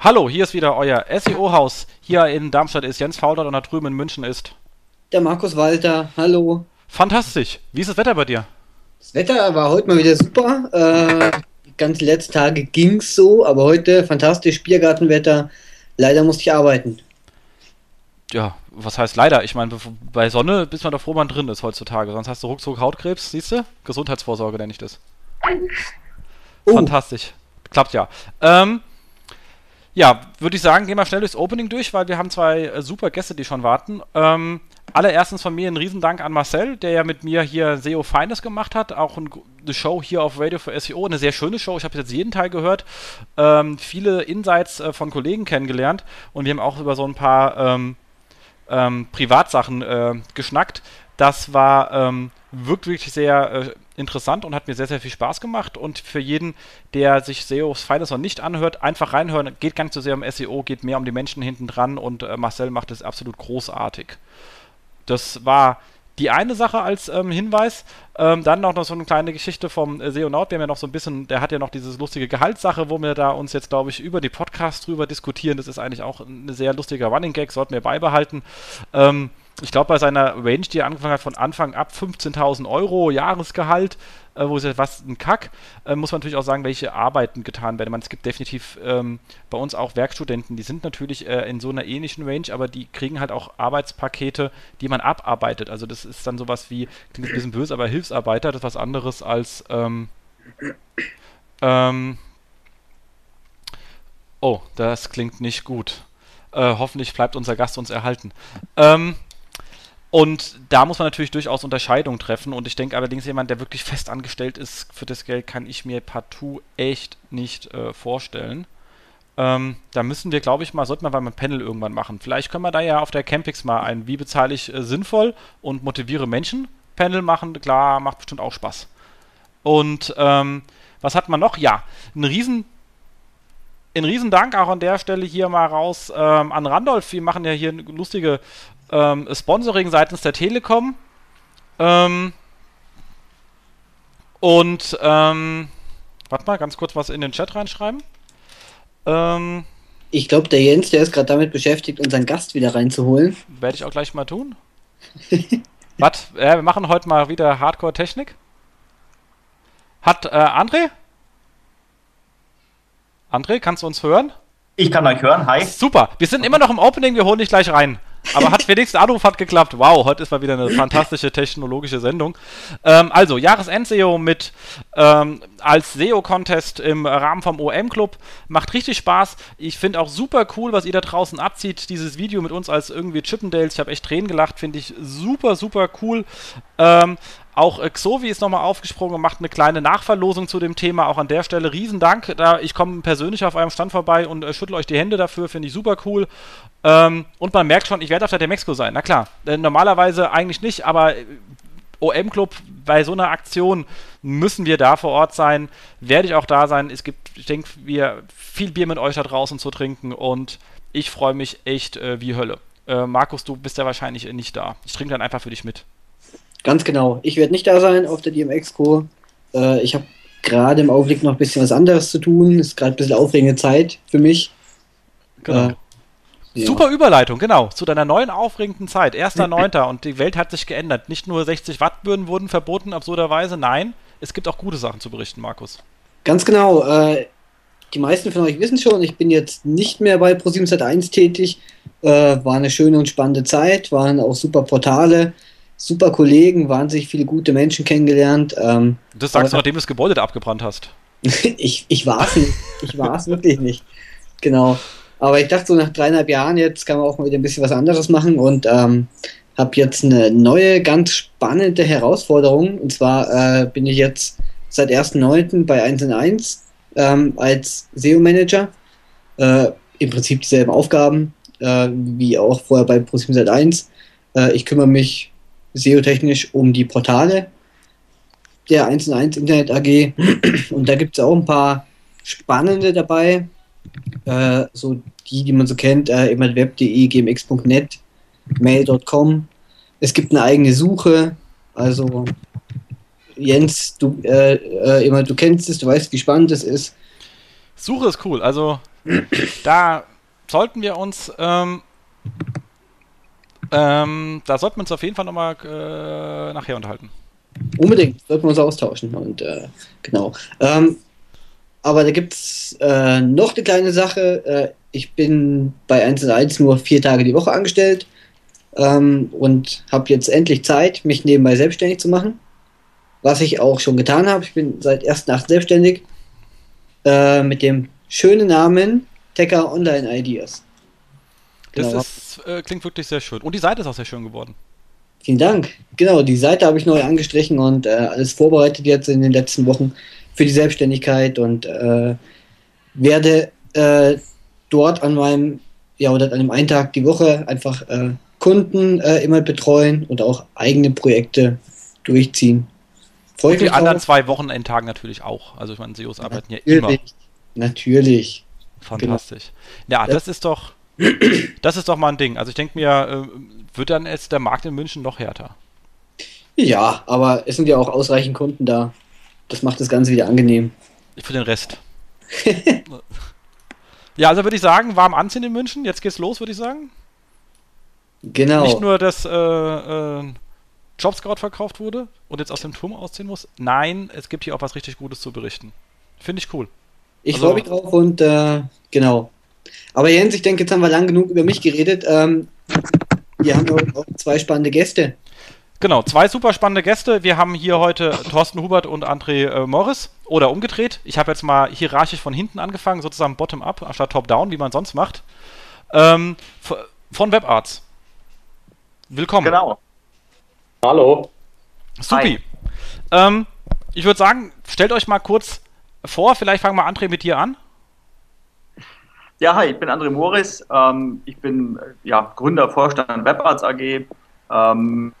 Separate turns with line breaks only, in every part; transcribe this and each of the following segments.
Hallo, hier ist wieder euer SEO-Haus. Hier in Darmstadt ist Jens Faudert und da drüben in München ist
der Markus Walter. Hallo.
Fantastisch. Wie ist das Wetter bei dir?
Das Wetter war heute mal wieder super. Äh, die ganzen letzten Tage ging es so, aber heute fantastisch Biergartenwetter. Leider musste ich arbeiten.
Ja, was heißt leider? Ich meine, bei Sonne bist man doch froh, man drin ist heutzutage. Sonst hast du ruckzuck Hautkrebs, siehst du? Gesundheitsvorsorge nenne ich das. Oh. Fantastisch. Klappt ja. Ähm, ja, würde ich sagen, gehen wir schnell durchs Opening durch, weil wir haben zwei äh, super Gäste, die schon warten. Ähm, allererstens von mir ein Riesendank an Marcel, der ja mit mir hier SEO Feines gemacht hat. Auch ein, eine Show hier auf Radio für SEO, eine sehr schöne Show. Ich habe jetzt jeden Teil gehört. Ähm, viele Insights äh, von Kollegen kennengelernt und wir haben auch über so ein paar ähm, ähm Privatsachen äh, geschnackt. Das war ähm, wirklich sehr äh, interessant und hat mir sehr, sehr viel Spaß gemacht. Und für jeden, der sich SEOs Feines noch nicht anhört, einfach reinhören. Geht gar nicht so sehr um SEO, geht mehr um die Menschen hinten dran und äh, Marcel macht es absolut großartig. Das war die eine Sache als ähm, Hinweis. Ähm, dann noch, so eine kleine Geschichte vom äh, Seonaut. Wir haben ja noch so ein bisschen, der hat ja noch diese lustige Gehaltssache, wo wir da uns jetzt, glaube ich, über die Podcasts drüber diskutieren. Das ist eigentlich auch ein sehr lustiger Running Gag, sollten wir beibehalten. Ähm, ich glaube, bei seiner Range, die er angefangen hat, von Anfang ab 15.000 Euro Jahresgehalt, äh, wo sie was ein Kack, äh, muss man natürlich auch sagen, welche Arbeiten getan werden. Man, es gibt definitiv ähm, bei uns auch Werkstudenten, die sind natürlich äh, in so einer ähnlichen Range, aber die kriegen halt auch Arbeitspakete, die man abarbeitet. Also das ist dann sowas wie, klingt ein bisschen böse, aber Hilfsarbeiter, das ist was anderes als ähm, ähm, Oh, das klingt nicht gut. Äh, hoffentlich bleibt unser Gast uns erhalten. Ähm, und da muss man natürlich durchaus Unterscheidungen treffen. Und ich denke allerdings, jemand, der wirklich fest angestellt ist für das Geld, kann ich mir partout echt nicht äh, vorstellen. Ähm, da müssen wir, glaube ich, mal, sollten wir mal ein Panel irgendwann machen. Vielleicht können wir da ja auf der Campix mal ein Wie bezahle ich äh, sinnvoll und motiviere Menschen Panel machen. Klar, macht bestimmt auch Spaß. Und ähm, was hat man noch? Ja, ein riesen ein Riesendank auch an der Stelle hier mal raus ähm, an Randolph. Wir machen ja hier lustige ähm, Sponsoring seitens der Telekom. Ähm, und, ähm, warte mal, ganz kurz was in den Chat reinschreiben.
Ähm, ich glaube, der Jens, der ist gerade damit beschäftigt, unseren Gast wieder reinzuholen.
Werde ich auch gleich mal tun. was? Äh, wir machen heute mal wieder Hardcore-Technik. Hat äh, André? André, kannst du uns hören?
Ich kann euch hören, hi.
Super, wir sind immer noch im Opening, wir holen dich gleich rein. Aber hat Felix Anruf hat geklappt. Wow, heute ist mal wieder eine fantastische technologische Sendung. Ähm, also, Jahresend-SEO mit ähm, als SEO-Contest im Rahmen vom OM-Club. Macht richtig Spaß. Ich finde auch super cool, was ihr da draußen abzieht. Dieses Video mit uns als irgendwie Chippendales. Ich habe echt Tränen gelacht. Finde ich super, super cool. Ähm, auch äh, Xovi ist nochmal aufgesprungen und macht eine kleine Nachverlosung zu dem Thema. Auch an der Stelle Riesendank. Da, ich komme persönlich auf eurem Stand vorbei und äh, schüttle euch die Hände dafür. Finde ich super cool. Ähm, und man merkt schon, ich werde auf der Demexco sein. Na klar. Äh, normalerweise eigentlich nicht, aber äh, OM-Club, bei so einer Aktion müssen wir da vor Ort sein. Werde ich auch da sein. Es gibt, ich denke, wir viel Bier mit euch da draußen zu trinken und ich freue mich echt äh, wie Hölle. Äh, Markus, du bist ja wahrscheinlich nicht da. Ich trinke dann einfach für dich mit.
Ganz genau. Ich werde nicht da sein auf der DMX-Co. Äh, ich habe gerade im Augenblick noch ein bisschen was anderes zu tun. Ist gerade ein bisschen aufregende Zeit für mich.
Genau. Ja. Super Überleitung, genau, zu deiner neuen aufregenden Zeit. 1.9. und die Welt hat sich geändert. Nicht nur 60 Wattbirnen wurden verboten, absurderweise. Nein, es gibt auch gute Sachen zu berichten, Markus.
Ganz genau. Äh, die meisten von euch wissen schon, ich bin jetzt nicht mehr bei Pro7 1 tätig. Äh, war eine schöne und spannende Zeit, waren auch super Portale super Kollegen, wahnsinnig viele gute Menschen kennengelernt. Ähm,
das sagst du, nachdem du das Gebäude da abgebrannt hast.
ich, ich war es nicht. Ich war es wirklich nicht. Genau. Aber ich dachte so nach dreieinhalb Jahren, jetzt kann man auch mal wieder ein bisschen was anderes machen und ähm, habe jetzt eine neue, ganz spannende Herausforderung. Und zwar äh, bin ich jetzt seit 1.9. bei 1 in 1 ähm, als SEO-Manager. Äh, Im Prinzip dieselben Aufgaben äh, wie auch vorher bei ProSieben 1. Äh, ich kümmere mich SEO-technisch um die Portale der 1 1 Internet AG. Und da gibt es auch ein paar spannende dabei. Äh, so die, die man so kennt, äh, immer web.de, gmx.net, mail.com. Es gibt eine eigene Suche. Also Jens, du, äh, äh, immer, du kennst es, du weißt, wie spannend es ist.
Suche ist cool. Also Da sollten wir uns, ähm, ähm, da sollten wir uns auf jeden Fall nochmal äh, nachher unterhalten.
Unbedingt, sollten wir uns austauschen. Und äh, genau. Ähm, aber da gibt es äh, noch eine kleine Sache. Äh, ich bin bei 1 1 nur vier Tage die Woche angestellt ähm, und habe jetzt endlich Zeit, mich nebenbei selbstständig zu machen. Was ich auch schon getan habe. Ich bin seit 1.8. selbstständig äh, mit dem schönen Namen Tecker Online Ideas.
Genau. Das ist, äh, klingt wirklich sehr schön. Und die Seite ist auch sehr schön geworden.
Vielen Dank. Genau, die Seite habe ich neu angestrichen und äh, alles vorbereitet jetzt in den letzten Wochen für die Selbstständigkeit und äh, werde äh, dort an meinem, ja, oder an einem einen Tag die Woche einfach äh, Kunden äh, immer betreuen und auch eigene Projekte durchziehen.
Freue und die anderen zwei Wochenendtagen natürlich auch. Also ich meine, SEOs arbeiten ja immer.
Natürlich.
Fantastisch. Genau. Ja, das, das ist doch, das ist doch mal ein Ding. Also ich denke mir, äh, wird dann jetzt der Markt in München noch härter?
Ja, aber es sind ja auch ausreichend Kunden da. Das macht das Ganze wieder angenehm.
Für den Rest. ja, also würde ich sagen, warm anziehen in München. Jetzt geht's los, würde ich sagen.
Genau.
Nicht nur, dass äh, äh, Jobscout verkauft wurde und jetzt aus dem Turm ausziehen muss. Nein, es gibt hier auch was richtig Gutes zu berichten. Finde ich cool.
Ich also, freue mich drauf und äh, genau. Aber Jens, ich denke, jetzt haben wir lang genug über mich geredet. Ähm, wir haben auch zwei spannende Gäste.
Genau, zwei super spannende Gäste. Wir haben hier heute Thorsten Hubert und André äh, Morris. Oder umgedreht. Ich habe jetzt mal hierarchisch von hinten angefangen, sozusagen bottom-up, anstatt top-down, wie man sonst macht. Ähm, von WebArts. Willkommen.
Genau. Hallo.
Supi. Ähm, ich würde sagen, stellt euch mal kurz vor. Vielleicht fangen wir André mit dir an.
Ja, hi, ich bin André Morris. Ähm, ich bin ja, Gründer, Vorstand WebArts AG. Ähm,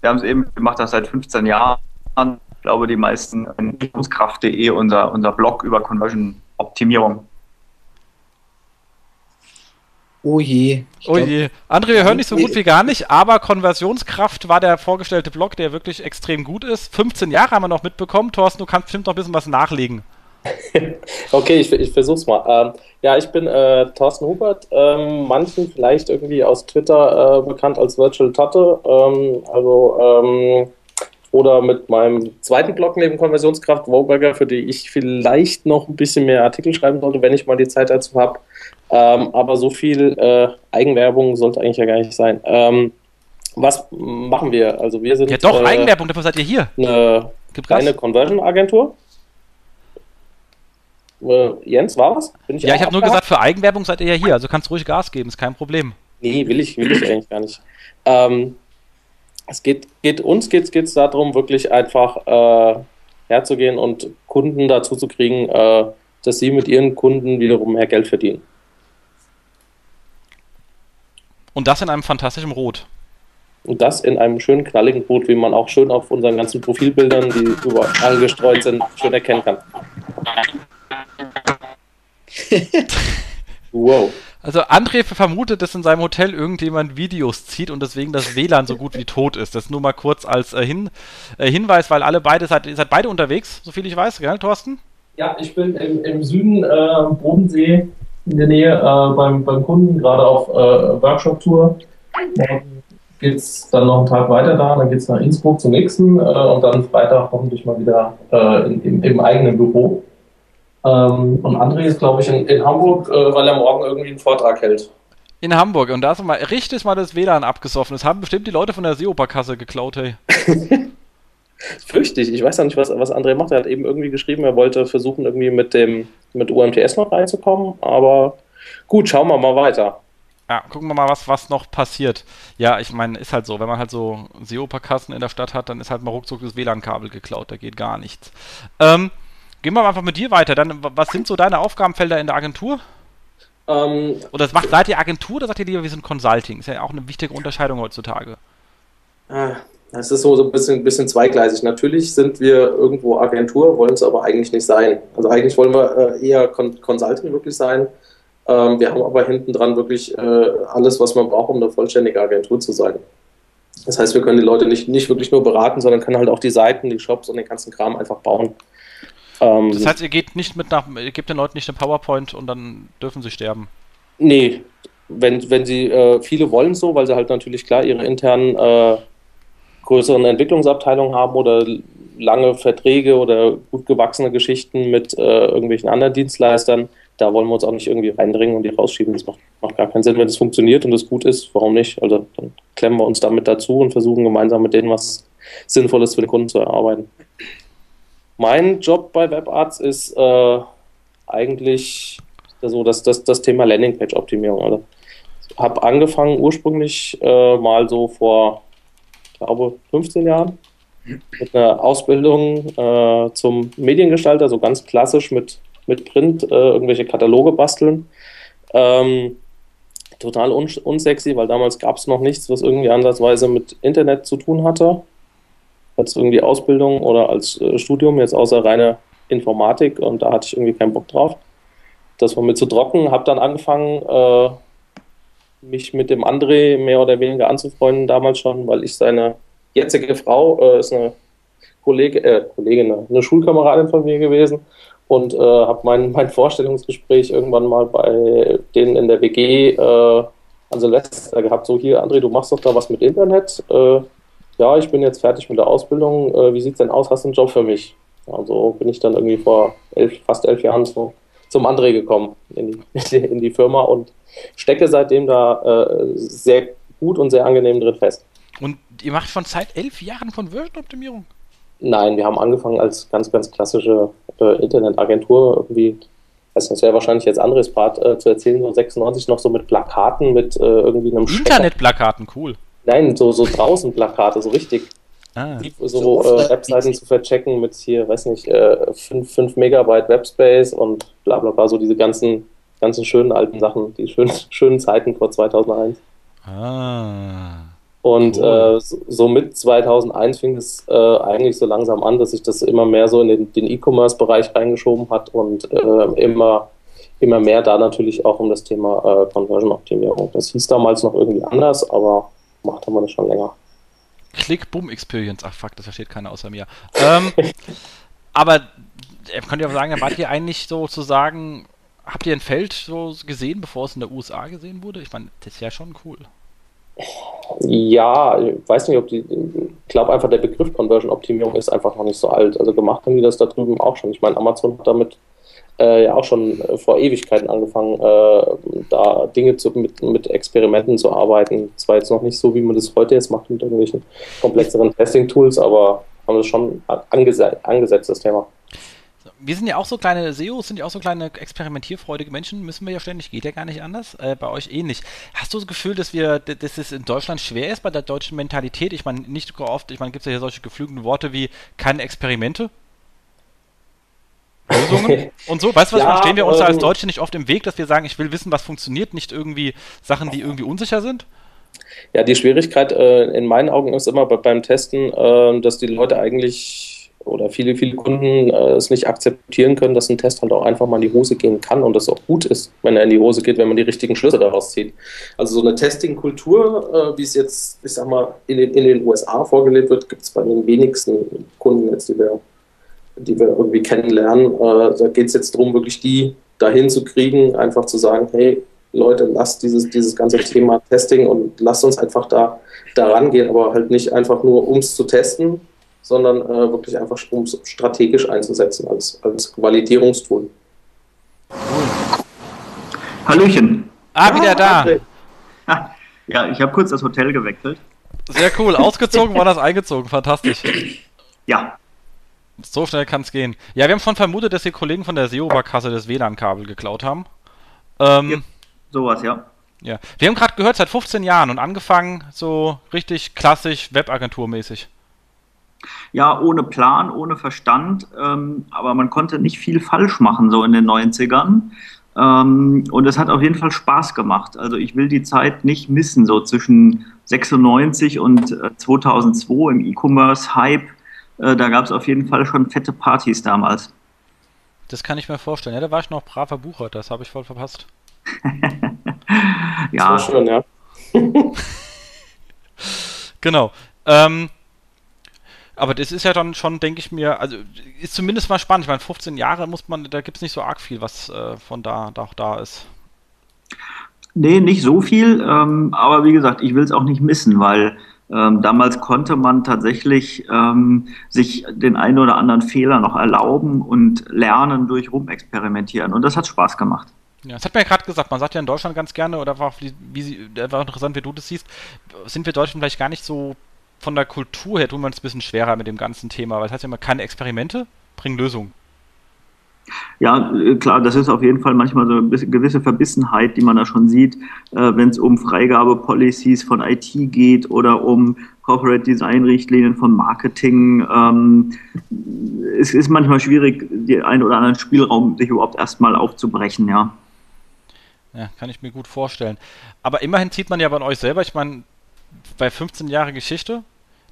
wir haben es eben gemacht, das seit 15 Jahren. Ich glaube, die meisten Entwicklungskraft.de, unser, unser Blog über Conversion-Optimierung.
Oh je.
Oh je. André, wir hören nicht so gut wie gar nicht, aber Konversionskraft war der vorgestellte Blog, der wirklich extrem gut ist. 15 Jahre haben wir noch mitbekommen. Thorsten, du kannst bestimmt noch ein bisschen was nachlegen.
okay, ich, ich versuch's mal. Ähm, ja, ich bin äh, Thorsten Hubert, ähm, manchen vielleicht irgendwie aus Twitter äh, bekannt als Virtual Tatte. Ähm, also ähm, oder mit meinem zweiten Blog neben Konversionskraft, Woburger, für die ich vielleicht noch ein bisschen mehr Artikel schreiben sollte, wenn ich mal die Zeit dazu habe. Ähm, aber so viel äh, Eigenwerbung sollte eigentlich ja gar nicht sein. Ähm, was machen wir? Also wir sind.
Ja doch, äh, Eigenwerbung, dafür seid ihr hier.
Eine kleine Conversion-Agentur. Äh, Jens, war was?
Ich ja, ich habe nur gesagt, für Eigenwerbung seid ihr ja hier, also kannst ruhig Gas geben, ist kein Problem.
Nee, will ich, will ich eigentlich gar nicht. Ähm, es geht, geht uns geht es darum, wirklich einfach äh, herzugehen und Kunden dazu zu kriegen, äh, dass sie mit ihren Kunden wiederum mehr Geld verdienen.
Und das in einem fantastischen Rot.
Und das in einem schönen knalligen Rot, wie man auch schön auf unseren ganzen Profilbildern, die überall gestreut sind, schön erkennen kann.
wow. Also André vermutet, dass in seinem Hotel irgendjemand Videos zieht und deswegen das WLAN so gut wie tot ist. Das nur mal kurz als äh, Hin äh, Hinweis, weil alle beide seid, ihr seid beide unterwegs, soviel ich weiß, gell, Thorsten?
Ja, ich bin im, im Süden äh, Bodensee in der Nähe äh, beim, beim Kunden, gerade auf äh, Workshop-Tour. Geht es dann noch einen Tag weiter da, dann geht es nach Innsbruck zum nächsten äh, und dann Freitag hoffentlich mal wieder äh, in, im, im, eigenen Büro. Ähm, und André ist, glaube ich, in, in Hamburg, äh, weil er morgen irgendwie einen Vortrag hält.
In Hamburg und da ist mal richtig mal das WLAN abgesoffen. Das haben bestimmt die Leute von der Seopa-Kasse geklaut, hey.
Fürchte ich. Ich weiß auch nicht, was, was André macht. Er hat eben irgendwie geschrieben, er wollte versuchen, irgendwie mit dem mit UMTS noch reinzukommen. Aber gut, schauen wir mal weiter.
Ja, gucken wir mal, was, was noch passiert. Ja, ich meine, ist halt so, wenn man halt so SEO-Kassen in der Stadt hat, dann ist halt mal ruckzuck das WLAN-Kabel geklaut, da geht gar nichts. Ähm, gehen wir einfach mit dir weiter. Dann, was sind so deine Aufgabenfelder in der Agentur? Ähm, oder macht, seid ihr Agentur oder sagt ihr lieber, wir sind Consulting? Ist ja auch eine wichtige Unterscheidung heutzutage.
Äh, es ist so, so ein bisschen, bisschen zweigleisig. Natürlich sind wir irgendwo Agentur, wollen es aber eigentlich nicht sein. Also eigentlich wollen wir äh, eher Con Consulting wirklich sein. Ähm, wir haben aber hinten dran wirklich äh, alles, was man braucht, um eine vollständige Agentur zu sein. Das heißt, wir können die Leute nicht, nicht wirklich nur beraten, sondern können halt auch die Seiten, die Shops und den ganzen Kram einfach bauen.
Ähm, das heißt, ihr geht nicht mit nach, ihr gebt den Leuten nicht eine PowerPoint und dann dürfen sie sterben.
Nee, wenn, wenn sie, äh, viele wollen so, weil sie halt natürlich klar ihre internen äh, größeren Entwicklungsabteilungen haben oder lange Verträge oder gut gewachsene Geschichten mit äh, irgendwelchen anderen Dienstleistern. Da wollen wir uns auch nicht irgendwie reindringen und die rausschieben. Das macht, macht gar keinen Sinn. Wenn es funktioniert und es gut ist, warum nicht? Also dann klemmen wir uns damit dazu und versuchen gemeinsam mit denen was Sinnvolles für den Kunden zu erarbeiten. Mein Job bei WebArts ist äh, eigentlich so das, das, das Thema Landingpage-Optimierung. Also, habe angefangen ursprünglich äh, mal so vor, glaube 15 Jahren mit einer Ausbildung äh, zum Mediengestalter, so ganz klassisch mit, mit Print, äh, irgendwelche Kataloge basteln. Ähm, total un unsexy, weil damals gab es noch nichts, was irgendwie ansatzweise mit Internet zu tun hatte. Als irgendwie Ausbildung oder als äh, Studium, jetzt außer reine Informatik und da hatte ich irgendwie keinen Bock drauf. Das war mir zu trocken, habe dann angefangen, äh, mich mit dem André mehr oder weniger anzufreunden, damals schon, weil ich seine jetzige Frau äh, ist eine Kollege, äh, Kollegin, eine Schulkameradin von mir gewesen und äh, habe mein, mein Vorstellungsgespräch irgendwann mal bei denen in der WG äh, an Silvester gehabt. So, hier, André, du machst doch da was mit Internet. Äh, ja, ich bin jetzt fertig mit der Ausbildung. Äh, wie sieht's denn aus? Hast du einen Job für mich? Also bin ich dann irgendwie vor elf, fast elf Jahren so zum André gekommen in die, in die Firma und stecke seitdem da äh, sehr gut und sehr angenehm drin fest.
Und ihr macht schon seit elf Jahren Conversion-Optimierung?
Nein, wir haben angefangen als ganz, ganz klassische äh, Internetagentur. Irgendwie, nicht, das wäre wahrscheinlich jetzt anderes Part äh, zu erzählen, so 96 noch so mit Plakaten, mit äh, irgendwie einem
Internetplakaten, cool.
Nein, so, so draußen Plakate, so richtig. Ah, so, so äh, Webseiten zu verchecken mit hier, weiß nicht, 5, äh, Megabyte Webspace und bla bla bla, so diese ganzen, ganzen schönen alten Sachen, die schönen, schönen Zeiten vor 2001. Ah. Und cool. äh, so mit 2001 fing es äh, eigentlich so langsam an, dass sich das immer mehr so in den, den E-Commerce-Bereich reingeschoben hat und äh, immer, immer mehr da natürlich auch um das Thema äh, Conversion-Optimierung. Das hieß damals noch irgendwie anders, aber macht haben wir das schon länger.
Click Boom Experience. Ach fuck, das versteht keiner außer mir. Ähm, aber äh, könnt ihr auch sagen, wart ihr eigentlich sozusagen, habt ihr ein Feld so gesehen, bevor es in der USA gesehen wurde? Ich meine, das ist ja schon cool.
Ja, ich weiß nicht, ob die, ich glaube einfach, der Begriff Conversion-Optimierung ist einfach noch nicht so alt. Also gemacht haben die das da drüben auch schon. Ich meine, Amazon hat damit äh, ja auch schon äh, vor Ewigkeiten angefangen, äh, da Dinge zu, mit, mit Experimenten zu arbeiten. Zwar jetzt noch nicht so, wie man das heute jetzt macht mit irgendwelchen komplexeren Testing-Tools, aber haben das schon angese angesetzt, das Thema
wir sind ja auch so kleine SEOs, sind ja auch so kleine experimentierfreudige Menschen, müssen wir ja ständig, geht ja gar nicht anders. Äh, bei euch ähnlich. Hast du das Gefühl, dass wir, dass es in Deutschland schwer ist bei der deutschen Mentalität? Ich meine, nicht so oft, ich meine, gibt es ja hier solche geflügelten Worte wie keine Experimente? Lösungen und so. Weißt du was? Ja, stehen wir uns ähm, als Deutsche nicht oft im Weg, dass wir sagen, ich will wissen, was funktioniert, nicht irgendwie Sachen, die irgendwie unsicher sind?
Ja, die Schwierigkeit äh, in meinen Augen ist immer beim Testen, äh, dass die Leute eigentlich oder viele, viele Kunden äh, es nicht akzeptieren können, dass ein Test halt auch einfach mal in die Hose gehen kann und das auch gut ist, wenn er in die Hose geht, wenn man die richtigen Schlüsse daraus zieht. Also so eine Testing-Kultur, äh, wie es jetzt, ich sag mal, in den, in den USA vorgelebt wird, gibt es bei den wenigsten Kunden jetzt, die wir, die wir irgendwie kennenlernen. Äh, da geht es jetzt darum, wirklich die dahin zu kriegen, einfach zu sagen, hey, Leute, lasst dieses, dieses ganze Thema Testing und lasst uns einfach da, da rangehen, aber halt nicht einfach nur, um es zu testen, sondern äh, wirklich einfach strategisch einzusetzen als, als Validierungstool.
Hallöchen.
Ah, wieder da.
Ja, ich habe kurz das Hotel gewechselt.
Sehr cool. Ausgezogen war das eingezogen. Fantastisch.
Ja.
So schnell kann es gehen. Ja, wir haben schon vermutet, dass die Kollegen von der SEO-Barkasse das WLAN-Kabel geklaut haben.
Ähm, ja, sowas, ja.
Ja. Wir haben gerade gehört, seit 15 Jahren und angefangen so richtig klassisch Webagenturmäßig
ja, ohne Plan, ohne Verstand, ähm, aber man konnte nicht viel falsch machen, so in den 90ern. Ähm, und es hat auf jeden Fall Spaß gemacht. Also ich will die Zeit nicht missen, so zwischen 96 und äh, 2002 im E-Commerce-Hype. Äh, da gab es auf jeden Fall schon fette Partys damals.
Das kann ich mir vorstellen. Ja, da war ich noch braver Bucher, das habe ich voll verpasst.
ja. Das war schön, ja.
Genau. Ähm, aber das ist ja dann schon, denke ich mir, also ist zumindest mal spannend. Ich meine, 15 Jahre muss man, da gibt es nicht so arg viel, was äh, von da, da auch da ist.
Nee, nicht so viel, ähm, aber wie gesagt, ich will es auch nicht missen, weil ähm, damals konnte man tatsächlich ähm, sich den einen oder anderen Fehler noch erlauben und lernen durch Rumexperimentieren. Und das hat Spaß gemacht.
Ja, das hat mir ja gerade gesagt, man sagt ja in Deutschland ganz gerne, oder war, wie, wie, war interessant, wie du das siehst, sind wir Deutschen vielleicht gar nicht so von der Kultur her, tun wir uns ein bisschen schwerer mit dem ganzen Thema, weil es heißt ja immer, keine Experimente bringen Lösungen.
Ja, äh, klar, das ist auf jeden Fall manchmal so eine gewisse Verbissenheit, die man da schon sieht, äh, wenn es um Freigabe-Policies von IT geht oder um Corporate Design-Richtlinien von Marketing. Ähm, es ist manchmal schwierig, den einen oder anderen Spielraum sich überhaupt erstmal aufzubrechen, ja.
Ja, kann ich mir gut vorstellen. Aber immerhin zieht man ja bei euch selber, ich meine, bei 15 Jahren Geschichte,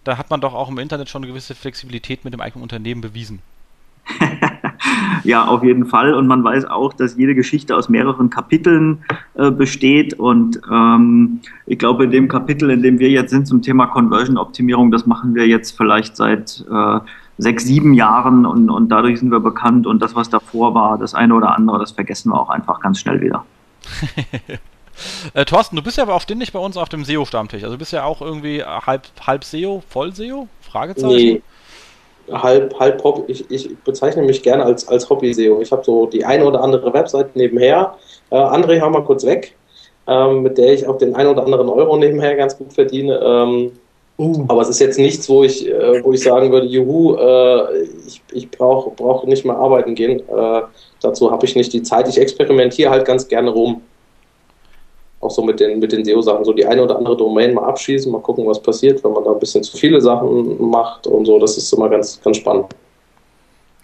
da hat man doch auch im Internet schon eine gewisse Flexibilität mit dem eigenen Unternehmen bewiesen.
ja, auf jeden Fall. Und man weiß auch, dass jede Geschichte aus mehreren Kapiteln äh, besteht. Und ähm, ich glaube, in dem Kapitel, in dem wir jetzt sind zum Thema Conversion-Optimierung, das machen wir jetzt vielleicht seit äh, sechs, sieben Jahren und, und dadurch sind wir bekannt. Und das, was davor war, das eine oder andere, das vergessen wir auch einfach ganz schnell wieder.
äh, Thorsten, du bist ja aber auch ständig bei uns auf dem SEO-Stammtisch. Also du bist ja auch irgendwie halb, halb SEO, voll SEO? Fragezeichen? Nee
halb, halb Hobby. Ich, ich bezeichne mich gerne als, als Hobby-SEO. Ich habe so die eine oder andere Website nebenher. Äh, André, hau mal kurz weg, ähm, mit der ich auch den ein oder anderen Euro nebenher ganz gut verdiene. Ähm, uh. Aber es ist jetzt nichts, wo ich, äh, wo ich sagen würde, juhu, äh, ich, ich brauche brauch nicht mehr arbeiten gehen. Äh, dazu habe ich nicht die Zeit. Ich experimentiere halt ganz gerne rum auch so mit den, mit den SEO-Sachen, so die eine oder andere Domain mal abschließen, mal gucken, was passiert, wenn man da ein bisschen zu viele Sachen macht und so. Das ist immer ganz, ganz spannend.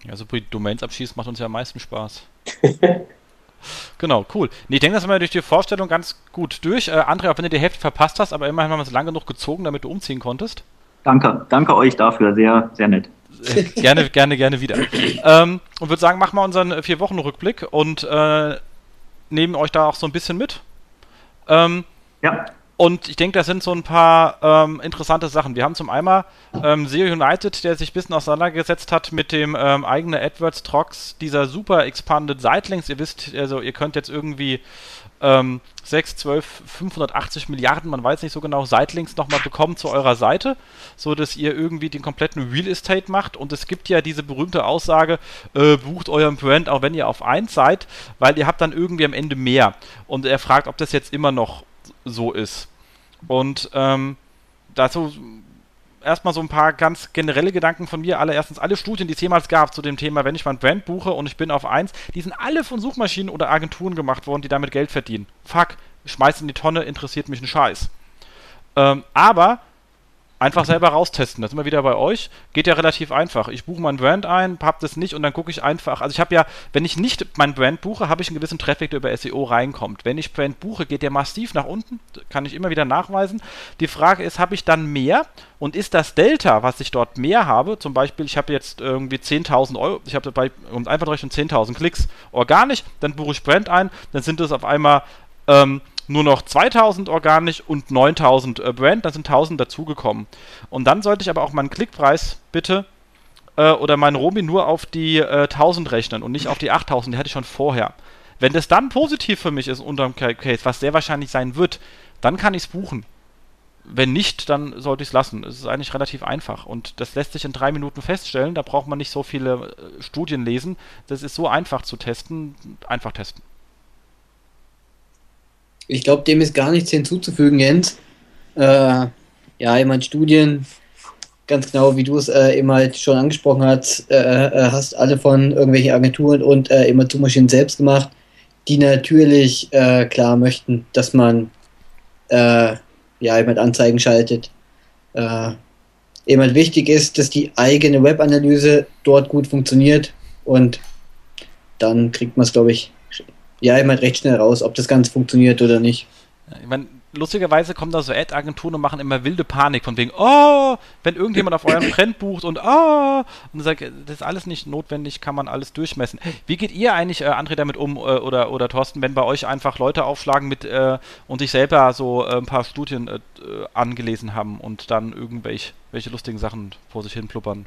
Ja, so die Domains abschließen macht uns ja am meisten Spaß. genau, cool. Nee, ich denke, das haben wir durch die Vorstellung ganz gut durch. Äh, André, auch wenn du die Hälfte verpasst hast, aber immerhin haben wir es lange genug gezogen, damit du umziehen konntest.
Danke, danke euch dafür, sehr, sehr nett.
Äh, gerne, gerne, gerne wieder. ähm, und würde sagen, machen wir unseren Vier-Wochen-Rückblick und äh, nehmen euch da auch so ein bisschen mit. Ähm, ja. Und ich denke, das sind so ein paar ähm, interessante Sachen. Wir haben zum einen ähm, SEO United, der sich ein bisschen auseinandergesetzt hat mit dem ähm, eigenen AdWords Trox, dieser super expanded Sitelinks. Ihr wisst, also ihr könnt jetzt irgendwie ähm, 6, 12, 580 Milliarden, man weiß nicht so genau, Sitelinks nochmal bekommen zu eurer Seite, so dass ihr irgendwie den kompletten Real Estate macht. Und es gibt ja diese berühmte Aussage, äh, bucht euren Brand, auch wenn ihr auf 1 seid, weil ihr habt dann irgendwie am Ende mehr. Und er fragt, ob das jetzt immer noch so ist. Und ähm, dazu erstmal so ein paar ganz generelle Gedanken von mir. Allererstens, alle Studien, die es jemals gab zu dem Thema, wenn ich mein Brand buche und ich bin auf eins, die sind alle von Suchmaschinen oder Agenturen gemacht worden, die damit Geld verdienen. Fuck, schmeiß in die Tonne, interessiert mich ein Scheiß. Ähm, aber Einfach selber raustesten. Das sind wir wieder bei euch. Geht ja relativ einfach. Ich buche mein Brand ein, hab das nicht und dann gucke ich einfach. Also ich habe ja, wenn ich nicht mein Brand buche, habe ich einen gewissen Traffic, der über SEO reinkommt. Wenn ich Brand buche, geht der massiv nach unten. Kann ich immer wieder nachweisen. Die Frage ist, habe ich dann mehr? Und ist das Delta, was ich dort mehr habe, zum Beispiel, ich habe jetzt irgendwie 10.000 Euro, ich habe bei, um einfach rechnen 10.000 Klicks organisch, dann buche ich Brand ein, dann sind es auf einmal ähm, nur noch 2000 organisch und 9000 äh, Brand, dann sind 1000 dazugekommen. Und dann sollte ich aber auch meinen Klickpreis bitte äh, oder meinen Romi nur auf die äh, 1000 rechnen und nicht auf die 8000, die hatte ich schon vorher. Wenn das dann positiv für mich ist unterm Case, was sehr wahrscheinlich sein wird, dann kann ich es buchen. Wenn nicht, dann sollte ich es lassen. Es ist eigentlich relativ einfach und das lässt sich in drei Minuten feststellen. Da braucht man nicht so viele äh, Studien lesen. Das ist so einfach zu testen. Einfach testen.
Ich glaube, dem ist gar nichts hinzuzufügen, Jens. Äh, ja, ich meine, Studien, ganz genau, wie du es äh, eben halt schon angesprochen hast, äh, äh hast alle von irgendwelchen Agenturen und äh, immer zu Maschinen selbst gemacht, die natürlich äh, klar möchten, dass man äh, ja, eben halt Anzeigen schaltet. Äh, eben halt wichtig ist, dass die eigene Webanalyse dort gut funktioniert und dann kriegt man es, glaube ich, ja, ich meine recht schnell raus, ob das Ganze funktioniert oder nicht.
ich meine, lustigerweise kommen da so Ad-Agenturen und machen immer wilde Panik von wegen, oh, wenn irgendjemand auf euren Trend bucht und oh, und sagt, das ist alles nicht notwendig, kann man alles durchmessen. Wie geht ihr eigentlich, äh, André, damit um äh, oder, oder Thorsten, wenn bei euch einfach Leute aufschlagen mit äh, und sich selber so äh, ein paar Studien äh, angelesen haben und dann irgendwelche welche lustigen Sachen vor sich hin pluppern?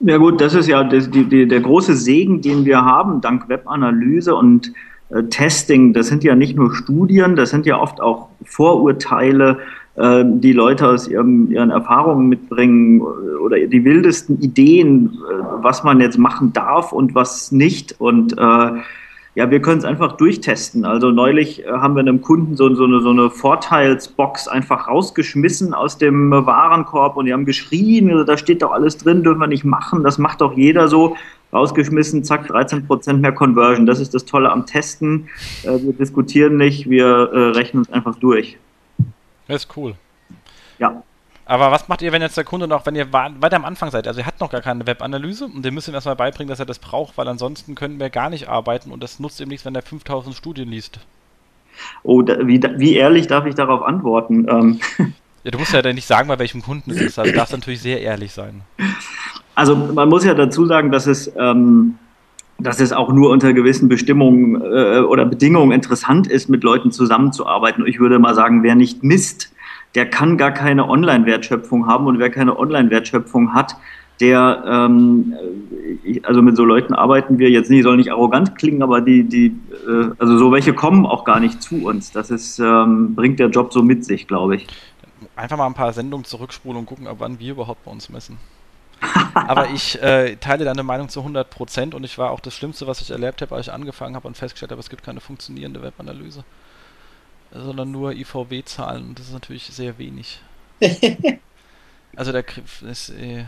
Ja gut, das ist ja die, die, der große Segen, den wir haben, dank Webanalyse und äh, Testing. Das sind ja nicht nur Studien, das sind ja oft auch Vorurteile, äh, die Leute aus ihrem, ihren Erfahrungen mitbringen oder die wildesten Ideen, äh, was man jetzt machen darf und was nicht. Und äh, ja, wir können es einfach durchtesten. Also neulich äh, haben wir einem Kunden so, so, eine, so eine Vorteilsbox einfach rausgeschmissen aus dem Warenkorb und die haben geschrien, da steht doch alles drin, dürfen wir nicht machen, das macht doch jeder so. Rausgeschmissen, zack, 13% mehr Conversion. Das ist das Tolle am Testen. Äh, wir diskutieren nicht, wir äh, rechnen uns einfach durch.
Das ist cool.
Ja.
Aber was macht ihr, wenn jetzt der Kunde noch, wenn ihr weiter am Anfang seid, also ihr habt noch gar keine Webanalyse und dem müsst ihr erstmal beibringen, dass er das braucht, weil ansonsten können wir gar nicht arbeiten und das nutzt ihm nichts, wenn er 5000 Studien liest.
Oh, da, wie, wie, ehrlich darf ich darauf antworten? Ähm.
Ja, du musst ja nicht sagen, bei welchem Kunden es ist, also darfst natürlich sehr ehrlich sein.
Also man muss ja dazu sagen, dass es, ähm, dass es auch nur unter gewissen Bestimmungen äh, oder Bedingungen interessant ist, mit Leuten zusammenzuarbeiten. Ich würde mal sagen, wer nicht misst, der kann gar keine Online-Wertschöpfung haben und wer keine Online-Wertschöpfung hat, der, ähm, also mit so Leuten arbeiten wir jetzt nicht, soll nicht arrogant klingen, aber die, die, äh, also so welche kommen auch gar nicht zu uns. Das ist, ähm, bringt der Job so mit sich, glaube ich.
Einfach mal ein paar Sendungen zurückspulen und gucken, ab wann wir überhaupt bei uns messen. aber ich äh, teile deine Meinung zu 100% und ich war auch das Schlimmste, was ich erlebt habe, als ich angefangen habe und festgestellt habe, es gibt keine funktionierende Webanalyse sondern nur IVW-Zahlen und das ist natürlich sehr wenig. also da, ist, äh,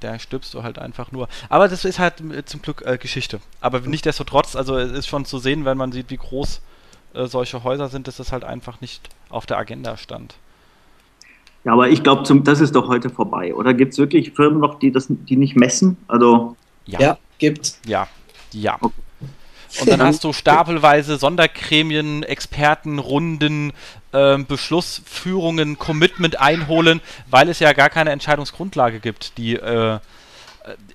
da stirbst du halt einfach nur. Aber das ist halt äh, zum Glück äh, Geschichte. Aber nichtsdestotrotz, also es ist schon zu sehen, wenn man sieht, wie groß äh, solche Häuser sind, dass das halt einfach nicht auf der Agenda stand.
Ja, aber ich glaube, das ist doch heute vorbei. Oder gibt es wirklich Firmen noch, die das, die nicht messen? Also
ja, ja gibt's.
Ja, ja. Okay. Und dann hast du stapelweise Sondergremien, Experten, Runden, äh, Beschlussführungen, Commitment einholen, weil es ja gar keine Entscheidungsgrundlage gibt, die äh,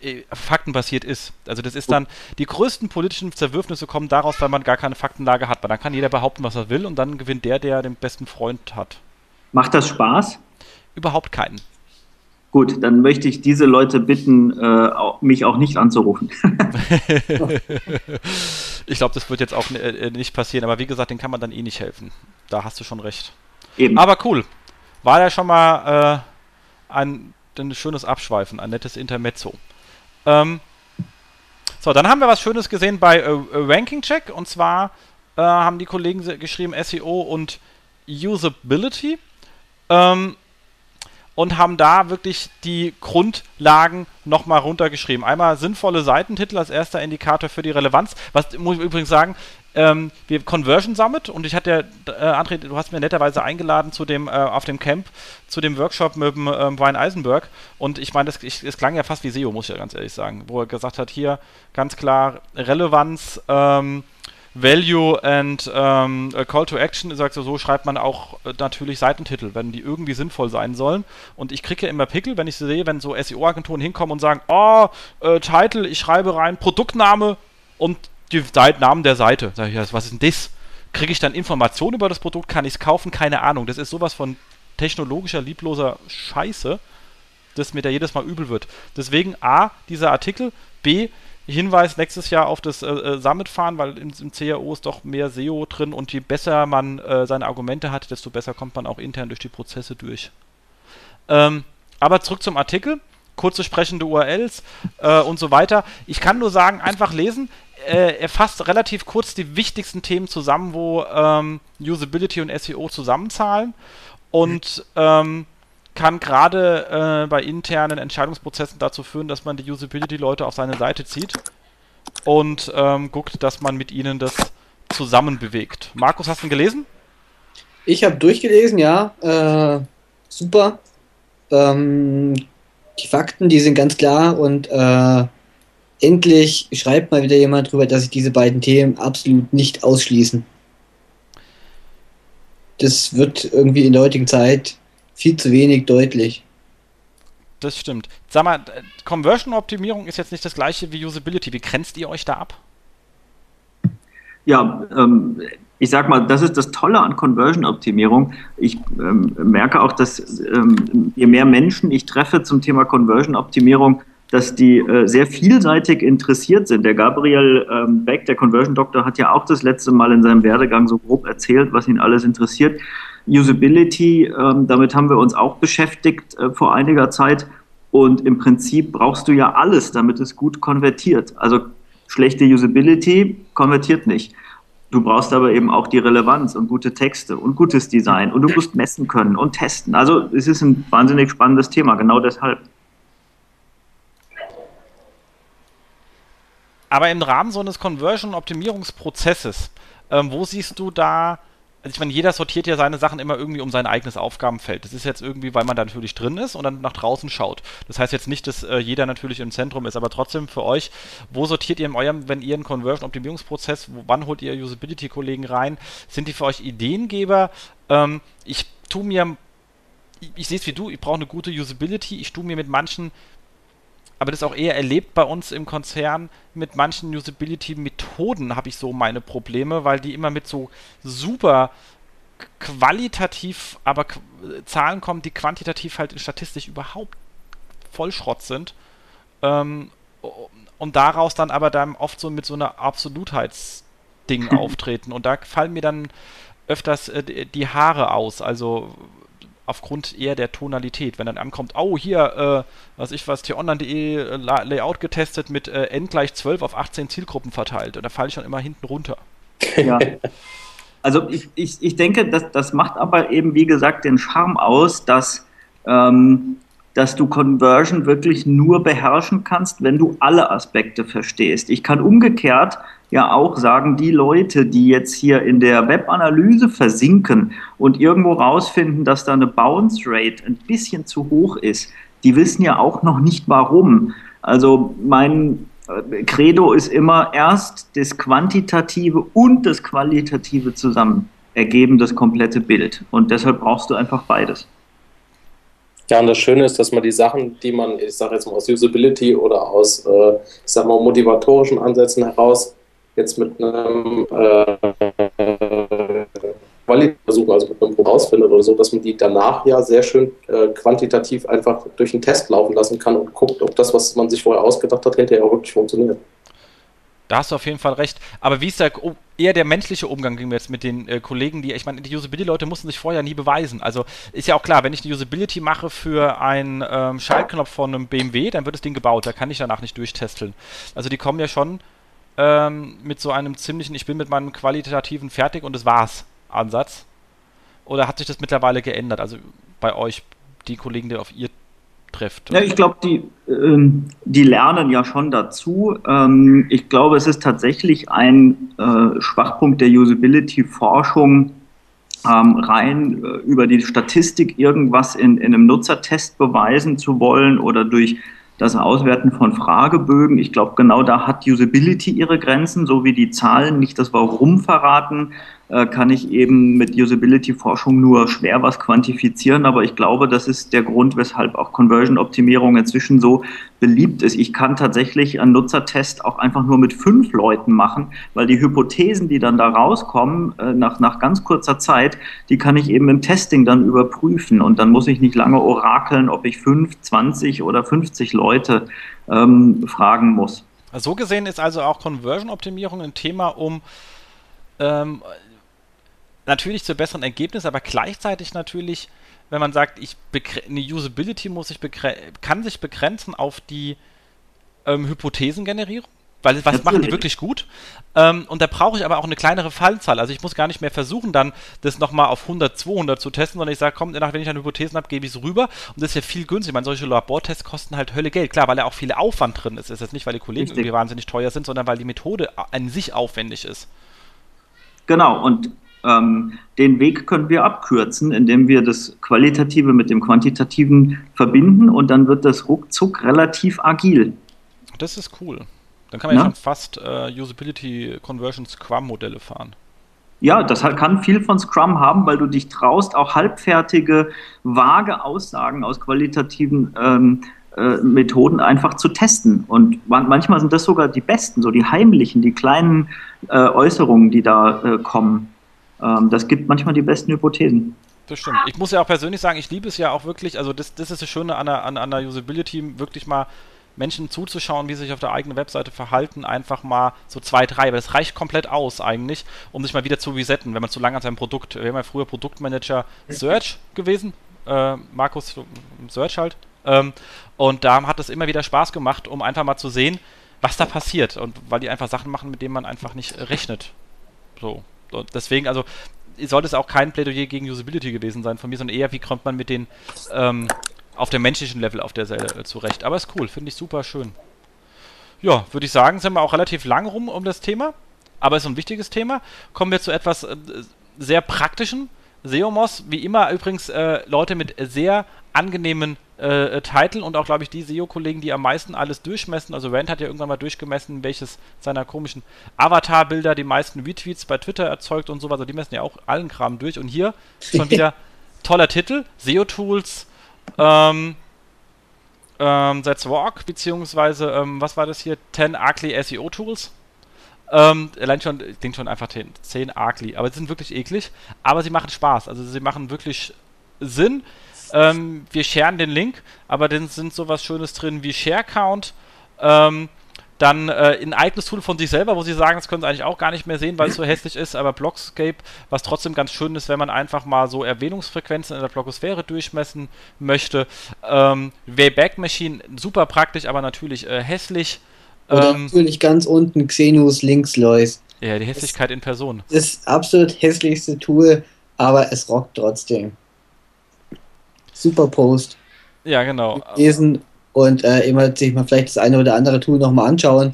äh, faktenbasiert ist. Also das ist dann, die größten politischen Zerwürfnisse kommen daraus, weil man gar keine Faktenlage hat. Weil dann kann jeder behaupten, was er will und dann gewinnt der, der den besten Freund hat.
Macht das Spaß?
Überhaupt keinen.
Gut, dann möchte ich diese Leute bitten, äh, mich auch nicht anzurufen.
ich glaube, das wird jetzt auch äh, nicht passieren, aber wie gesagt, den kann man dann eh nicht helfen. Da hast du schon recht.
Eben.
Aber cool. War ja schon mal äh, ein, ein schönes Abschweifen, ein nettes Intermezzo. Ähm, so, dann haben wir was Schönes gesehen bei äh, Ranking Check und zwar äh, haben die Kollegen geschrieben SEO und Usability. Ähm, und haben da wirklich die Grundlagen nochmal runtergeschrieben. Einmal sinnvolle Seitentitel als erster Indikator für die Relevanz. Was muss ich übrigens sagen, ähm, wir Conversion Summit und ich hatte äh, André, du hast mir netterweise eingeladen zu dem, äh, auf dem Camp, zu dem Workshop mit dem ähm, Brian Eisenberg und ich meine, es klang ja fast wie SEO, muss ich ja ganz ehrlich sagen, wo er gesagt hat, hier ganz klar Relevanz, ähm, Value and ähm, Call to Action, sagst du, so schreibt man auch äh, natürlich Seitentitel, wenn die irgendwie sinnvoll sein sollen. Und ich kriege ja immer Pickel, wenn ich sehe, wenn so SEO-Agenturen hinkommen und sagen, oh, äh, Title, ich schreibe rein Produktname und die Namen der Seite. Sag ich, was ist denn das? Kriege ich dann Informationen über das Produkt? Kann ich es kaufen? Keine Ahnung. Das ist sowas von technologischer, liebloser Scheiße, dass mir da jedes Mal übel wird. Deswegen A, dieser Artikel, B, Hinweis nächstes Jahr auf das äh, äh Summit fahren, weil im, im, CAO ist doch mehr SEO drin und je besser man äh, seine Argumente hat, desto besser kommt man auch intern durch die Prozesse durch. Ähm, aber zurück zum Artikel. Kurze sprechende URLs äh, und so weiter. Ich kann nur sagen, einfach lesen. Er fasst relativ kurz die wichtigsten Themen zusammen, wo ähm, Usability und SEO zusammenzahlen. Und ähm, kann gerade äh, bei internen Entscheidungsprozessen dazu führen, dass man die Usability-Leute auf seine Seite zieht und ähm, guckt, dass man mit ihnen das zusammen bewegt. Markus, hast du ihn gelesen?
Ich habe durchgelesen, ja. Äh, super. Ähm, die Fakten, die sind ganz klar und äh, endlich schreibt mal wieder jemand drüber, dass sich diese beiden Themen absolut nicht ausschließen. das wird irgendwie in der heutigen Zeit viel zu wenig deutlich.
Das stimmt. Sag mal, Conversion-Optimierung ist jetzt nicht das gleiche wie Usability. Wie grenzt ihr euch da ab?
Ja, ähm, ich sag mal, das ist das Tolle an Conversion-Optimierung. Ich ähm, merke auch, dass ähm, je mehr Menschen ich treffe zum Thema Conversion-Optimierung, dass die äh, sehr vielseitig interessiert sind. Der Gabriel ähm, Beck, der Conversion Doctor, hat ja auch das letzte Mal in seinem Werdegang so grob erzählt, was ihn alles interessiert. Usability, ähm, damit haben wir uns auch beschäftigt äh, vor einiger Zeit. Und im Prinzip brauchst du ja alles, damit es gut konvertiert. Also schlechte Usability konvertiert nicht. Du brauchst aber eben auch die Relevanz und gute Texte und gutes Design und du musst messen können und testen. Also es ist ein wahnsinnig spannendes Thema, genau deshalb.
Aber im Rahmen so eines Conversion-Optimierungsprozesses, ähm, wo siehst du da, also ich meine, jeder sortiert ja seine Sachen immer irgendwie um sein eigenes Aufgabenfeld. Das ist jetzt irgendwie, weil man da natürlich drin ist und dann nach draußen schaut. Das heißt jetzt nicht, dass äh, jeder natürlich im Zentrum ist, aber trotzdem für euch, wo sortiert ihr in eurem, wenn ihr einen Conversion-Optimierungsprozess, wann holt ihr Usability-Kollegen rein? Sind die für euch Ideengeber? Ähm, ich tue mir, ich, ich sehe es wie du, ich brauche eine gute Usability, ich tue mir mit manchen aber das ist auch eher erlebt bei uns im Konzern. Mit manchen Usability-Methoden habe ich so meine Probleme, weil die immer mit so super qualitativ, aber qu Zahlen kommen, die quantitativ halt in statistisch überhaupt Vollschrott sind. Ähm, und daraus dann aber dann oft so mit so einer Absolutheitsding auftreten. Und da fallen mir dann öfters äh, die Haare aus. Also aufgrund eher der Tonalität. Wenn dann ankommt, oh, hier, äh, was ich was, t-online.de äh, Layout getestet mit äh, n gleich 12 auf 18 Zielgruppen verteilt. Und da falle ich schon immer hinten runter.
Ja. Also ich, ich, ich denke, das, das macht aber eben, wie gesagt, den Charme aus, dass, ähm, dass du Conversion wirklich nur beherrschen kannst, wenn du alle Aspekte verstehst. Ich kann umgekehrt ja auch sagen, die Leute, die jetzt hier in der Webanalyse versinken und irgendwo rausfinden, dass da eine Bounce Rate ein bisschen zu hoch ist, die wissen ja auch noch nicht warum. Also mein äh, Credo ist immer erst das Quantitative und das Qualitative zusammen ergeben das komplette Bild. Und deshalb brauchst du einfach beides.
Ja, und das Schöne ist, dass man die Sachen, die man, ich sage jetzt mal aus Usability oder aus, äh, ich sag mal, motivatorischen Ansätzen heraus jetzt mit einem äh, Qualitätsversuch, also mit einem rausfindet oder so, dass man die danach ja sehr schön äh, quantitativ einfach durch einen Test laufen lassen kann und guckt, ob das, was man sich vorher ausgedacht hat, hinterher auch wirklich funktioniert.
Da hast du auf jeden Fall recht. Aber wie ist der, eher der menschliche Umgang jetzt mit den äh, Kollegen, die, ich meine, die Usability-Leute mussten sich vorher nie beweisen. Also ist ja auch klar, wenn ich eine Usability mache für einen ähm, Schaltknopf von einem BMW, dann wird das Ding gebaut. Da kann ich danach nicht durchtesteln. Also die kommen ja schon ähm, mit so einem ziemlichen, ich bin mit meinem qualitativen fertig und das war's Ansatz? Oder hat sich das mittlerweile geändert? Also bei euch, die Kollegen, die auf ihr trifft?
Ja, ich glaube, die, ähm, die lernen ja schon dazu. Ähm, ich glaube, es ist tatsächlich ein äh, Schwachpunkt der Usability-Forschung, ähm, rein äh, über die Statistik irgendwas in, in einem Nutzertest beweisen zu wollen oder durch das Auswerten von Fragebögen. Ich glaube, genau da hat Usability ihre Grenzen, so wie die Zahlen nicht das Warum verraten, äh, kann ich eben mit Usability-Forschung nur schwer was quantifizieren, aber ich glaube, das ist der Grund, weshalb auch Conversion-Optimierung inzwischen so beliebt ist. Ich kann tatsächlich einen Nutzertest auch einfach nur mit fünf Leuten machen, weil die Hypothesen, die dann da rauskommen, äh, nach, nach ganz kurzer Zeit, die kann ich eben im Testing dann überprüfen und dann muss ich nicht lange orakeln, ob ich fünf, 20 oder 50 Leute ähm, fragen muss.
So gesehen ist also auch Conversion-Optimierung ein Thema, um ähm, natürlich zu besseren Ergebnissen, aber gleichzeitig natürlich, wenn man sagt, ich eine Usability muss sich kann sich begrenzen auf die ähm, Hypothesengenerierung, weil was Natürlich. machen die wirklich gut? Ähm, und da brauche ich aber auch eine kleinere Fallzahl. Also ich muss gar nicht mehr versuchen, dann das nochmal auf 100, 200 zu testen, sondern ich sage, komm, wenn ich eine Hypothesen habe, gebe ich es rüber. Und das ist ja viel günstiger. Ich meine, solche Labortests kosten halt Hölle Geld. Klar, weil da auch viel Aufwand drin ist. Das ist jetzt nicht, weil die Kollegen Richtig. irgendwie wahnsinnig teuer sind, sondern weil die Methode an sich aufwendig ist.
Genau, und ähm, den Weg können wir abkürzen, indem wir das Qualitative mit dem Quantitativen verbinden und dann wird das ruckzuck relativ agil.
Das ist cool. Dann kann man Na? ja schon fast äh, Usability Conversion Scrum Modelle fahren.
Ja, das kann viel von Scrum haben, weil du dich traust, auch halbfertige, vage Aussagen aus qualitativen ähm, äh, Methoden einfach zu testen. Und manchmal sind das sogar die besten, so die heimlichen, die kleinen äh, Äußerungen, die da äh, kommen. Ähm, das gibt manchmal die besten Hypothesen.
Das stimmt. Ich muss ja auch persönlich sagen, ich liebe es ja auch wirklich, also das, das ist das Schöne an der, an, an der Usability, wirklich mal Menschen zuzuschauen, wie sie sich auf der eigenen Webseite verhalten, einfach mal so zwei, drei, aber das reicht komplett aus eigentlich, um sich mal wieder zu resetten, wenn man zu lange an seinem Produkt, wir haben ja früher Produktmanager Search gewesen, äh, Markus Search halt, ähm, und da hat es immer wieder Spaß gemacht, um einfach mal zu sehen, was da passiert und weil die einfach Sachen machen, mit denen man einfach nicht rechnet. So. Und deswegen, also sollte es auch kein Plädoyer gegen Usability gewesen sein von mir, sondern eher, wie kommt man mit den ähm, auf dem menschlichen Level auf der Seite äh, zurecht. Aber ist cool, finde ich super schön. Ja, würde ich sagen, sind wir auch relativ lang rum um das Thema. Aber ist ein wichtiges Thema. Kommen wir zu etwas äh, sehr praktischen. Seomos, wie immer übrigens äh, Leute mit sehr angenehmen äh, Titel und auch, glaube ich, die SEO-Kollegen, die am meisten alles durchmessen. Also Rand hat ja irgendwann mal durchgemessen, welches seiner komischen Avatar-Bilder die meisten Retweets bei Twitter erzeugt und sowas. Also die messen ja auch allen Kram durch. Und hier schon wieder toller Titel. SEO-Tools ähm, ähm, That's Walk, beziehungsweise, ähm, was war das hier? 10 Ugly SEO Tools. Ähm, allein schon, ich denke schon einfach 10, 10 Ugly, aber sie sind wirklich eklig, aber sie machen Spaß, also sie machen wirklich Sinn. Ähm, wir sharen den Link, aber dann sind sowas Schönes drin wie Share Count. Ähm, dann äh, ein eigenes Tool von sich selber, wo sie sagen, das können sie eigentlich auch gar nicht mehr sehen, weil es so hässlich ist, aber Blogscape, was trotzdem ganz schön ist, wenn man einfach mal so Erwähnungsfrequenzen in der Blogosphäre durchmessen möchte. Ähm, Wayback Machine, super praktisch, aber natürlich äh, hässlich.
Oder ähm, natürlich ganz unten Xenus Linkslois.
Ja, die Hässlichkeit das, in Person.
Das absolut hässlichste Tool, aber es rockt trotzdem. Super Post.
Ja, genau.
Lesen und äh, immer sich mal vielleicht das eine oder andere Tool nochmal anschauen,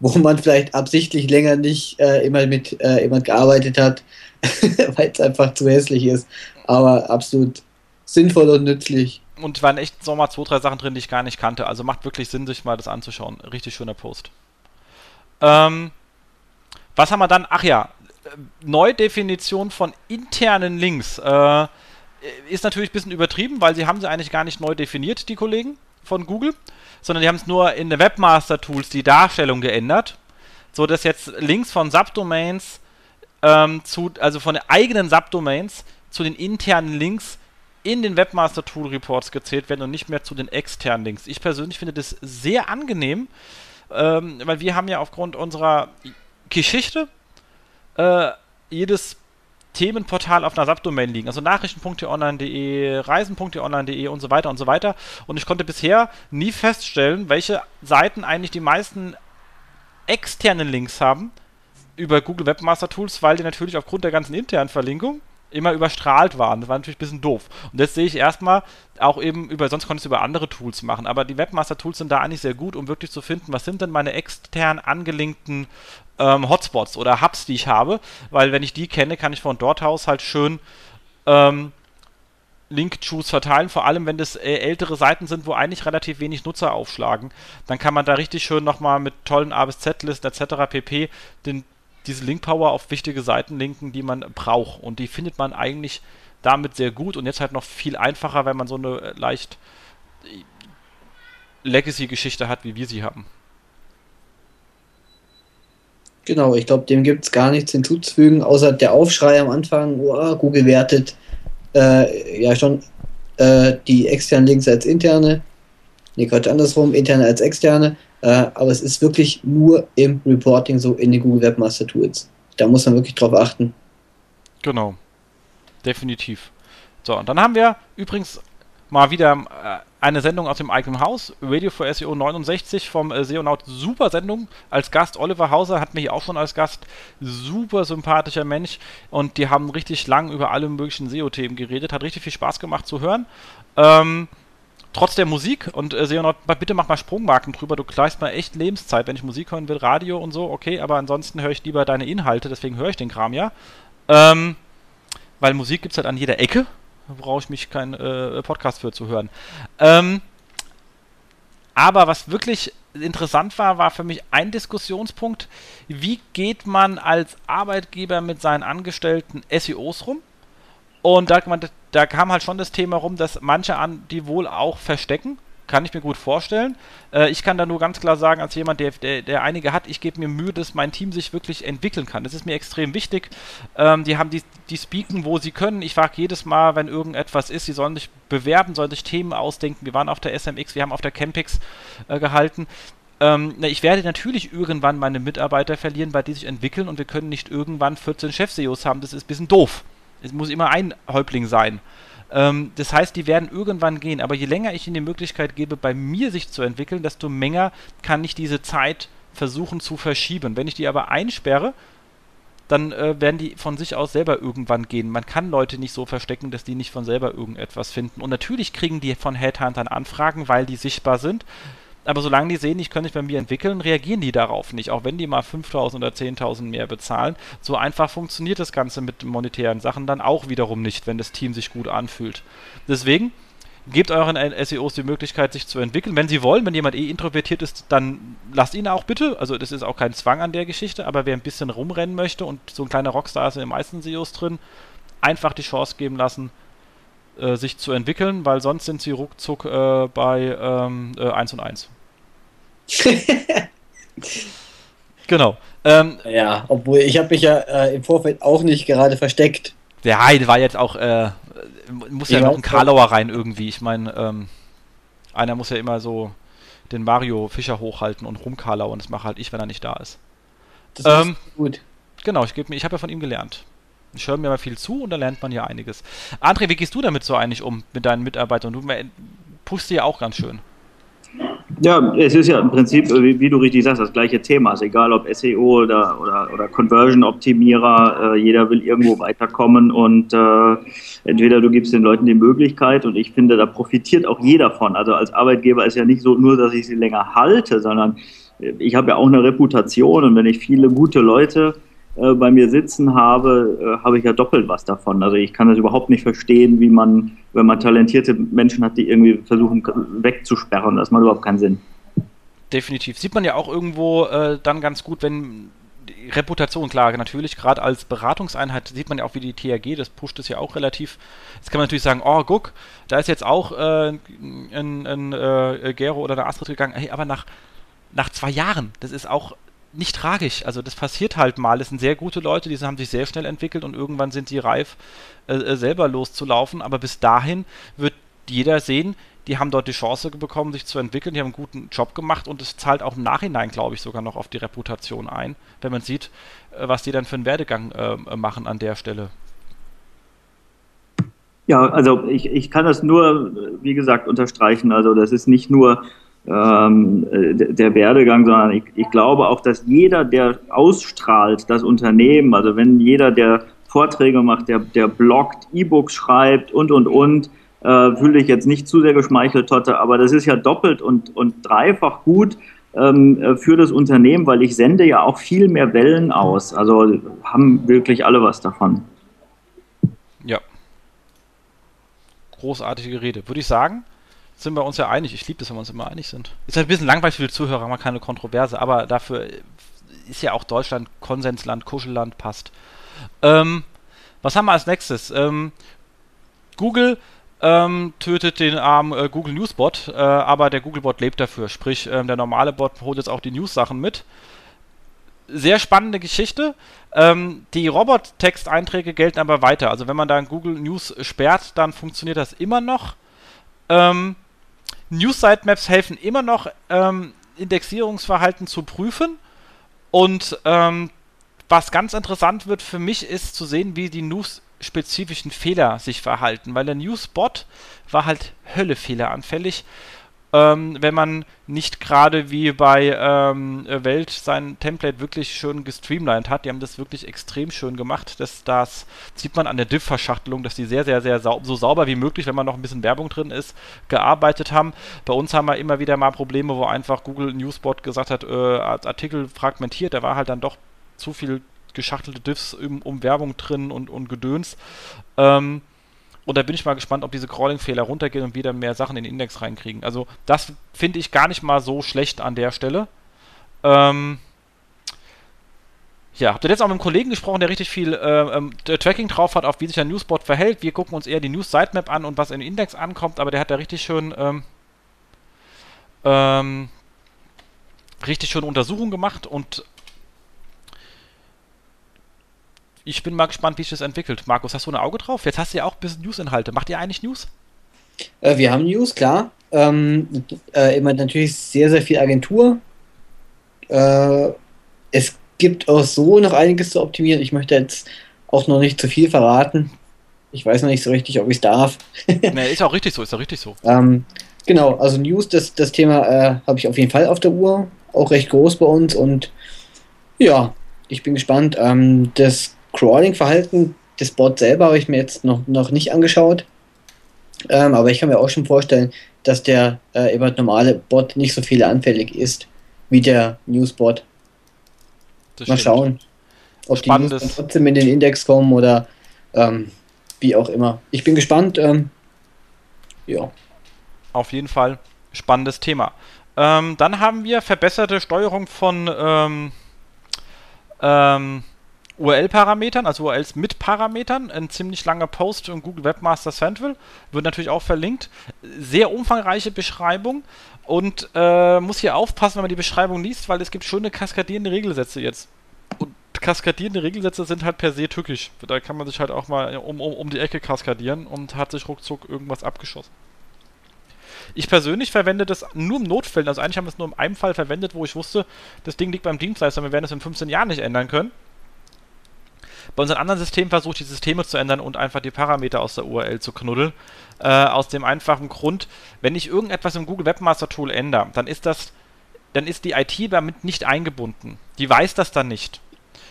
wo man vielleicht absichtlich länger nicht äh, immer mit äh, jemand gearbeitet hat, weil es einfach zu hässlich ist. Aber absolut sinnvoll und nützlich.
Und waren echt so mal zwei, drei Sachen drin, die ich gar nicht kannte. Also macht wirklich Sinn, sich mal das anzuschauen. Richtig schöner Post. Ähm, was haben wir dann? Ach ja, Neudefinition von internen Links. Äh, ist natürlich ein bisschen übertrieben, weil sie haben sie eigentlich gar nicht neu definiert, die Kollegen von Google, sondern die haben es nur in den Webmaster Tools die Darstellung geändert, so dass jetzt Links von Subdomains ähm, zu, also von den eigenen Subdomains zu den internen Links in den Webmaster Tool Reports gezählt werden und nicht mehr zu den externen Links. Ich persönlich finde das sehr angenehm, ähm, weil wir haben ja aufgrund unserer Geschichte äh, jedes Themenportal auf einer Subdomain liegen. Also nachrichten.online.de, reisen.online.de und so weiter und so weiter. Und ich konnte bisher nie feststellen, welche Seiten eigentlich die meisten externen Links haben über Google Webmaster Tools, weil die natürlich aufgrund der ganzen internen Verlinkung immer überstrahlt waren. Das war natürlich ein bisschen doof. Und jetzt sehe ich erstmal auch eben über, sonst konntest du über andere Tools machen, aber die Webmaster-Tools sind da eigentlich sehr gut, um wirklich zu finden, was sind denn meine extern angelinkten ähm, Hotspots oder Hubs, die ich habe, weil wenn ich die kenne, kann ich von dort aus halt schön ähm, Link-Choose verteilen, vor allem wenn das äh, ältere Seiten sind, wo eigentlich relativ wenig Nutzer aufschlagen. Dann kann man da richtig schön nochmal mit tollen A bis Z-Listen etc. pp. Den, diese Link-Power auf wichtige Seiten linken, die man braucht. Und die findet man eigentlich damit sehr gut und jetzt halt noch viel einfacher, wenn man so eine äh, leicht äh, Legacy-Geschichte hat, wie wir sie haben.
Genau, ich glaube, dem gibt es gar nichts hinzuzufügen, außer der Aufschrei am Anfang, oh, Google wertet äh, ja schon äh, die externen Links als interne, nee, Quatsch, andersrum, interne als externe, äh, aber es ist wirklich nur im Reporting so in den Google Webmaster Tools. Da muss man wirklich drauf achten.
Genau, definitiv. So, und dann haben wir übrigens mal wieder äh, eine Sendung aus dem eigenen Haus, Radio for SEO 69 vom äh, SEOnaut. Super Sendung. Als Gast Oliver Hauser hat mich auch schon als Gast. Super sympathischer Mensch. Und die haben richtig lang über alle möglichen SEO-Themen geredet. Hat richtig viel Spaß gemacht zu hören. Ähm, trotz der Musik und äh, Seonaut, bitte mach mal Sprungmarken drüber, du gleichst mal echt Lebenszeit, wenn ich Musik hören will, Radio und so, okay, aber ansonsten höre ich lieber deine Inhalte, deswegen höre ich den Kram ja. Ähm, weil Musik gibt es halt an jeder Ecke brauche ich mich keinen äh, Podcast für zu hören. Ähm, aber was wirklich interessant war, war für mich ein Diskussionspunkt, wie geht man als Arbeitgeber mit seinen Angestellten SEOs rum? Und da, da kam halt schon das Thema rum, dass manche an die wohl auch verstecken kann ich mir gut vorstellen. Äh, ich kann da nur ganz klar sagen, als jemand, der, der, der einige hat, ich gebe mir Mühe, dass mein Team sich wirklich entwickeln kann. Das ist mir extrem wichtig. Ähm, die haben die, die speaken, wo sie können. Ich frage jedes Mal, wenn irgendetwas ist, sie sollen sich bewerben, sollen sich Themen ausdenken. Wir waren auf der SMX, wir haben auf der Campix äh, gehalten. Ähm, ich werde natürlich irgendwann meine Mitarbeiter verlieren, weil die sich entwickeln und wir können nicht irgendwann 14 Chef-SEOs haben. Das ist ein bisschen doof. Es muss immer ein Häuptling sein. Ähm, das heißt, die werden irgendwann gehen. Aber je länger ich ihnen die Möglichkeit gebe, bei mir sich zu entwickeln, desto länger kann ich diese Zeit versuchen zu verschieben. Wenn ich die aber einsperre, dann äh, werden die von sich aus selber irgendwann gehen. Man kann Leute nicht so verstecken, dass die nicht von selber irgendetwas finden. Und natürlich kriegen die von Headhuntern Anfragen, weil die sichtbar sind. Aber solange die sehen, ich kann mich bei mir entwickeln, reagieren die darauf nicht. Auch wenn die mal 5.000 oder 10.000 mehr bezahlen. So einfach funktioniert das Ganze mit monetären Sachen dann auch wiederum nicht, wenn das Team sich gut anfühlt. Deswegen, gebt euren SEOs die Möglichkeit, sich zu entwickeln. Wenn sie wollen, wenn jemand eh introvertiert ist, dann lasst ihn auch bitte. Also das ist auch kein Zwang an der Geschichte, aber wer ein bisschen rumrennen möchte und so ein kleiner Rockstar ist in den meisten SEOs drin, einfach die Chance geben lassen, äh, sich zu entwickeln, weil sonst sind sie ruckzuck äh, bei ähm, äh, 1 und 1. genau.
Ähm, ja, obwohl ich habe mich ja äh, im Vorfeld auch nicht gerade versteckt.
Der Heide war jetzt auch, äh, muss ja, ja noch ein Karlauer rein irgendwie. Ich meine, ähm, einer muss ja immer so den Mario Fischer hochhalten und rumkarlauern. und das mache halt ich, wenn er nicht da ist. Das ähm, ist gut. Genau, ich, ich habe ja von ihm gelernt. Ich höre mir mal viel zu und da lernt man ja einiges. André, wie gehst du damit so eigentlich um mit deinen Mitarbeitern? Du pushst ja auch ganz schön.
Ja, es ist ja im Prinzip, wie, wie, du richtig sagst, das gleiche Thema. Also egal ob SEO oder, oder, oder Conversion-Optimierer, äh, jeder will irgendwo weiterkommen und äh, entweder du gibst den Leuten die Möglichkeit und ich finde, da profitiert auch jeder von. Also als Arbeitgeber ist ja nicht so nur, dass ich sie länger halte, sondern ich habe ja auch eine Reputation und wenn ich viele gute Leute äh, bei mir sitzen habe, äh, habe ich ja doppelt was davon. Also ich kann das überhaupt nicht verstehen, wie man, wenn man talentierte Menschen hat, die irgendwie versuchen wegzusperren. Das macht überhaupt keinen Sinn.
Definitiv. Sieht man ja auch irgendwo äh, dann ganz gut, wenn Reputation, klar, natürlich, gerade als Beratungseinheit sieht man ja auch, wie die THG, das pusht es ja auch relativ. Jetzt kann man natürlich sagen, oh, guck, da ist jetzt auch äh, ein, ein äh, Gero oder eine Astrid gegangen, hey, aber nach, nach zwei Jahren, das ist auch nicht tragisch. Also das passiert halt mal. Es sind sehr gute Leute, die haben sich sehr schnell entwickelt und irgendwann sind sie reif, äh, äh, selber loszulaufen. Aber bis dahin wird jeder sehen, die haben dort die Chance bekommen, sich zu entwickeln, die haben einen guten Job gemacht und es zahlt auch im Nachhinein, glaube ich, sogar noch auf die Reputation ein, wenn man sieht, äh, was die dann für einen Werdegang äh, machen an der Stelle.
Ja, also ich, ich kann das nur, wie gesagt, unterstreichen. Also das ist nicht nur ähm, der Werdegang, sondern ich, ich glaube auch, dass jeder, der ausstrahlt, das Unternehmen, also wenn jeder, der Vorträge macht, der, der bloggt, E-Books schreibt und, und, und, äh, fühle ich jetzt nicht zu sehr geschmeichelt, Totte, aber das ist ja doppelt und, und dreifach gut ähm, für das Unternehmen, weil ich sende ja auch viel mehr Wellen aus. Also haben wirklich alle was davon.
Ja. Großartige Rede. Würde ich sagen, sind wir uns ja einig. Ich liebe das, wenn wir uns immer einig sind. Ist halt ein bisschen langweilig für die Zuhörer, haben wir keine Kontroverse, aber dafür ist ja auch Deutschland Konsensland, Kuschelland, passt. Ähm, was haben wir als nächstes? Ähm, Google ähm, tötet den armen äh, Google Newsbot, äh, aber der Googlebot lebt dafür. Sprich, ähm, der normale Bot holt jetzt auch die News-Sachen mit. Sehr spannende Geschichte. Ähm, die Robot-Texteinträge gelten aber weiter. Also wenn man da Google News sperrt, dann funktioniert das immer noch. Ähm, News-Sitemaps helfen immer noch, ähm, Indexierungsverhalten zu prüfen. Und ähm, was ganz interessant wird für mich ist zu sehen, wie die News-spezifischen Fehler sich verhalten, weil der Newsbot war halt Hölle fehleranfällig ähm, wenn man nicht gerade wie bei ähm, Welt sein Template wirklich schön gestreamlined hat. Die haben das wirklich extrem schön gemacht. Das, das sieht man an der Div-Verschachtelung, dass die sehr, sehr, sehr sau so sauber wie möglich, wenn man noch ein bisschen Werbung drin ist, gearbeitet haben. Bei uns haben wir immer wieder mal Probleme, wo einfach Google Newsbot gesagt hat, äh, Artikel fragmentiert, da war halt dann doch zu viel geschachtelte Diffs um, um Werbung drin und, und Gedöns. Ähm, Und da bin ich mal gespannt, ob diese Crawling-Fehler runtergehen und wieder mehr Sachen in den Index reinkriegen. Also das finde ich gar nicht mal so schlecht an der Stelle. Ähm, ja, habt ihr jetzt auch mit einem Kollegen gesprochen, der richtig viel äh, ähm, Tracking drauf hat, auf wie sich der Newsbot verhält? Wir gucken uns eher die News-Sitemap an und was in den Index ankommt, aber der hat da richtig schön ähm, ähm, richtig schön Untersuchungen gemacht und ich bin mal gespannt, wie sich das entwickelt. Markus, hast du ein Auge drauf? Jetzt hast du ja auch ein bisschen News-Inhalte. Macht ihr eigentlich News?
Äh, wir haben News, klar. Ähm, äh, immer natürlich sehr, sehr viel Agentur. Äh, es gibt auch so noch einiges zu optimieren. Ich möchte jetzt auch noch nicht zu viel verraten. Ich weiß noch nicht so richtig, ob ich es darf.
nee, ist auch richtig so, ist auch richtig so.
Ähm, genau, also News, das, das Thema äh, habe ich auf jeden Fall auf der Uhr. Auch recht groß bei uns und ja, ich bin gespannt. Ähm, das Crawling-Verhalten des Bots selber habe ich mir jetzt noch, noch nicht angeschaut. Ähm, aber ich kann mir auch schon vorstellen, dass der äh, immer normale Bot nicht so viel anfällig ist wie der Newsbot. Das Mal stimmt. schauen, ob Spannendes. die News trotzdem in den Index kommen oder ähm, wie auch immer. Ich bin gespannt. Ähm, ja.
Auf jeden Fall spannendes Thema. Ähm, dann haben wir verbesserte Steuerung von ähm, ähm, URL-Parametern, also URLs mit Parametern. Ein ziemlich langer Post in Google Webmaster Central. Wird natürlich auch verlinkt. Sehr umfangreiche Beschreibung. Und äh, muss hier aufpassen, wenn man die Beschreibung liest, weil es gibt schöne kaskadierende Regelsätze jetzt. Und kaskadierende Regelsätze sind halt per se tückisch. Da kann man sich halt auch mal um, um, um die Ecke kaskadieren und hat sich ruckzuck irgendwas abgeschossen. Ich persönlich verwende das nur im Notfällen. Also eigentlich haben wir es nur in einem Fall verwendet, wo ich wusste, das Ding liegt beim Dienstleister, wir werden es in 15 Jahren nicht ändern können. Bei unseren anderen Systemen versucht die Systeme zu ändern und einfach die Parameter aus der URL zu knuddeln. Äh, aus dem einfachen Grund, wenn ich irgendetwas im Google Webmaster Tool ändere, dann ist das, dann ist die IT damit nicht eingebunden. Die weiß das dann nicht.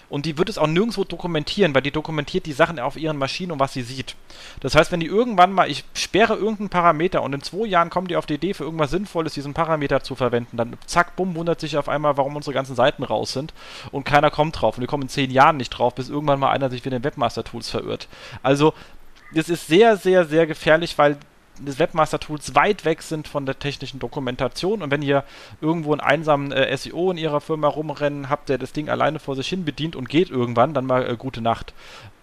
Und die wird es auch nirgendwo dokumentieren, weil die dokumentiert die Sachen auf ihren Maschinen und was sie sieht. Das heißt, wenn die irgendwann mal, ich sperre irgendeinen Parameter und in zwei Jahren kommen die auf die Idee, für irgendwas Sinnvolles diesen Parameter zu verwenden, dann zack, bumm, wundert sich auf einmal, warum unsere ganzen Seiten raus sind und keiner kommt drauf. Und wir kommen in zehn Jahren nicht drauf, bis irgendwann mal einer sich wieder in Webmaster-Tools verirrt. Also, das ist sehr, sehr, sehr gefährlich, weil des Webmaster-Tools weit weg sind von der technischen Dokumentation. Und wenn ihr irgendwo einen einsamen äh, SEO in ihrer Firma rumrennen habt, der das Ding alleine vor sich hin bedient und geht irgendwann, dann mal äh, gute Nacht.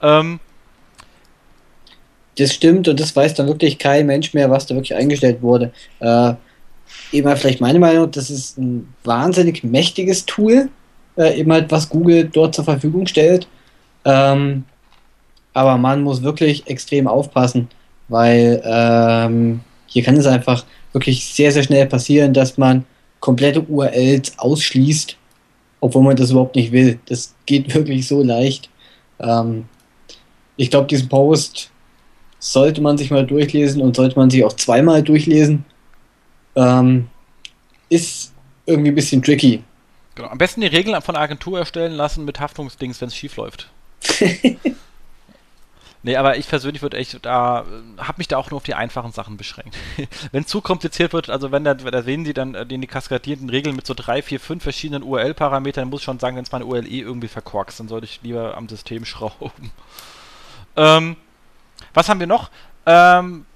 Ähm,
das stimmt und das weiß dann wirklich kein Mensch mehr, was da wirklich eingestellt wurde. Äh, eben vielleicht meine Meinung, das ist ein wahnsinnig mächtiges Tool, äh, eben halt, was Google dort zur Verfügung stellt. Ähm, aber man muss wirklich extrem aufpassen weil ähm, hier kann es einfach wirklich sehr, sehr schnell passieren, dass man komplette URLs ausschließt, obwohl man das überhaupt nicht will. Das geht wirklich so leicht. Ähm, ich glaube, diesen Post sollte man sich mal durchlesen und sollte man sich auch zweimal durchlesen. Ähm, ist irgendwie ein bisschen tricky.
Genau. Am besten die Regeln von der Agentur erstellen lassen mit Haftungsdings, wenn es schief läuft. Nee, aber ich persönlich würde echt da, habe mich da auch nur auf die einfachen Sachen beschränkt. wenn zu kompliziert wird, also wenn da, da sehen Sie dann äh, die kaskadierenden Regeln mit so drei, vier, fünf verschiedenen URL-Parametern, muss ich schon sagen, wenn es meine URL eh irgendwie verkorkst, dann sollte ich lieber am System schrauben. Ähm, was haben wir noch? Ähm,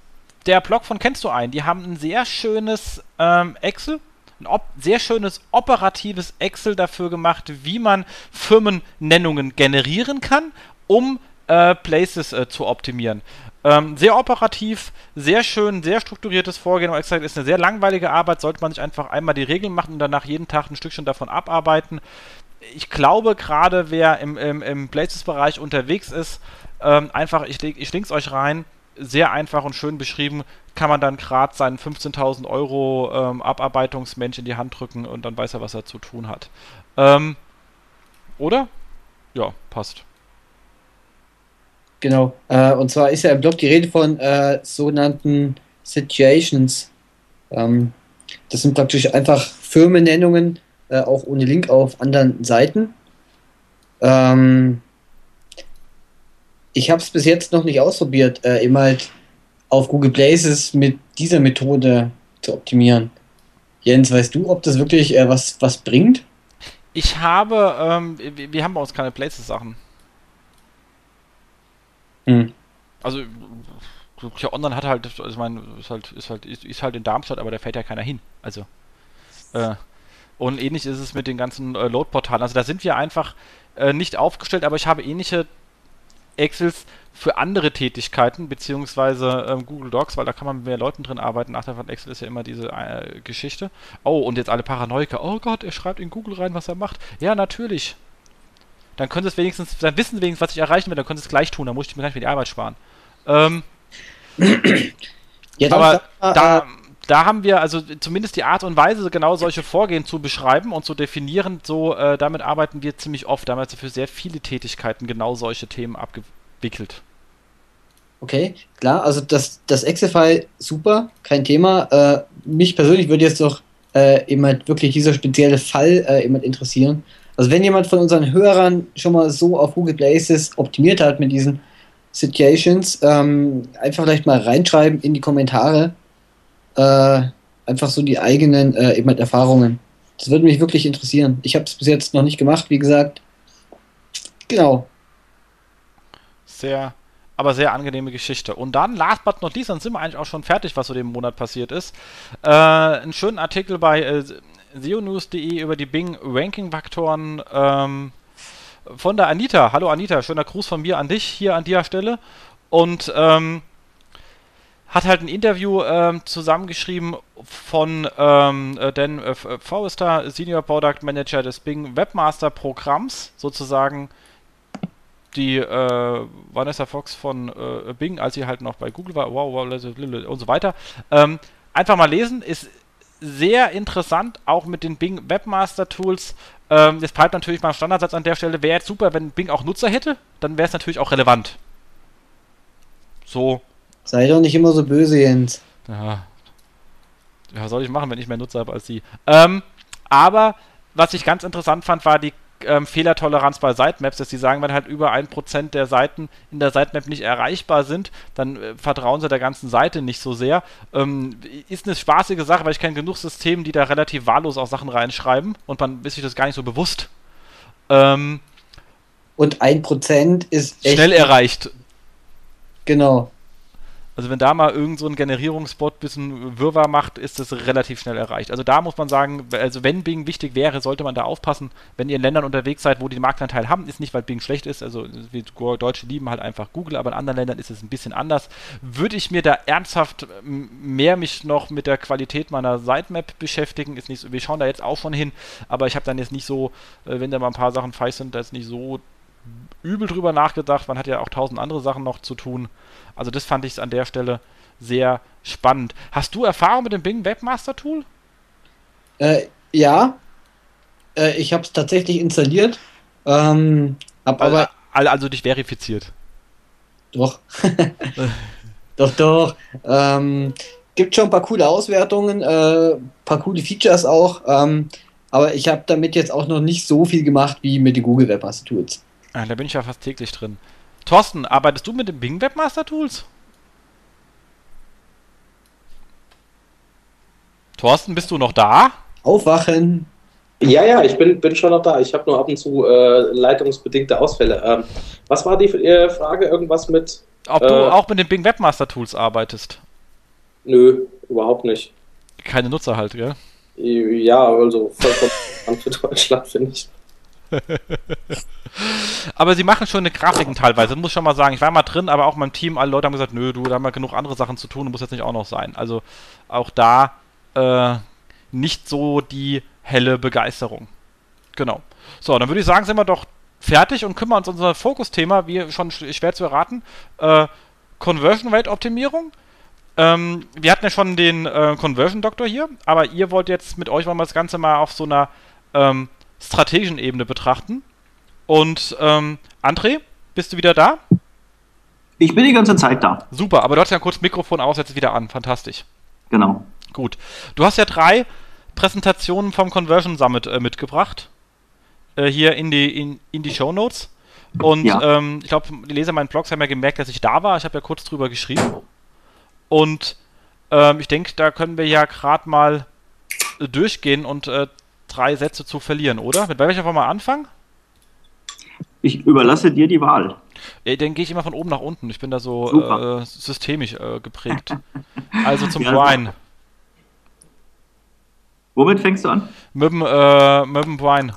der Blog von Kennst du einen? Die haben ein sehr schönes ähm, Excel, ein sehr schönes operatives Excel dafür gemacht, wie man Firmennennungen generieren kann, um äh, Places äh, zu optimieren. Ähm, sehr operativ, sehr schön, sehr strukturiertes Vorgehen. Aber gesagt, ist eine sehr langweilige Arbeit. Sollte man sich einfach einmal die Regeln machen und danach jeden Tag ein Stückchen davon abarbeiten. Ich glaube, gerade wer im, im, im Places-Bereich unterwegs ist, ähm, einfach, ich, ich link's euch rein, sehr einfach und schön beschrieben, kann man dann gerade seinen 15.000 Euro ähm, Abarbeitungsmensch in die Hand drücken und dann weiß er, was er zu tun hat. Ähm, oder? Ja, passt.
Genau. Äh, und zwar ist ja im Blog die Rede von äh, sogenannten Situations. Ähm, das sind praktisch einfach Firmennennungen, äh, auch ohne Link auf anderen Seiten. Ähm, ich habe es bis jetzt noch nicht ausprobiert, äh, immer halt auf Google Places mit dieser Methode zu optimieren. Jens, weißt du, ob das wirklich äh, was, was bringt?
Ich habe, ähm, wir haben bei uns keine Places-Sachen. Hm. Also ja, Online hat halt, ich meine, ist halt, ist halt, ist, ist halt in Darmstadt, aber da fährt ja keiner hin. Also. Äh, und ähnlich ist es mit den ganzen äh, Load-Portalen. Also da sind wir einfach äh, nicht aufgestellt, aber ich habe ähnliche Excels für andere Tätigkeiten, beziehungsweise ähm, Google Docs, weil da kann man mit mehr Leuten drin arbeiten. Nachteil von Excel ist ja immer diese äh, Geschichte. Oh, und jetzt alle Paranoiker. Oh Gott, er schreibt in Google rein, was er macht. Ja, natürlich. Dann können sie es wenigstens, dann wissen sie wenigstens, was ich erreichen will, dann können sie es gleich tun, dann muss ich mir gleich wieder die Arbeit sparen. Ähm, ja, aber da, da, da, haben wir also zumindest die Art und Weise, genau solche Vorgehen zu beschreiben und zu definieren, so äh, damit arbeiten wir ziemlich oft. Da haben wir also für sehr viele Tätigkeiten genau solche Themen abgewickelt.
Okay, klar, also das, das Excel-File super, kein Thema. Äh, mich persönlich würde jetzt doch äh, jemand wirklich dieser spezielle Fall äh, jemand interessieren. Also wenn jemand von unseren Hörern schon mal so auf Google Places optimiert hat mit diesen Situations, ähm, einfach vielleicht mal reinschreiben in die Kommentare. Äh, einfach so die eigenen äh, eben halt Erfahrungen. Das würde mich wirklich interessieren. Ich habe es bis jetzt noch nicht gemacht, wie gesagt. Genau.
Sehr, aber sehr angenehme Geschichte. Und dann, last but not least, dann sind wir eigentlich auch schon fertig, was so dem Monat passiert ist. Äh, einen schönen Artikel bei äh, seonews.de über die Bing Ranking-Faktoren. Ähm, von der Anita. Hallo Anita, schöner Gruß von mir an dich hier an dieser Stelle. Und ähm, hat halt ein Interview ähm, zusammengeschrieben von ähm, äh, Dan äh, Forrester, Senior Product Manager des Bing Webmaster Programms, sozusagen die äh, Vanessa Fox von äh, Bing, als sie halt noch bei Google war, wow, wow, und so weiter. Ähm, einfach mal lesen, ist sehr interessant, auch mit den Bing Webmaster Tools. Ähm, jetzt bleibt natürlich mal Standardsatz an der Stelle. Wäre jetzt super, wenn Bing auch Nutzer hätte, dann wäre es natürlich auch relevant. So.
Sei doch nicht immer so böse, Jens.
Ja. Ja, soll ich machen, wenn ich mehr Nutzer habe als sie. Ähm, aber was ich ganz interessant fand, war die ähm, Fehlertoleranz bei Sitemaps, dass die sagen, wenn halt über ein Prozent der Seiten in der Sitemap nicht erreichbar sind, dann äh, vertrauen sie der ganzen Seite nicht so sehr. Ähm, ist eine spaßige Sache, weil ich kenne genug Systeme, die da relativ wahllos auch Sachen reinschreiben und man ist sich das gar nicht so bewusst. Ähm,
und ein Prozent ist
schnell erreicht.
Genau.
Also wenn da mal irgend so ein Generierungsbot bisschen Wirrwarr macht, ist das relativ schnell erreicht. Also da muss man sagen, also wenn Bing wichtig wäre, sollte man da aufpassen. Wenn ihr in Ländern unterwegs seid, wo die Marktanteil haben, ist nicht, weil Bing schlecht ist. Also wir Deutsche lieben halt einfach Google, aber in anderen Ländern ist es ein bisschen anders. Würde ich mir da ernsthaft mehr mich noch mit der Qualität meiner Sitemap beschäftigen, ist nicht so, wir schauen da jetzt auch schon hin, aber ich habe dann jetzt nicht so, äh, wenn da mal ein paar Sachen falsch sind, da ist nicht so übel drüber nachgedacht. Man hat ja auch tausend andere Sachen noch zu tun. Also das fand ich an der Stelle sehr spannend. Hast du Erfahrung mit dem Bing Webmaster Tool?
Äh, ja. Äh, ich habe es tatsächlich installiert. Ähm, hab also, aber
also dich verifiziert.
Doch. doch, doch. Ähm, gibt schon ein paar coole Auswertungen, äh, paar coole Features auch. Ähm, aber ich habe damit jetzt auch noch nicht so viel gemacht wie mit den Google Webmaster Tools.
Ah, da bin ich ja fast täglich drin. Thorsten, arbeitest du mit den Bing Webmaster Tools? Thorsten, bist du noch da?
Aufwachen.
Ja, ja, ich bin, bin schon noch da. Ich habe nur ab und zu äh, leitungsbedingte Ausfälle. Ähm, was war die äh, Frage? Irgendwas mit.
Ob äh, du auch mit den Bing Webmaster Tools arbeitest?
Nö, überhaupt nicht.
Keine Nutzer halt, gell?
Ja, also vollkommen für Deutschland, finde ich.
Aber sie machen schon eine Grafiken teilweise, muss schon mal sagen. Ich war mal drin, aber auch mein Team, alle Leute haben gesagt, nö, du, da haben wir genug andere Sachen zu tun, muss jetzt nicht auch noch sein. Also auch da äh, nicht so die helle Begeisterung. Genau. So, dann würde ich sagen, sind wir doch fertig und kümmern uns um unser Fokusthema, wie schon schwer zu erraten, äh, Conversion Rate Optimierung. Ähm, wir hatten ja schon den äh, Conversion Doktor hier, aber ihr wollt jetzt mit euch wir das Ganze mal auf so einer ähm, strategischen Ebene betrachten. Und ähm, André, bist du wieder da?
Ich bin die ganze Zeit da.
Super, aber du hast ja kurz Mikrofon aus, jetzt wieder an. Fantastisch.
Genau.
Gut. Du hast ja drei Präsentationen vom Conversion Summit äh, mitgebracht. Äh, hier in die, in, in die Show Notes. Und ja. ähm, ich glaube, die Leser meinen Blogs haben ja gemerkt, dass ich da war. Ich habe ja kurz drüber geschrieben. Und ähm, ich denke, da können wir ja gerade mal äh, durchgehen und äh, drei Sätze zu verlieren, oder? Mit welcher wollen wir anfangen?
Ich überlasse dir die Wahl.
Ja, den gehe ich immer von oben nach unten. Ich bin da so äh, systemisch äh, geprägt. also zum ja, Brian.
Womit fängst du an?
Mit dem, äh, mit dem Brian.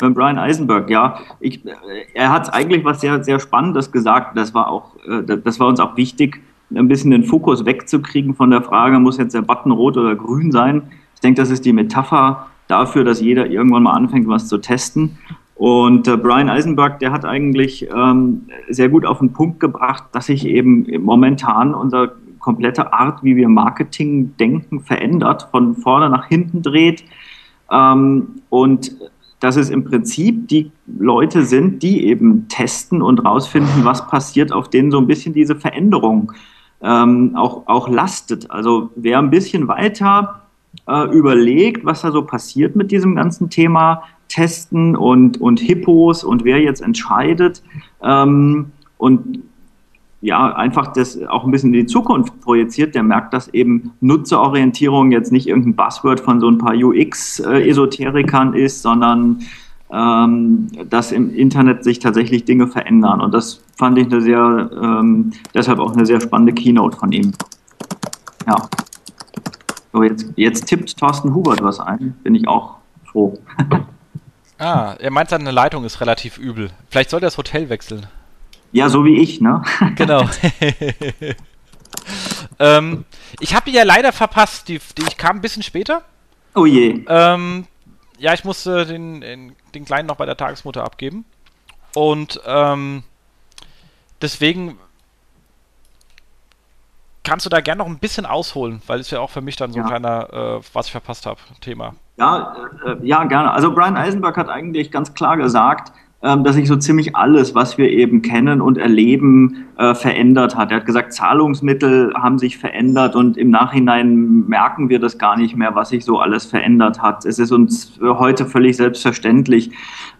Mit Brian Eisenberg, ja. Ich, äh, er hat eigentlich was sehr, sehr Spannendes gesagt. Das war auch, äh, das war uns auch wichtig, ein bisschen den Fokus wegzukriegen von der Frage, muss jetzt der Button rot oder grün sein? Ich denke, das ist die Metapher dafür, dass jeder irgendwann mal anfängt, was zu testen. Und äh, Brian Eisenberg, der hat eigentlich ähm, sehr gut auf den Punkt gebracht, dass sich eben momentan unsere komplette Art, wie wir Marketing denken, verändert, von vorne nach hinten dreht. Ähm, und dass es im Prinzip die Leute sind, die eben testen und rausfinden, was passiert, auf denen so ein bisschen diese Veränderung ähm, auch, auch lastet. Also wer ein bisschen weiter äh, überlegt, was da so passiert mit diesem ganzen Thema Testen und, und Hippos und wer jetzt entscheidet ähm, und ja, einfach das auch ein bisschen in die Zukunft projiziert, der merkt, dass eben Nutzerorientierung jetzt nicht irgendein Buzzword von so ein paar UX-Esoterikern ist, sondern ähm, dass im Internet sich tatsächlich Dinge verändern. Und das fand ich eine sehr, ähm, deshalb auch eine sehr spannende Keynote von ihm. Ja. So, jetzt, jetzt tippt Thorsten Hubert was ein, bin ich auch froh.
ah, er meint, seine Leitung ist relativ übel. Vielleicht soll er das Hotel wechseln.
Ja, so wie ich, ne?
Genau. ähm, ich habe die ja leider verpasst. Die, die, ich kam ein bisschen später.
Oh je.
Ähm, ja, ich musste den, den, den, Kleinen noch bei der Tagesmutter abgeben. Und ähm, deswegen kannst du da gerne noch ein bisschen ausholen, weil es ja auch für mich dann so ja. ein kleiner, äh, was ich verpasst habe, Thema.
Ja, äh, ja, gerne. Also Brian Eisenberg hat eigentlich ganz klar gesagt, ähm, dass sich so ziemlich alles, was wir eben kennen und erleben, äh, verändert hat. Er hat gesagt, Zahlungsmittel haben sich verändert und im Nachhinein merken wir das gar nicht mehr, was sich so alles verändert hat. Es ist uns heute völlig selbstverständlich.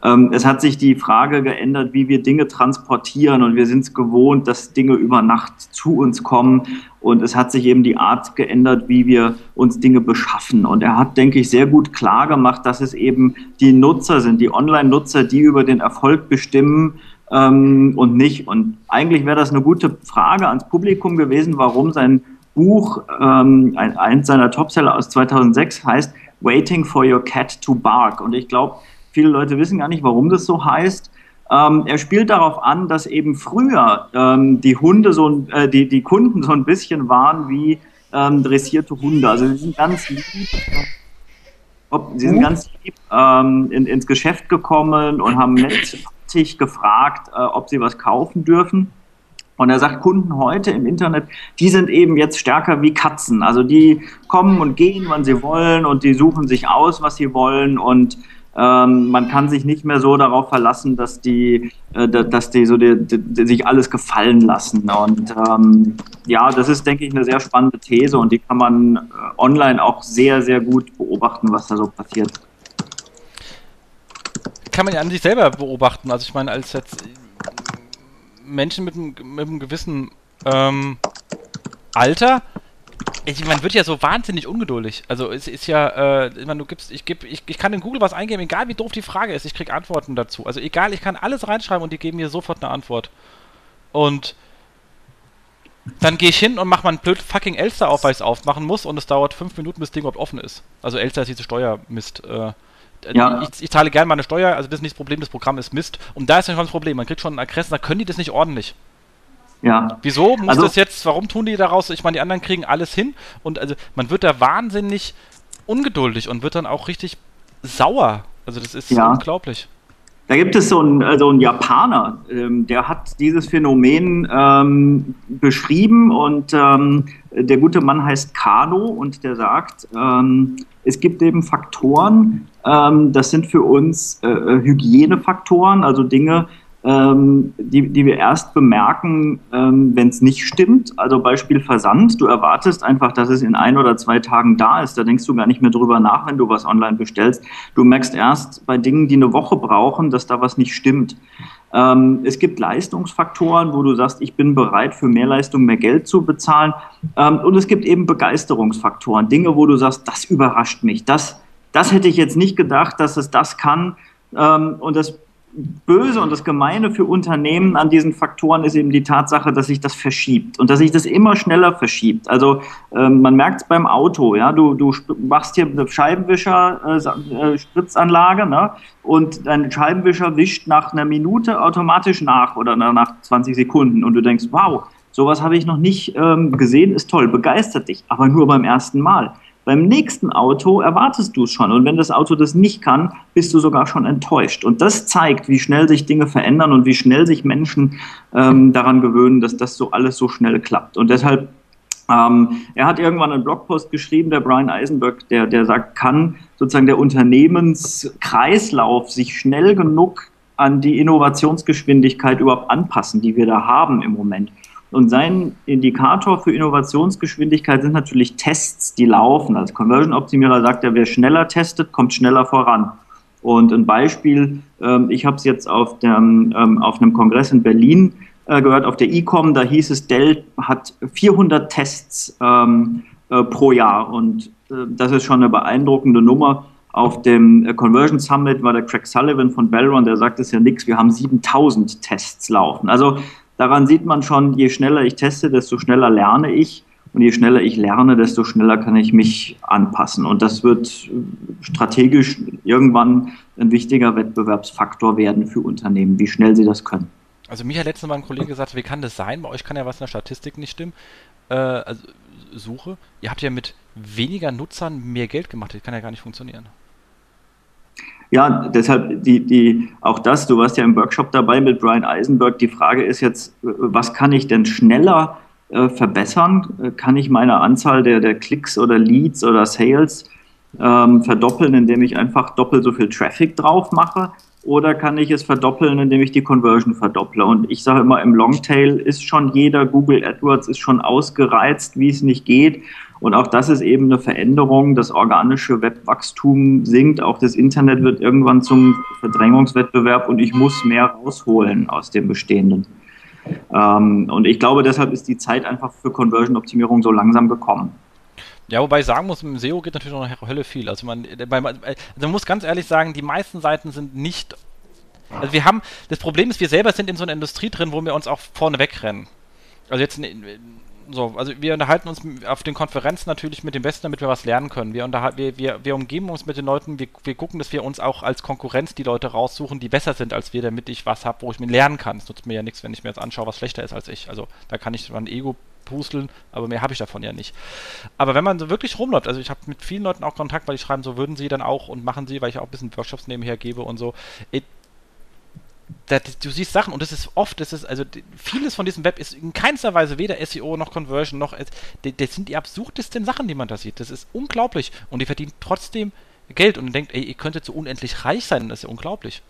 Ähm, es hat sich die Frage geändert, wie wir Dinge transportieren und wir sind es gewohnt, dass Dinge über Nacht zu uns kommen und es hat sich eben die Art geändert, wie wir uns Dinge beschaffen. Und er hat, denke ich, sehr gut klar gemacht, dass es eben die Nutzer sind, die Online-Nutzer, die über den Erfolg bestimmen ähm, und nicht. Und eigentlich wäre das eine gute Frage ans Publikum gewesen, warum sein Buch, ähm, ein, eins seiner Topseller aus 2006 heißt Waiting for Your Cat to Bark. Und ich glaube, viele Leute wissen gar nicht, warum das so heißt. Ähm, er spielt darauf an, dass eben früher ähm, die Hunde so, äh, die, die Kunden so ein bisschen waren wie ähm, dressierte Hunde. Also sie sind ganz lieb, ob, sie sind mhm. ganz lieb ähm, in, ins Geschäft gekommen und haben nettig gefragt, äh, ob sie was kaufen dürfen. Und er sagt, Kunden heute im Internet, die sind eben jetzt stärker wie Katzen. Also die kommen und gehen, wann sie wollen und die suchen sich aus, was sie wollen und ähm, man kann sich nicht mehr so darauf verlassen, dass die, äh, dass die so die, die, sich alles gefallen lassen. Und ähm, ja, das ist, denke ich, eine sehr spannende These und die kann man äh, online auch sehr, sehr gut beobachten, was da so passiert.
Kann man ja an sich selber beobachten. Also ich meine, als jetzt Menschen mit einem, mit einem gewissen ähm, Alter ich, man wird ja so wahnsinnig ungeduldig. Also es ist ja, äh, man, du gibst, ich, geb, ich, ich kann in Google was eingeben, egal wie doof die Frage ist, ich krieg Antworten dazu. Also egal, ich kann alles reinschreiben und die geben mir sofort eine Antwort. Und dann gehe ich hin und mache mal blöd fucking Elster auf, weil ich es aufmachen muss und es dauert fünf Minuten, bis das Ding überhaupt offen ist. Also Elster ist diese Steuermist. Äh, ja. ich, ich, zahle gerne meine Steuer, also das ist nicht das Problem, das Programm ist Mist. Und da ist dann schon das Problem, man kriegt schon einen Adressen, da können die das nicht ordentlich. Ja. Wieso muss also, das jetzt, warum tun die daraus? Ich meine, die anderen kriegen alles hin und also man wird da wahnsinnig ungeduldig und wird dann auch richtig sauer. Also das ist ja. unglaublich.
Da gibt es so einen, also einen Japaner, ähm, der hat dieses Phänomen ähm, beschrieben und ähm, der gute Mann heißt Kano und der sagt, ähm, es gibt eben Faktoren, ähm, das sind für uns äh, Hygienefaktoren, also Dinge, ähm, die, die wir erst bemerken, ähm, wenn es nicht stimmt. Also Beispiel Versand. Du erwartest einfach, dass es in ein oder zwei Tagen da ist. Da denkst du gar nicht mehr drüber nach, wenn du was online bestellst. Du merkst erst bei Dingen, die eine Woche brauchen, dass da was nicht stimmt. Ähm, es gibt Leistungsfaktoren, wo du sagst, ich bin bereit, für mehr Leistung mehr Geld zu bezahlen. Ähm, und es gibt eben Begeisterungsfaktoren, Dinge, wo du sagst, das überrascht mich. Das, das hätte ich jetzt nicht gedacht, dass es das kann. Ähm, und das Böse und das Gemeine für Unternehmen an diesen Faktoren ist eben die Tatsache, dass sich das verschiebt und dass sich das immer schneller verschiebt. Also ähm, man merkt es beim Auto, ja, du, du machst hier eine Scheibenwischer-Spritzanlage äh, ne? und dein Scheibenwischer wischt nach einer Minute automatisch nach oder nach 20 Sekunden und du denkst, wow, sowas habe ich noch nicht ähm, gesehen, ist toll, begeistert dich, aber nur beim ersten Mal. Beim nächsten Auto erwartest du es schon. Und wenn das Auto das nicht kann, bist du sogar schon enttäuscht. Und das zeigt, wie schnell sich Dinge verändern und wie schnell sich Menschen ähm, daran gewöhnen, dass das so alles so schnell klappt. Und deshalb, ähm, er hat irgendwann einen Blogpost geschrieben, der Brian Eisenberg, der, der sagt, kann sozusagen der Unternehmenskreislauf sich schnell genug an die Innovationsgeschwindigkeit überhaupt anpassen, die wir da haben im Moment. Und sein Indikator für Innovationsgeschwindigkeit sind natürlich Tests, die laufen. Als Conversion-Optimierer sagt er, wer schneller testet, kommt schneller voran. Und ein Beispiel, ähm, ich habe es jetzt auf, der, ähm, auf einem Kongress in Berlin äh, gehört, auf der ICOM, da hieß es, Dell hat 400 Tests ähm, äh, pro Jahr. Und äh, das ist schon eine beeindruckende Nummer. Auf dem Conversion Summit war der Craig Sullivan von Bellron, der sagt, es ja nichts, wir haben 7000 Tests laufen. Also Daran sieht man schon, je schneller ich teste, desto schneller lerne ich. Und je schneller ich lerne, desto schneller kann ich mich anpassen. Und das wird strategisch irgendwann ein wichtiger Wettbewerbsfaktor werden für Unternehmen, wie schnell sie das können.
Also mich hat letztens mal ein Kollege gesagt, wie kann das sein? Bei euch kann ja was in der Statistik nicht stimmen. Äh, also Suche. Ihr habt ja mit weniger Nutzern mehr Geld gemacht. Das kann ja gar nicht funktionieren.
Ja, deshalb die, die, auch das, du warst ja im Workshop dabei mit Brian Eisenberg. Die Frage ist jetzt, was kann ich denn schneller äh, verbessern? Kann ich meine Anzahl der, der Klicks oder Leads oder Sales ähm, verdoppeln, indem ich einfach doppelt so viel Traffic drauf mache? Oder kann ich es verdoppeln, indem ich die Conversion verdopple? Und ich sage immer, im Longtail ist schon jeder Google AdWords ist schon ausgereizt, wie es nicht geht. Und auch das ist eben eine Veränderung. Das organische Webwachstum sinkt. Auch das Internet wird irgendwann zum Verdrängungswettbewerb und ich muss mehr rausholen aus dem Bestehenden. Ähm, und ich glaube, deshalb ist die Zeit einfach für Conversion-Optimierung so langsam gekommen.
Ja, wobei ich sagen muss, im SEO geht natürlich noch nach Hölle viel. Also man, also man muss ganz ehrlich sagen, die meisten Seiten sind nicht. Also wir haben, das Problem ist, wir selber sind in so einer Industrie drin, wo wir uns auch vorne wegrennen. Also jetzt so, also wir unterhalten uns auf den Konferenzen natürlich mit dem Besten, damit wir was lernen können. Wir, wir, wir, wir umgeben uns mit den Leuten, wir, wir gucken, dass wir uns auch als Konkurrenz die Leute raussuchen, die besser sind als wir, damit ich was habe, wo ich mir lernen kann. Es nutzt mir ja nichts, wenn ich mir jetzt anschaue, was schlechter ist als ich. Also da kann ich mein Ego pusteln, aber mehr habe ich davon ja nicht. Aber wenn man so wirklich rumläuft, also ich habe mit vielen Leuten auch Kontakt, weil die schreiben, so würden sie dann auch und machen sie, weil ich auch ein bisschen Workshops nebenher gebe und so. Du siehst Sachen und das ist oft, das ist, also vieles von diesem Web ist in keinster Weise weder SEO noch Conversion noch, das, sind die absurdesten Sachen, die man da sieht. Das ist unglaublich und die verdienen trotzdem Geld und denkt, ey, ihr könntet so unendlich reich sein, das ist ja unglaublich.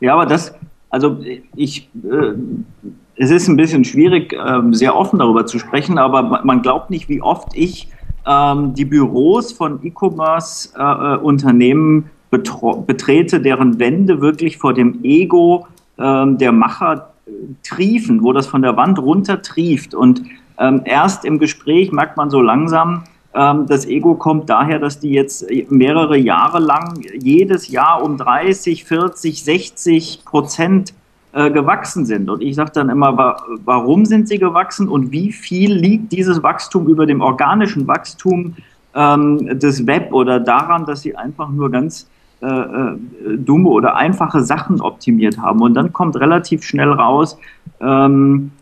Ja, aber das, also ich, äh, es ist ein bisschen schwierig, äh, sehr offen darüber zu sprechen, aber man glaubt nicht, wie oft ich ähm, die Büros von E-Commerce-Unternehmen äh, betrete, deren Wände wirklich vor dem Ego ähm, der Macher triefen, wo das von der Wand runter trieft. Und ähm, erst im Gespräch merkt man so langsam, ähm, das Ego kommt daher, dass die jetzt mehrere Jahre lang jedes Jahr um 30, 40, 60 Prozent äh, gewachsen sind. Und ich sage dann immer, wa warum sind sie gewachsen und wie viel liegt dieses Wachstum über dem organischen Wachstum ähm, des Web oder daran, dass sie einfach nur ganz dumme oder einfache Sachen optimiert haben. Und dann kommt relativ schnell raus, ähm,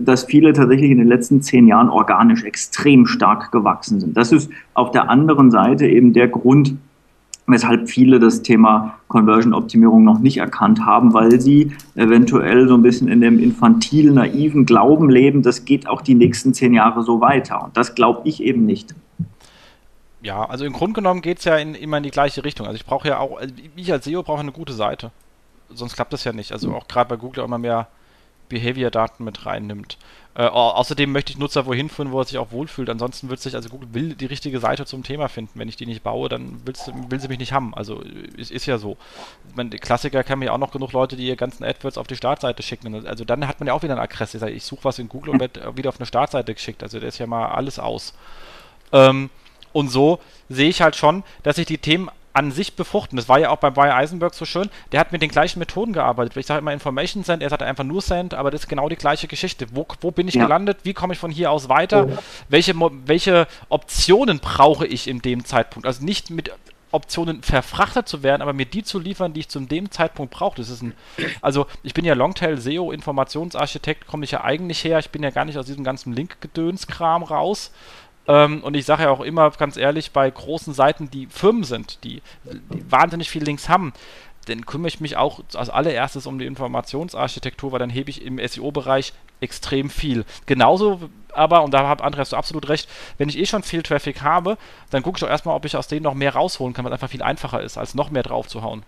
dass viele tatsächlich in den letzten zehn Jahren organisch extrem stark gewachsen sind. Das ist auf der anderen Seite eben der Grund, weshalb viele das Thema Conversion-Optimierung noch nicht erkannt haben, weil sie eventuell so ein bisschen in dem infantil naiven Glauben leben, das geht auch die nächsten zehn Jahre so weiter. Und das glaube ich eben nicht.
Ja, also im Grunde genommen geht es ja in, immer in die gleiche Richtung. Also ich brauche ja auch, also ich als SEO brauche eine gute Seite. Sonst klappt das ja nicht. Also auch gerade bei Google immer mehr Behavior-Daten mit reinnimmt. Äh, außerdem möchte ich Nutzer wohin führen, wo er sich auch wohlfühlt. Ansonsten wird sich, also Google will die richtige Seite zum Thema finden. Wenn ich die nicht baue, dann will sie mich nicht haben. Also es ist ja so. Meine, Klassiker kennen ja auch noch genug Leute, die ihr ganzen AdWords auf die Startseite schicken. Also dann hat man ja auch wieder eine Aggresse. Ich suche was in Google und werde wieder auf eine Startseite geschickt. Also da ist ja mal alles aus. Ähm, und so sehe ich halt schon, dass sich die Themen an sich befruchten. Das war ja auch bei Bayer Eisenberg so schön. Der hat mit den gleichen Methoden gearbeitet. Ich sage immer Information Send, er sagt einfach nur Send, aber das ist genau die gleiche Geschichte. Wo, wo bin ich ja. gelandet? Wie komme ich von hier aus weiter? Oh. Welche, welche Optionen brauche ich in dem Zeitpunkt? Also nicht mit Optionen verfrachtet zu werden, aber mir die zu liefern, die ich zu dem Zeitpunkt brauche. Das ist ein, also ich bin ja Longtail SEO Informationsarchitekt, komme ich ja eigentlich her. Ich bin ja gar nicht aus diesem ganzen Link-Gedönskram raus, ähm, und ich sage ja auch immer ganz ehrlich, bei großen Seiten, die Firmen sind, die, die wahnsinnig viele Links haben, dann kümmere ich mich auch als allererstes um die Informationsarchitektur, weil dann hebe ich im SEO-Bereich extrem viel. Genauso aber, und da hat Andreas du absolut recht, wenn ich eh schon viel Traffic habe, dann gucke ich doch erstmal, ob ich aus denen noch mehr rausholen kann, was einfach viel einfacher ist, als noch mehr drauf zu hauen.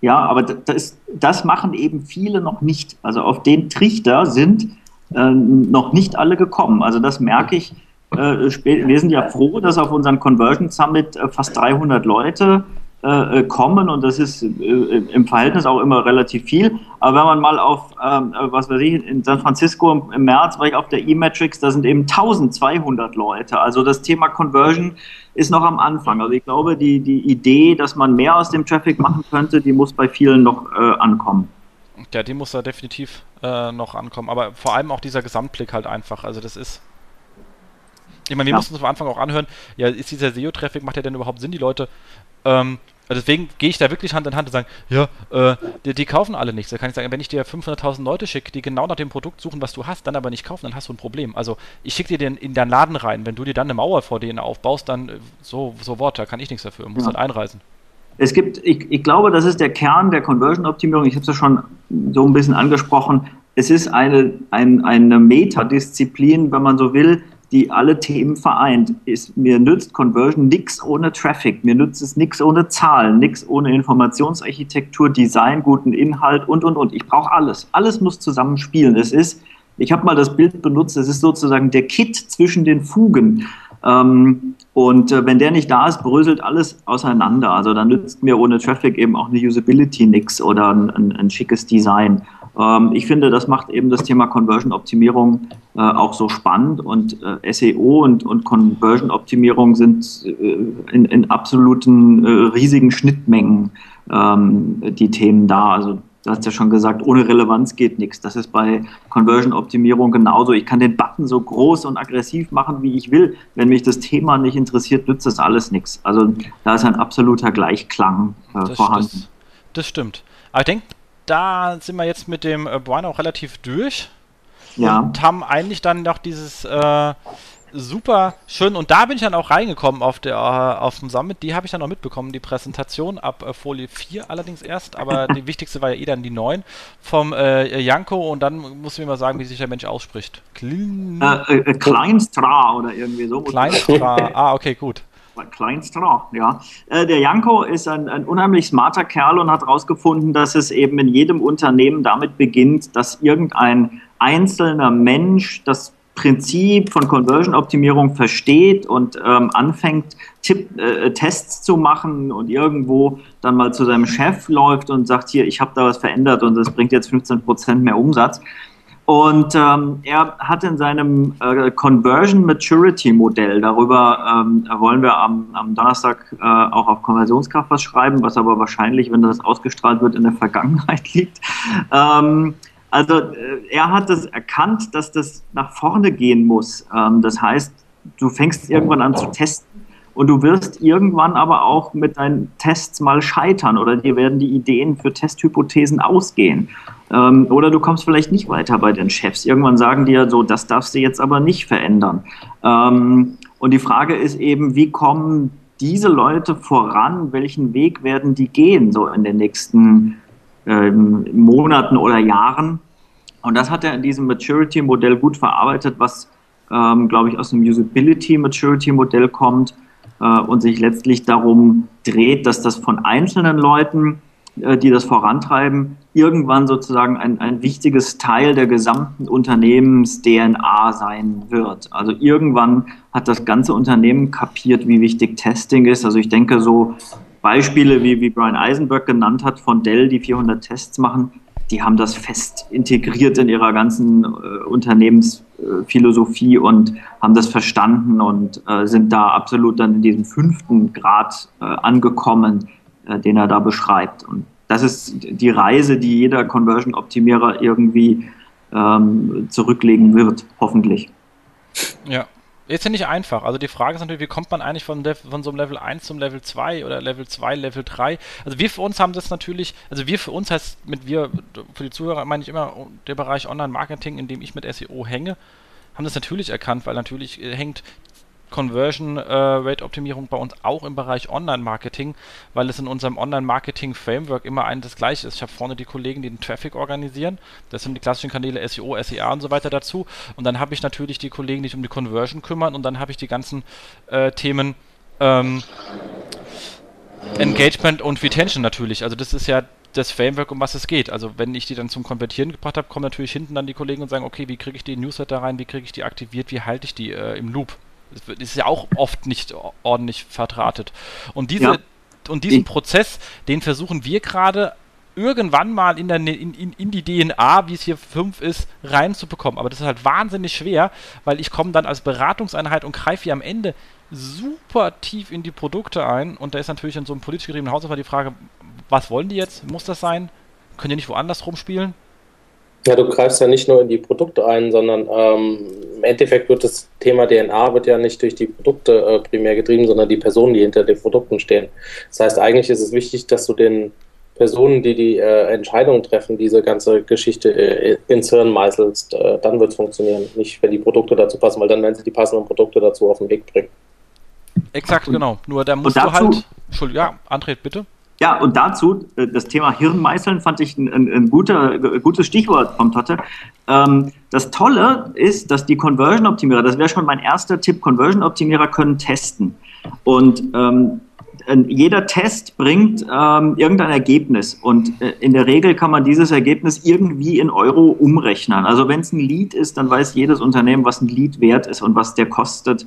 Ja, aber das, das machen eben viele noch nicht. Also auf den Trichter sind äh, noch nicht alle gekommen. Also das merke ich wir sind ja froh, dass auf unseren Conversion Summit äh, fast 300 Leute äh, kommen und das ist im Verhältnis auch immer relativ viel. Aber wenn man mal auf, ähm, was weiß ich, in San Francisco im März war ich auf der E-Matrix, da sind eben 1200 Leute. Also das Thema Conversion ist noch am Anfang. Also ich glaube, die, die Idee, dass man mehr aus dem Traffic machen könnte, die muss bei vielen noch äh, ankommen.
Ja, die muss da definitiv äh, noch ankommen. Aber vor allem auch dieser Gesamtblick halt einfach. Also das ist ich meine, wir ja. mussten uns am Anfang auch anhören, ja, ist dieser SEO-Traffic, macht der denn überhaupt Sinn, die Leute? Ähm, deswegen gehe ich da wirklich Hand in Hand und sage, ja, äh, die, die, kaufen alle nichts. Da kann ich sagen, wenn ich dir 500.000 Leute schicke, die genau nach dem Produkt suchen, was du hast, dann aber nicht kaufen, dann hast du ein Problem. Also ich schicke dir den in deinen Laden rein. Wenn du dir dann eine Mauer vor denen aufbaust, dann äh, so, so Wort, da kann ich nichts dafür. Muss ja. halt einreisen.
Es gibt, ich, ich glaube, das ist der Kern der Conversion-Optimierung. Ich habe es ja schon so ein bisschen angesprochen. Es ist eine, ein, eine Metadisziplin, wenn man so will, die alle Themen vereint. Ist, mir nützt Conversion nichts ohne Traffic, mir nützt es nichts ohne Zahlen, nichts ohne Informationsarchitektur, Design, guten Inhalt und, und, und. Ich brauche alles. Alles muss zusammenspielen. Es ist, ich habe mal das Bild benutzt, es ist sozusagen der Kit zwischen den Fugen. Ähm, und äh, wenn der nicht da ist, bröselt alles auseinander. Also dann nützt mir ohne Traffic eben auch eine Usability nichts oder ein, ein, ein schickes Design. Ähm, ich finde, das macht eben das Thema Conversion-Optimierung äh, auch so spannend und äh, SEO und, und Conversion-Optimierung sind äh, in, in, absoluten äh, riesigen Schnittmengen ähm, die Themen da. Also Du hast ja schon gesagt, ohne Relevanz geht nichts. Das ist bei Conversion-Optimierung genauso. Ich kann den Button so groß und aggressiv machen, wie ich will. Wenn mich das Thema nicht interessiert, nützt das alles nichts. Also da ist ein absoluter Gleichklang äh, das, vorhanden.
Das, das, stimmt. Aber ich denke, da sind wir jetzt mit dem äh, Brian auch relativ durch. Ja. Und haben eigentlich dann noch dieses äh, super schön. Und da bin ich dann auch reingekommen auf, der, äh, auf dem Summit. Die habe ich dann auch mitbekommen, die Präsentation ab äh, Folie 4 allerdings erst. Aber die wichtigste war ja eh dann die 9 vom äh, Janko. Und dann muss ich mir mal sagen, wie sich der Mensch ausspricht.
Klin äh, äh, Kleinstra oder irgendwie so.
Kleinstra, ah, okay, gut.
Kleinstra, ja. Äh, der Janko ist ein, ein, unheimlich smarter Kerl und hat herausgefunden, dass es eben in jedem Unternehmen damit beginnt, dass irgendein einzelner Mensch das Prinzip von Conversion-Optimierung versteht und ähm, anfängt, Tipp, äh, Tests zu machen und irgendwo dann mal zu seinem Chef läuft und sagt, hier, ich habe da was verändert und das bringt jetzt 15% mehr Umsatz. Und ähm, er hat in seinem äh, Conversion Maturity Modell, darüber ähm, wollen wir am, am Donnerstag äh, auch auf Konversionskraft was schreiben, was aber wahrscheinlich, wenn das ausgestrahlt wird, in der Vergangenheit liegt. Ähm, also äh, er hat das erkannt, dass das nach vorne gehen muss. Ähm, das heißt, du fängst irgendwann an zu testen und du wirst irgendwann aber auch mit deinen Tests mal scheitern oder dir werden die Ideen für Testhypothesen ausgehen. Ähm, oder du kommst vielleicht nicht weiter bei den Chefs. Irgendwann sagen dir so, das darfst du jetzt aber nicht verändern. Ähm, und die Frage ist eben, wie kommen diese Leute voran? Welchen Weg werden die gehen so in den nächsten ähm, Monaten oder Jahren? Und das hat er in diesem Maturity-Modell gut verarbeitet, was, ähm, glaube ich, aus dem Usability-Maturity-Modell kommt und sich letztlich darum dreht, dass das von einzelnen Leuten, äh, die das vorantreiben, irgendwann sozusagen ein, ein wichtiges Teil der gesamten Unternehmens-DNA sein wird. Also irgendwann hat das ganze Unternehmen kapiert, wie wichtig Testing ist. Also ich denke so Beispiele, wie, wie Brian Eisenberg genannt hat, von Dell, die 400 Tests machen, die haben das fest integriert in ihrer ganzen äh, Unternehmenskultur Philosophie und haben das verstanden und äh, sind da absolut dann in diesem fünften Grad äh, angekommen, äh, den er da beschreibt. Und das ist die Reise, die jeder Conversion-Optimierer irgendwie ähm, zurücklegen wird, hoffentlich.
Ja, ist ja nicht einfach. Also die Frage ist natürlich, wie kommt man eigentlich von, von so einem Level 1 zum Level 2 oder Level 2, Level 3? Also wir für uns haben das natürlich, also wir für uns heißt mit wir, für die Zuhörer meine ich immer der Bereich Online-Marketing, in dem ich mit SEO hänge, haben das natürlich erkannt, weil natürlich äh, hängt Conversion äh, Rate Optimierung bei uns auch im Bereich Online-Marketing, weil es in unserem Online-Marketing-Framework immer ein das gleiche ist. Ich habe vorne die Kollegen, die den Traffic organisieren. Das sind die klassischen Kanäle SEO, SEA und so weiter dazu. Und dann habe ich natürlich die Kollegen, die sich um die Conversion kümmern und dann habe ich die ganzen äh, Themen ähm, Engagement und Retention natürlich. Also das ist ja das Framework, um was es geht. Also wenn ich die dann zum Konvertieren gebracht habe, kommen natürlich hinten dann die Kollegen und sagen, okay, wie kriege ich die Newsletter rein, wie kriege ich die aktiviert, wie halte ich die äh, im Loop. Das ist ja auch oft nicht ordentlich verdrahtet. Und diese ja. und diesen Prozess, den versuchen wir gerade irgendwann mal in, der, in, in, in, die DNA, wie es hier 5 ist, reinzubekommen. Aber das ist halt wahnsinnig schwer, weil ich komme dann als Beratungseinheit und greife hier am Ende super tief in die Produkte ein. Und da ist natürlich in so einem politisch getriebenen Haus die Frage, was wollen die jetzt? Muss das sein? Können die nicht woanders rumspielen?
Ja, du greifst ja nicht nur in die Produkte ein, sondern ähm, im Endeffekt wird das Thema DNA wird ja nicht durch die Produkte äh, primär getrieben, sondern die Personen, die hinter den Produkten stehen. Das heißt, eigentlich ist es wichtig, dass du den Personen, die die äh, Entscheidungen treffen, diese ganze Geschichte äh, ins Hirn meißelst, äh, dann wird es funktionieren. Nicht, wenn die Produkte dazu passen, weil dann werden sie die passenden Produkte dazu auf den Weg bringen.
Exakt, genau. Nur da musst du halt. Entschuldigung, ja, André, bitte.
Ja, und dazu, äh, das Thema Hirnmeißeln fand ich ein, ein, ein guter, gutes Stichwort vom Totte. Ähm, das Tolle ist, dass die Conversion-Optimierer, das wäre schon mein erster Tipp, Conversion-Optimierer können testen. Und ähm, jeder Test bringt ähm, irgendein Ergebnis und äh, in der Regel kann man dieses Ergebnis irgendwie in Euro umrechnen. Also wenn es ein Lead ist, dann weiß jedes Unternehmen, was ein Lead wert ist und was der kostet.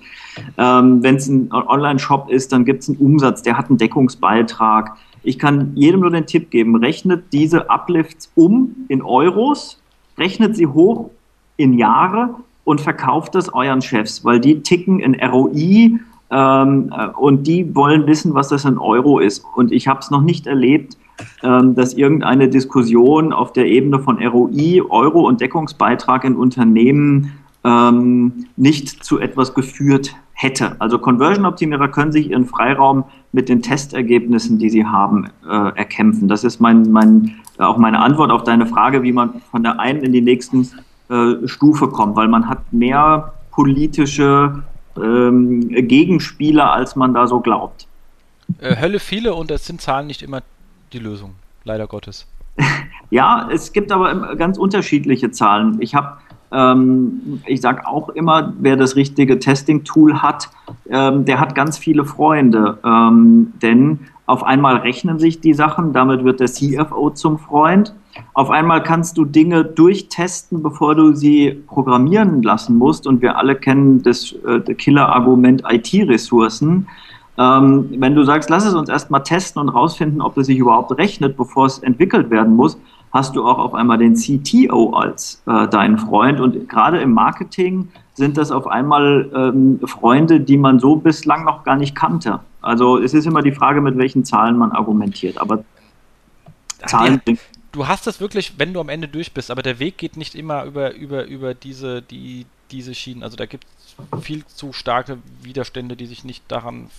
Ähm, wenn es ein Online-Shop ist, dann gibt es einen Umsatz, der hat einen Deckungsbeitrag. Ich kann jedem nur den Tipp geben, rechnet diese Uplifts um in Euros, rechnet sie hoch in Jahre und verkauft es euren Chefs, weil die ticken in ROI ähm, äh, und die wollen wissen, was das in Euro ist. Und ich habe es noch nicht erlebt, ähm, dass irgendeine Diskussion auf der Ebene von ROI, Euro und Deckungsbeitrag in Unternehmen ähm, nicht zu etwas geführt hätte. Also Conversion-Optimierer können sich ihren Freiraum mit den Testergebnissen, die sie haben, äh, erkämpfen. Das ist mein, mein, auch meine Antwort auf deine Frage, wie man von der einen in die nächsten äh, Stufe kommt, weil man hat mehr politische ähm, Gegenspieler, als man da so glaubt.
Äh, Hölle viele und es sind Zahlen nicht immer die Lösung, leider Gottes.
ja, es gibt aber ganz unterschiedliche Zahlen. Ich habe ähm, ich sage auch immer, wer das richtige Testing-Tool hat, ähm, der hat ganz viele Freunde. Ähm, denn auf einmal rechnen sich die Sachen, damit wird der CFO zum Freund. Auf einmal kannst du Dinge durchtesten, bevor du sie programmieren lassen musst. Und wir alle kennen das äh, Killer-Argument IT-Ressourcen. Ähm, wenn du sagst, lass es uns erstmal testen und rausfinden, ob es sich überhaupt rechnet, bevor es entwickelt werden muss, hast du auch auf einmal den CTO als äh, deinen Freund. Und gerade im Marketing sind das auf einmal ähm, Freunde, die man so bislang noch gar nicht kannte. Also es ist immer die Frage, mit welchen Zahlen man argumentiert. Aber
Zahlen ja, Du hast es wirklich, wenn du am Ende durch bist, aber der Weg geht nicht immer über, über, über diese, die, diese Schienen. Also da gibt es viel zu starke Widerstände, die sich nicht daran.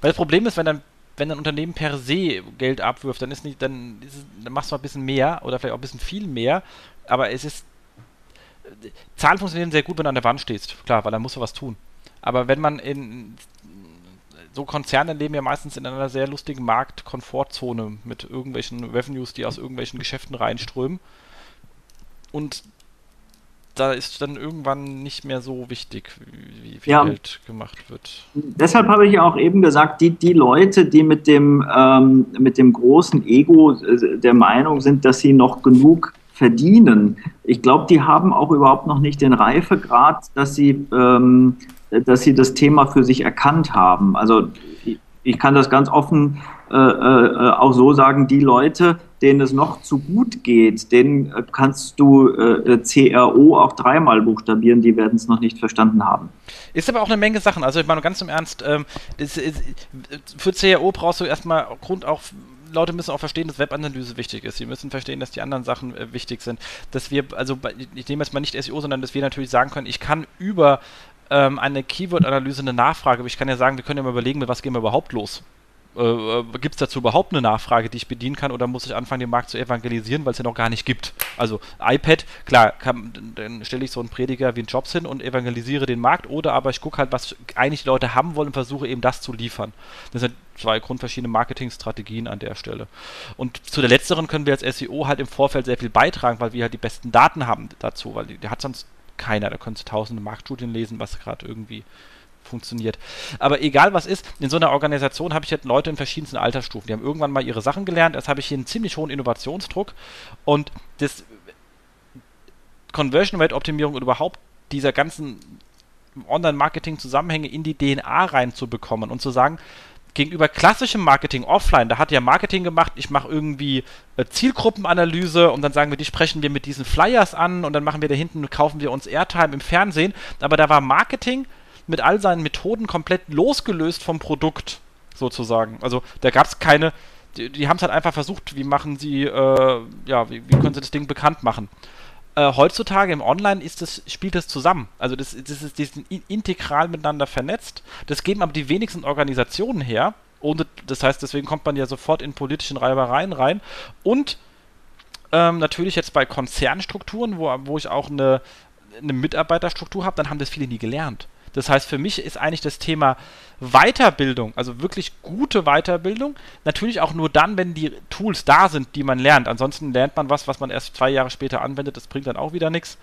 Weil das Problem ist, wenn dann wenn ein Unternehmen per se Geld abwirft, dann ist nicht, dann, ist es, dann machst du ein bisschen mehr oder vielleicht auch ein bisschen viel mehr, aber es ist Zahlen funktionieren sehr gut, wenn du an der Wand stehst, klar, weil dann musst du was tun. Aber wenn man in so Konzerne leben ja meistens in einer sehr lustigen Marktkomfortzone mit irgendwelchen Revenues, die aus irgendwelchen Geschäften reinströmen. Und da ist dann irgendwann nicht mehr so wichtig, wie viel ja. Geld gemacht wird.
Deshalb habe ich ja auch eben gesagt, die, die Leute, die mit dem, ähm, mit dem großen Ego äh, der Meinung sind, dass sie noch genug verdienen, ich glaube, die haben auch überhaupt noch nicht den Reifegrad, dass sie, ähm, dass sie das Thema für sich erkannt haben. Also ich, kann das ganz offen äh, äh, auch so sagen, die Leute, denen es noch zu gut geht, den äh, kannst du äh, CRO auch dreimal buchstabieren, die werden es noch nicht verstanden haben.
Ist aber auch eine Menge Sachen. Also ich meine ganz im Ernst, ähm, das, für CRO brauchst du erstmal Grund auch Leute müssen auch verstehen, dass Webanalyse wichtig ist. Sie müssen verstehen, dass die anderen Sachen äh, wichtig sind. Dass wir, also ich nehme jetzt mal nicht SEO, sondern dass wir natürlich sagen können, ich kann über ähm, eine Keyword-Analyse eine Nachfrage, ich kann ja sagen, wir können ja mal überlegen, mit was gehen wir überhaupt los äh, äh gibt es dazu überhaupt eine Nachfrage, die ich bedienen kann, oder muss ich anfangen, den Markt zu evangelisieren, weil es ja noch gar nicht gibt? Also iPad, klar, kann, dann stelle ich so einen Prediger wie einen Jobs hin und evangelisiere den Markt, oder aber ich gucke halt, was eigentlich die Leute haben wollen und versuche eben das zu liefern. Das sind zwei grundverschiedene Marketingstrategien an der Stelle. Und zu der letzteren können wir als SEO halt im Vorfeld sehr viel beitragen, weil wir halt die besten Daten haben dazu, weil die, die hat sonst keiner. Da können Sie tausende Marktstudien lesen, was gerade irgendwie funktioniert. Aber egal was ist, in so einer Organisation habe ich jetzt Leute in verschiedensten Altersstufen. Die haben irgendwann mal ihre Sachen gelernt. Jetzt habe ich hier einen ziemlich hohen Innovationsdruck und das Conversion Rate Optimierung und überhaupt dieser ganzen Online-Marketing-Zusammenhänge in die DNA reinzubekommen und zu sagen, gegenüber klassischem Marketing offline, da hat ja Marketing gemacht, ich mache irgendwie äh, Zielgruppenanalyse und dann sagen wir, die sprechen wir mit diesen Flyers an und dann machen wir da hinten, kaufen wir uns Airtime im Fernsehen. Aber da war Marketing mit all seinen Methoden komplett losgelöst vom Produkt, sozusagen. Also da gab es keine, die, die haben es halt einfach versucht, wie machen sie, äh, ja, wie, wie, können sie das Ding bekannt machen. Äh, heutzutage im Online ist das, spielt das zusammen. Also das, das ist die sind integral miteinander vernetzt. Das geben aber die wenigsten Organisationen her. Und das heißt, deswegen kommt man ja sofort in politischen Reibereien rein. Und ähm, natürlich jetzt bei Konzernstrukturen, wo, wo ich auch eine, eine Mitarbeiterstruktur habe, dann haben das viele nie gelernt. Das heißt, für mich ist eigentlich das Thema Weiterbildung, also wirklich gute Weiterbildung, natürlich auch nur dann, wenn die Tools da sind, die man lernt. Ansonsten lernt man was, was man erst zwei Jahre später anwendet, das bringt dann auch wieder nichts.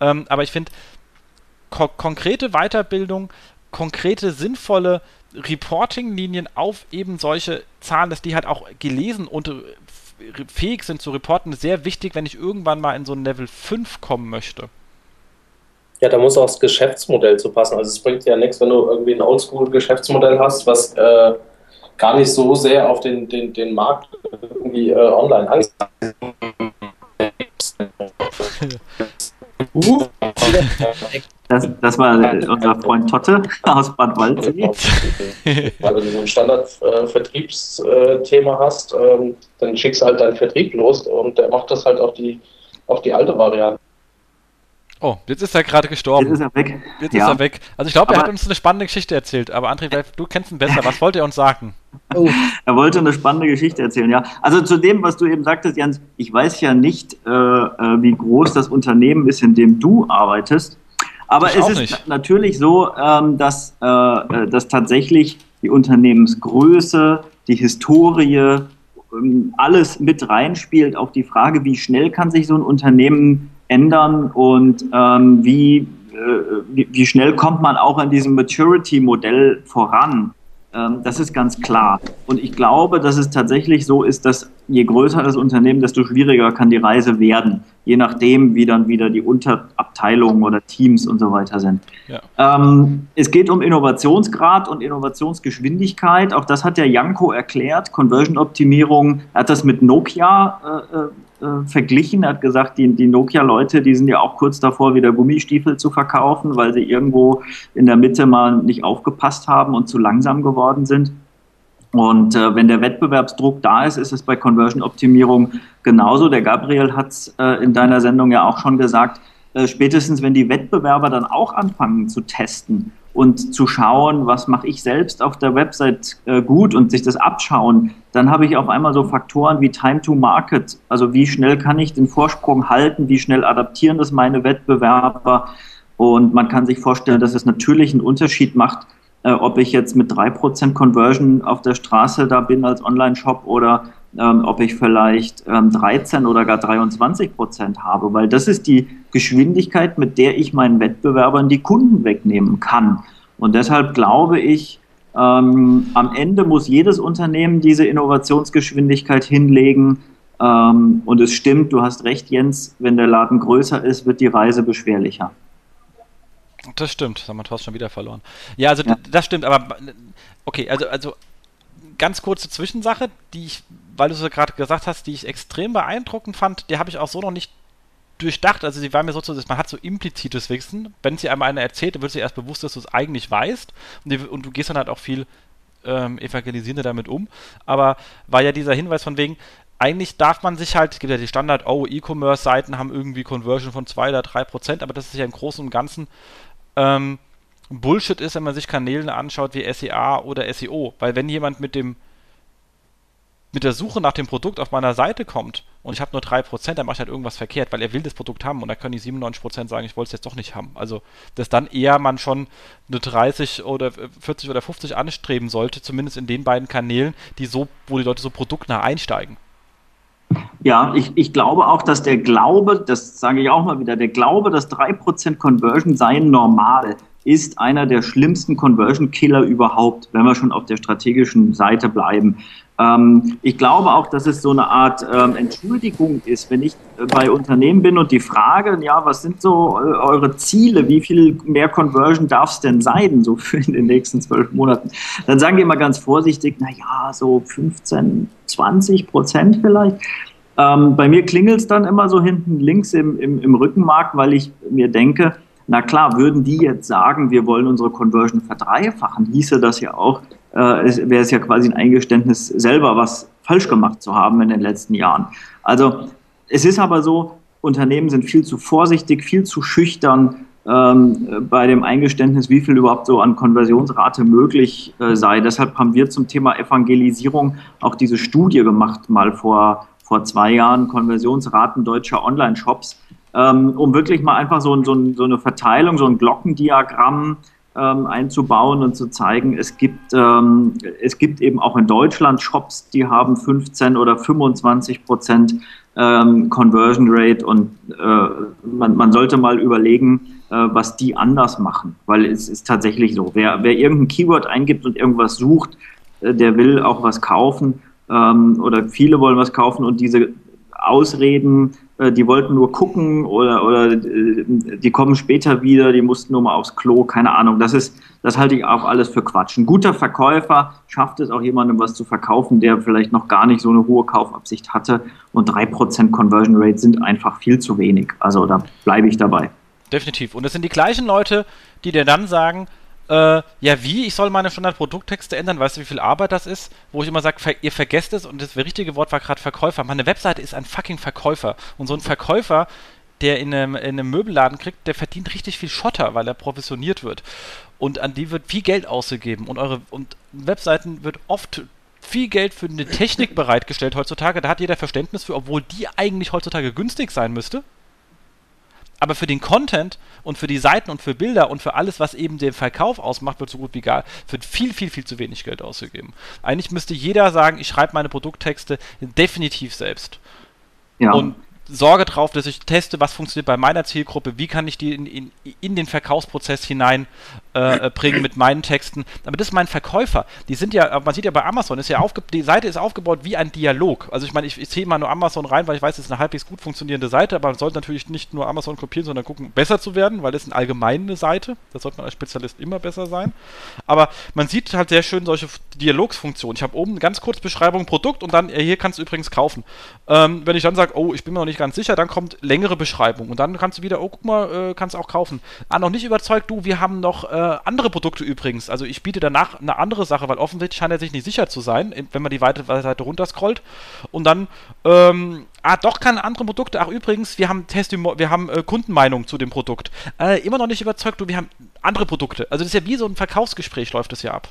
Ähm, aber ich finde, ko konkrete Weiterbildung, konkrete, sinnvolle Reporting-Linien auf eben solche Zahlen, dass die halt auch gelesen und äh, fähig sind zu reporten, sehr wichtig, wenn ich irgendwann mal in so ein Level 5 kommen möchte.
Ja, da muss auch das Geschäftsmodell zu passen. Also es bringt ja nichts, wenn du irgendwie ein Oldschool-Geschäftsmodell hast, was äh, gar nicht so sehr auf den, den, den Markt irgendwie äh, online angst.
uh. Das, das war unser Freund Totte aus Bad Waldsee.
Weil wenn du so ein Standard-Vertriebsthema hast, ähm, dann schickst du halt deinen Vertrieb los und der macht das halt auf die, auf die alte Variante.
Oh, jetzt ist er gerade gestorben.
Jetzt ist er weg.
Jetzt ja. ist er weg. Also ich glaube, er hat uns eine spannende Geschichte erzählt. Aber André, du kennst ihn besser. Was wollte er uns sagen?
Oh. Er wollte eine spannende Geschichte erzählen, ja. Also zu dem, was du eben sagtest, Jens, ich weiß ja nicht, äh, äh wie groß das Unternehmen ist, in dem du arbeitest. Aber ich es ist nicht. natürlich so, ähm, dass, äh, äh, dass tatsächlich die Unternehmensgröße, die Historie, ähm, alles mit reinspielt auf die Frage, wie schnell kann sich so ein Unternehmen ändern und ähm, wie, äh, wie, wie, schnell kommt man auch an diesem Maturity-Modell voran. Ähm, das ist ganz klar. Und ich glaube, dass es tatsächlich so ist, dass je größer das Unternehmen, desto schwieriger kann die Reise werden, je nachdem, wie dann wieder die Unterabteilungen oder Teams und so weiter sind. Ja. Ähm, es geht um Innovationsgrad und Innovationsgeschwindigkeit. Auch das hat der Janko erklärt. Conversion-Optimierung, er hat das mit Nokia äh, äh verglichen. Er hat gesagt, die, die Nokia-Leute, die sind ja auch kurz davor, wieder Gummistiefel zu verkaufen, weil sie irgendwo in der Mitte mal nicht aufgepasst haben und zu langsam geworden sind. Und äh, wenn der Wettbewerbsdruck da ist, ist es bei Conversion-Optimierung genauso. Der Gabriel hat es äh, in deiner Sendung ja auch schon gesagt, äh, spätestens wenn die Wettbewerber dann auch anfangen zu testen und zu schauen, was mache ich selbst auf der Website äh, gut und sich das abschauen, dann habe ich auf einmal so Faktoren wie Time to Market, also wie schnell kann ich den Vorsprung halten, wie schnell adaptieren das meine Wettbewerber? Und man kann sich vorstellen, dass es natürlich einen Unterschied macht, äh, ob ich jetzt mit 3% Conversion auf der Straße da bin als Online-Shop oder ähm, ob ich vielleicht ähm, 13 oder gar 23 Prozent habe, weil das ist die Geschwindigkeit, mit der ich meinen Wettbewerbern die Kunden wegnehmen kann. Und deshalb glaube ich, ähm, am Ende muss jedes Unternehmen diese Innovationsgeschwindigkeit hinlegen. Ähm, und es stimmt, du hast recht, Jens, wenn der Laden größer ist, wird die Reise beschwerlicher.
Das stimmt, das haben wir Thorsten schon wieder verloren. Ja, also ja. das stimmt, aber okay, also, also ganz kurze Zwischensache, die ich, weil du es gerade gesagt hast, die ich extrem beeindruckend fand, die habe ich auch so noch nicht durchdacht. Also sie war mir sozusagen, man hat so implizites Wissen. Wenn sie einmal einer erzählt, dann wird sie erst bewusst, dass du es eigentlich weißt. Und, die, und, du gehst dann halt auch viel ähm, evangelisierender damit um. Aber war ja dieser Hinweis von wegen, eigentlich darf man sich halt, es gibt ja die Standard, oh, E-Commerce-Seiten haben irgendwie Conversion von 2 oder 3 Prozent, aber das ist ja im Großen und Ganzen ähm, Bullshit ist, wenn man sich Kanälen anschaut wie SEA oder SEO. Weil wenn jemand mit dem mit der Suche nach dem Produkt auf meiner Seite kommt und ich habe nur 3%, dann mache ich halt irgendwas verkehrt, weil er will das Produkt haben und da können die 97% sagen, ich wollte es jetzt doch nicht haben. Also, dass dann eher man schon eine 30 oder 40 oder 50 anstreben sollte, zumindest in den beiden Kanälen, die so, wo die Leute so produktnah einsteigen.
Ja, ich, ich glaube auch, dass der Glaube, das sage ich auch mal wieder, der Glaube, dass 3% Conversion seien normal, ist einer der schlimmsten Conversion-Killer überhaupt, wenn wir schon auf der strategischen Seite bleiben. Ähm, ich glaube auch, dass es so eine Art ähm, Entschuldigung ist, wenn ich äh, bei Unternehmen bin und die Frage, ja, was sind so äh, eure Ziele, wie viel mehr Conversion darf es denn sein, so für in den nächsten zwölf Monaten, dann sagen die immer ganz vorsichtig, na ja, so 15, 20 Prozent vielleicht. Ähm, bei mir klingelt es dann immer so hinten links im, im, im Rückenmark, weil ich mir denke, na klar, würden die jetzt sagen, wir wollen unsere Conversion verdreifachen, hieße das ja auch, äh, wäre es ja quasi ein Eingeständnis, selber was falsch gemacht zu haben in den letzten Jahren. Also es ist aber so, Unternehmen sind viel zu vorsichtig, viel zu schüchtern ähm, bei dem Eingeständnis, wie viel überhaupt so an Konversionsrate möglich äh, sei. Deshalb haben wir zum Thema Evangelisierung auch diese Studie gemacht, mal vor, vor zwei Jahren, Konversionsraten deutscher Online-Shops um wirklich mal einfach so, so, so, eine Verteilung, so ein Glockendiagramm ähm, einzubauen und zu zeigen, es gibt, ähm, es gibt eben auch in Deutschland Shops, die haben 15 oder 25 Prozent ähm, Conversion Rate und äh, man, man sollte mal überlegen, äh, was die anders machen, weil es ist tatsächlich so, wer, wer irgendein Keyword eingibt und irgendwas sucht, äh, der will auch was kaufen ähm, oder viele wollen was kaufen und diese Ausreden, äh, die wollten nur gucken oder, oder äh, die kommen später wieder, die mussten nur mal aufs Klo, keine Ahnung. Das ist, das halte ich auch alles für Quatsch. Ein guter Verkäufer schafft es auch jemandem was zu verkaufen, der vielleicht noch gar nicht so eine hohe Kaufabsicht hatte. Und 3% Conversion Rate sind einfach viel zu wenig. Also da bleibe ich dabei.
Definitiv. Und es sind die gleichen Leute, die dir dann sagen, äh, ja, wie? Ich soll meine Standard-Produkttexte ändern? Weißt du, wie viel Arbeit das ist? Wo ich immer sage, ver ihr vergesst es und das richtige Wort war gerade Verkäufer. Meine Webseite ist ein fucking Verkäufer. Und so ein Verkäufer, der in einem, in einem Möbelladen kriegt, der verdient richtig viel Schotter, weil er professioniert wird. Und an die wird viel Geld ausgegeben. Und eure und Webseiten wird oft viel Geld für eine Technik bereitgestellt heutzutage. Da hat jeder Verständnis für, obwohl die eigentlich heutzutage günstig sein müsste aber für den Content und für die Seiten und für Bilder und für alles, was eben den Verkauf ausmacht, wird so gut wie gar, wird viel, viel, viel zu wenig Geld ausgegeben. Eigentlich müsste jeder sagen, ich schreibe meine Produkttexte definitiv selbst. Ja. Und sorge darauf, dass ich teste, was funktioniert bei meiner Zielgruppe, wie kann ich die in, in, in den Verkaufsprozess hineinbringen äh, mit meinen Texten. Aber das ist mein Verkäufer. Die sind ja, man sieht ja bei Amazon, ist ja aufge die Seite ist aufgebaut wie ein Dialog. Also ich meine, ich, ich ziehe mal nur Amazon rein, weil ich weiß, es ist eine halbwegs gut funktionierende Seite, aber man sollte natürlich nicht nur Amazon kopieren, sondern gucken, besser zu werden, weil das ist eine allgemeine Seite. Da sollte man als Spezialist immer besser sein. Aber man sieht halt sehr schön solche Dialogsfunktionen. Ich habe oben ganz kurz Beschreibung Produkt und dann, hier kannst du übrigens kaufen. Ähm, wenn ich dann sage, oh, ich bin mir noch nicht nicht ganz sicher, dann kommt längere Beschreibung und dann kannst du wieder, oh guck mal, äh, kannst auch kaufen. Ah, noch nicht überzeugt, du, wir haben noch äh, andere Produkte übrigens. Also ich biete danach eine andere Sache, weil offensichtlich scheint er sich nicht sicher zu sein, wenn man die weitere Seite runterscrollt und dann, ähm, ah, doch keine anderen Produkte. Ach übrigens, wir haben Testimon wir haben äh, Kundenmeinung zu dem Produkt. Äh, immer noch nicht überzeugt, du, wir haben andere Produkte. Also das ist ja wie so ein Verkaufsgespräch läuft das ja ab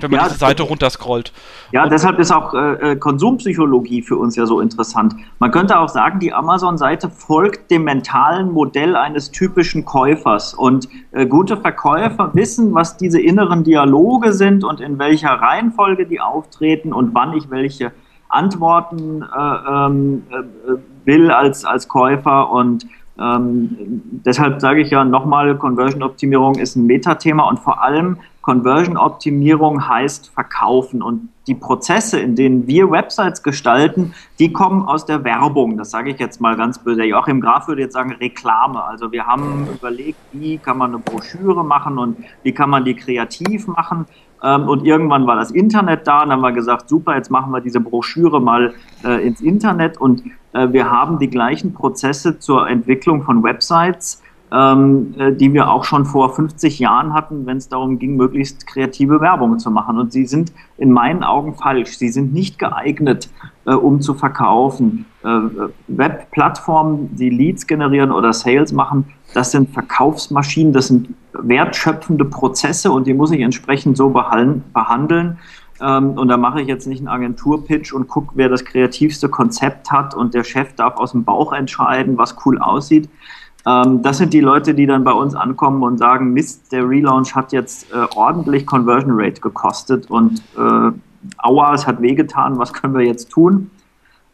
wenn man ja, diese Seite runterscrollt.
Ja, und deshalb ist auch äh, äh, Konsumpsychologie für uns ja so interessant. Man könnte auch sagen, die Amazon-Seite folgt dem mentalen Modell eines typischen Käufers. Und äh, gute Verkäufer wissen, was diese inneren Dialoge sind und in welcher Reihenfolge die auftreten und wann ich welche Antworten äh, ähm, äh, will als, als Käufer. Und ähm, deshalb sage ich ja nochmal, Conversion-Optimierung ist ein Metathema und vor allem Conversion-Optimierung heißt verkaufen und die Prozesse, in denen wir Websites gestalten, die kommen aus der Werbung. Das sage ich jetzt mal ganz böse. Joachim Graf würde jetzt sagen Reklame. Also wir haben überlegt, wie kann man eine Broschüre machen und wie kann man die kreativ machen. Ähm, und irgendwann war das Internet da und dann haben wir gesagt, super, jetzt machen wir diese Broschüre mal äh, ins Internet und äh, wir haben die gleichen Prozesse zur Entwicklung von Websites ähm, äh, die wir auch schon vor 50 Jahren hatten, wenn es darum ging, möglichst kreative Werbung zu machen. Und sie sind in meinen Augen falsch. Sie sind nicht geeignet, äh, um zu verkaufen. Äh, Webplattformen, die Leads generieren oder Sales machen, das sind Verkaufsmaschinen, das sind wertschöpfende Prozesse und die muss ich entsprechend so behandeln. Ähm, und da mache ich jetzt nicht einen Agenturpitch und gucke, wer das kreativste Konzept hat und der Chef darf aus dem Bauch entscheiden, was cool aussieht, ähm, das sind die Leute, die dann bei uns ankommen und sagen, Mist, der Relaunch hat jetzt äh, ordentlich Conversion Rate gekostet und äh, aua, es hat wehgetan, was können wir jetzt tun?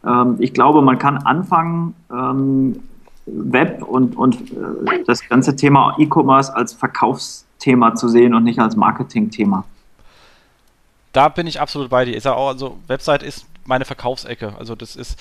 Ähm, ich glaube, man kann anfangen, ähm, Web und, und äh, das ganze Thema E-Commerce als Verkaufsthema zu sehen und nicht als Marketingthema.
Da bin ich absolut bei dir. Ist ja auch, also Website ist meine Verkaufsecke. Also das ist,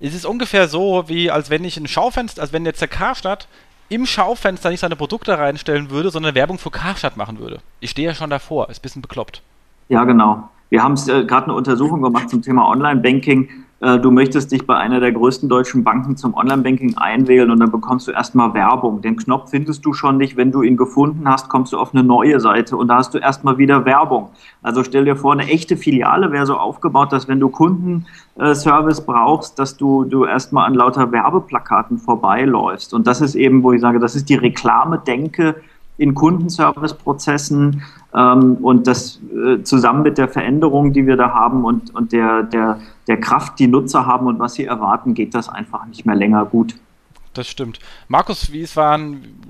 es ist ungefähr so, wie als wenn ich ein Schaufenster, als wenn jetzt der Karstadt im Schaufenster nicht seine Produkte reinstellen würde, sondern Werbung für Karstadt machen würde. Ich stehe ja schon davor, ist ein bisschen bekloppt.
Ja, genau. Wir haben äh, gerade eine Untersuchung gemacht zum Thema Online-Banking du möchtest dich bei einer der größten deutschen Banken zum Online-Banking einwählen und dann bekommst du erstmal Werbung. Den Knopf findest du schon nicht. Wenn du ihn gefunden hast, kommst du auf eine neue Seite und da hast du erstmal wieder Werbung. Also stell dir vor, eine echte Filiale wäre so aufgebaut, dass wenn du Kundenservice brauchst, dass du, du erstmal an lauter Werbeplakaten vorbeiläufst. Und das ist eben, wo ich sage, das ist die Reklame-Denke, in Kundenservice-Prozessen ähm, und das äh, zusammen mit der Veränderung, die wir da haben und, und der, der, der Kraft, die Nutzer haben und was sie erwarten, geht das einfach nicht mehr länger gut.
Das stimmt. Markus, wie es waren,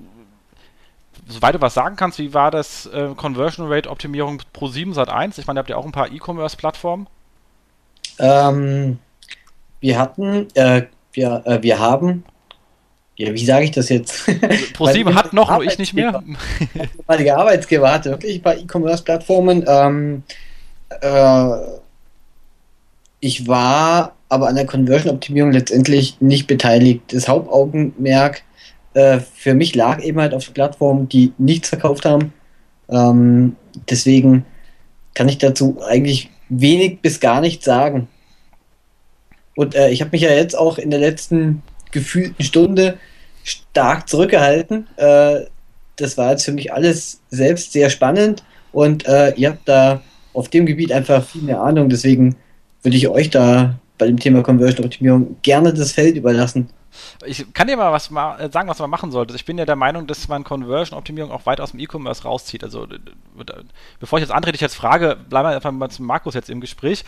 soweit du was sagen kannst, wie war das äh, Conversion Rate Optimierung pro 7 seit 1? Ich meine, habt ihr auch ein paar E-Commerce-Plattformen?
Ähm, wir hatten, äh, wir, äh, wir haben ja, wie sage ich das jetzt?
ProSieben hat noch, nur ich nicht mehr.
Meine Arbeitsgeber hatte wirklich bei E-Commerce-Plattformen. Ähm, äh, ich war aber an der Conversion-Optimierung letztendlich nicht beteiligt. Das Hauptaugenmerk äh, für mich lag eben halt auf Plattformen, die nichts verkauft haben. Ähm, deswegen kann ich dazu eigentlich wenig bis gar nichts sagen. Und äh, ich habe mich ja jetzt auch in der letzten gefühlten Stunde stark zurückgehalten. Äh, das war jetzt für mich alles selbst sehr spannend und äh, ihr habt da auf dem Gebiet einfach viel mehr Ahnung. Deswegen würde ich euch da bei dem Thema Conversion Optimierung gerne das Feld überlassen.
Ich kann dir mal was ma äh, sagen, was man machen sollte. Ich bin ja der Meinung, dass man Conversion Optimierung auch weit aus dem E-Commerce rauszieht. Also bevor ich jetzt André dich jetzt frage, bleiben wir einfach mal zum Markus jetzt im Gespräch.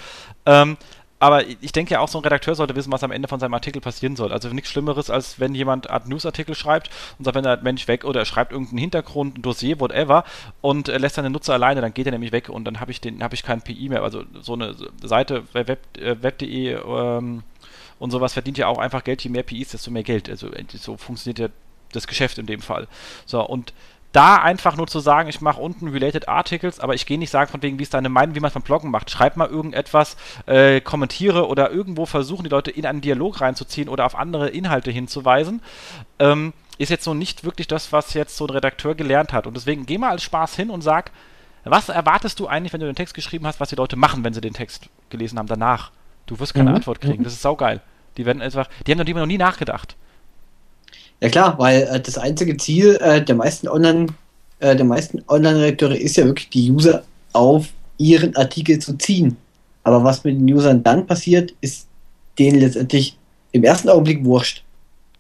Ähm, aber ich denke ja auch, so ein Redakteur sollte wissen, was am Ende von seinem Artikel passieren soll. Also nichts Schlimmeres, als wenn jemand Art Newsartikel schreibt und sagt, wenn der Mensch weg oder er schreibt irgendeinen Hintergrund, ein Dossier, whatever, und lässt seinen Nutzer alleine, dann geht er nämlich weg und dann habe ich den, habe ich keinen PI mehr. Also so eine Seite bei web.de äh, web ähm, und sowas verdient ja auch einfach Geld. Je mehr PIs, desto mehr Geld. Also so funktioniert ja das Geschäft in dem Fall. So, und da einfach nur zu sagen, ich mache unten Related Articles, aber ich gehe nicht sagen, von wegen, wie ist deine Meinung, wie man von Bloggen macht. Schreib mal irgendetwas, äh, kommentiere oder irgendwo versuchen, die Leute in einen Dialog reinzuziehen oder auf andere Inhalte hinzuweisen. Ähm, ist jetzt so nicht wirklich das, was jetzt so ein Redakteur gelernt hat. Und deswegen geh mal als Spaß hin und sag, was erwartest du eigentlich, wenn du den Text geschrieben hast, was die Leute machen, wenn sie den Text gelesen haben danach? Du wirst keine mhm. Antwort kriegen. Das ist saugeil. Die werden einfach, die haben darüber noch nie nachgedacht.
Ja klar, weil äh, das einzige Ziel äh, der meisten Online, äh, der meisten Online-Redakteure ist ja wirklich die User auf ihren Artikel zu ziehen. Aber was mit den Usern dann passiert, ist denen letztendlich im ersten Augenblick wurscht.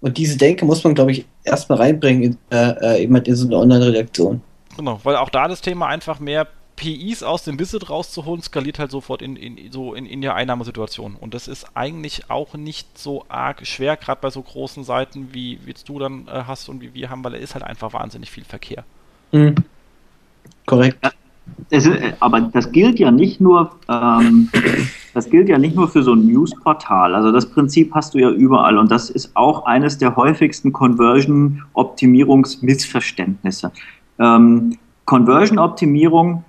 Und diese Denke muss man, glaube ich, erstmal reinbringen in, äh, äh eben in so eine Online-Redaktion.
Genau, weil auch da das Thema einfach mehr PIs aus dem Visit rauszuholen, skaliert halt sofort in, in, so in, in der Einnahmesituation. Und das ist eigentlich auch nicht so arg schwer, gerade bei so großen Seiten, wie, wie du dann äh, hast und wie wir haben, weil es ist halt einfach wahnsinnig viel Verkehr. Mhm.
Korrekt.
Ist, äh, aber das gilt ja nicht nur, ähm, das gilt ja nicht nur für so ein Newsportal. Also das Prinzip hast du ja überall und das ist auch eines der häufigsten Conversion-Optimierungsmissverständnisse. Ähm, Conversion-Optimierung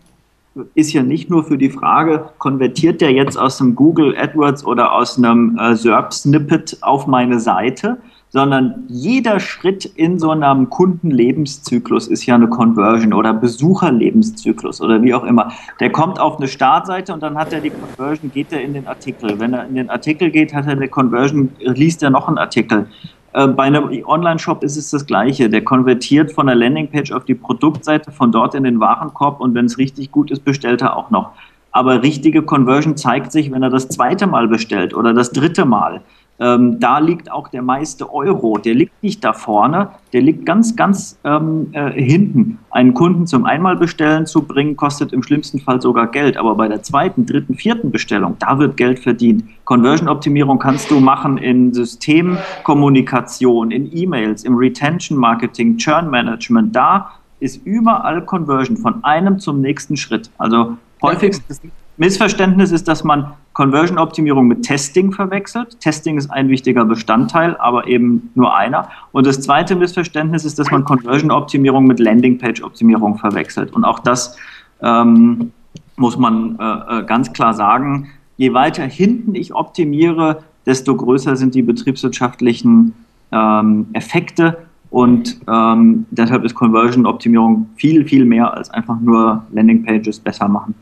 ist ja nicht nur für die Frage, konvertiert der jetzt aus einem Google AdWords oder aus einem äh, SERP-Snippet auf meine Seite, sondern jeder Schritt in so einem Kundenlebenszyklus ist ja eine Conversion oder Besucherlebenszyklus oder wie auch immer. Der kommt auf eine Startseite und dann hat er die Conversion, geht er in den Artikel. Wenn er in den Artikel geht, hat er eine Conversion, liest er noch einen Artikel. Äh, bei einem Online-Shop ist es das Gleiche. Der konvertiert von der Landingpage auf die Produktseite, von dort in den Warenkorb und wenn es richtig gut ist, bestellt er auch noch. Aber richtige Conversion zeigt sich, wenn er das zweite Mal bestellt oder das dritte Mal. Ähm, da liegt auch der meiste Euro. Der liegt nicht da vorne, der liegt ganz, ganz ähm, äh, hinten. Einen Kunden zum Einmalbestellen zu bringen, kostet im schlimmsten Fall sogar Geld. Aber bei der zweiten, dritten, vierten Bestellung, da wird Geld verdient. Conversion-Optimierung kannst du machen in Systemkommunikation, in E-Mails, im Retention-Marketing, Churn-Management. Da ist überall Conversion von einem zum nächsten Schritt. Also häufigstes Missverständnis ist, dass man Conversion-Optimierung mit Testing verwechselt. Testing ist ein wichtiger Bestandteil, aber eben nur einer. Und das zweite Missverständnis ist, dass man Conversion-Optimierung mit Landing-Page-Optimierung verwechselt. Und auch das ähm, muss man äh, äh, ganz klar sagen. Je weiter hinten ich optimiere, desto größer sind die betriebswirtschaftlichen ähm, Effekte. Und ähm, deshalb ist Conversion-Optimierung viel, viel mehr als einfach nur Landing-Pages besser machen.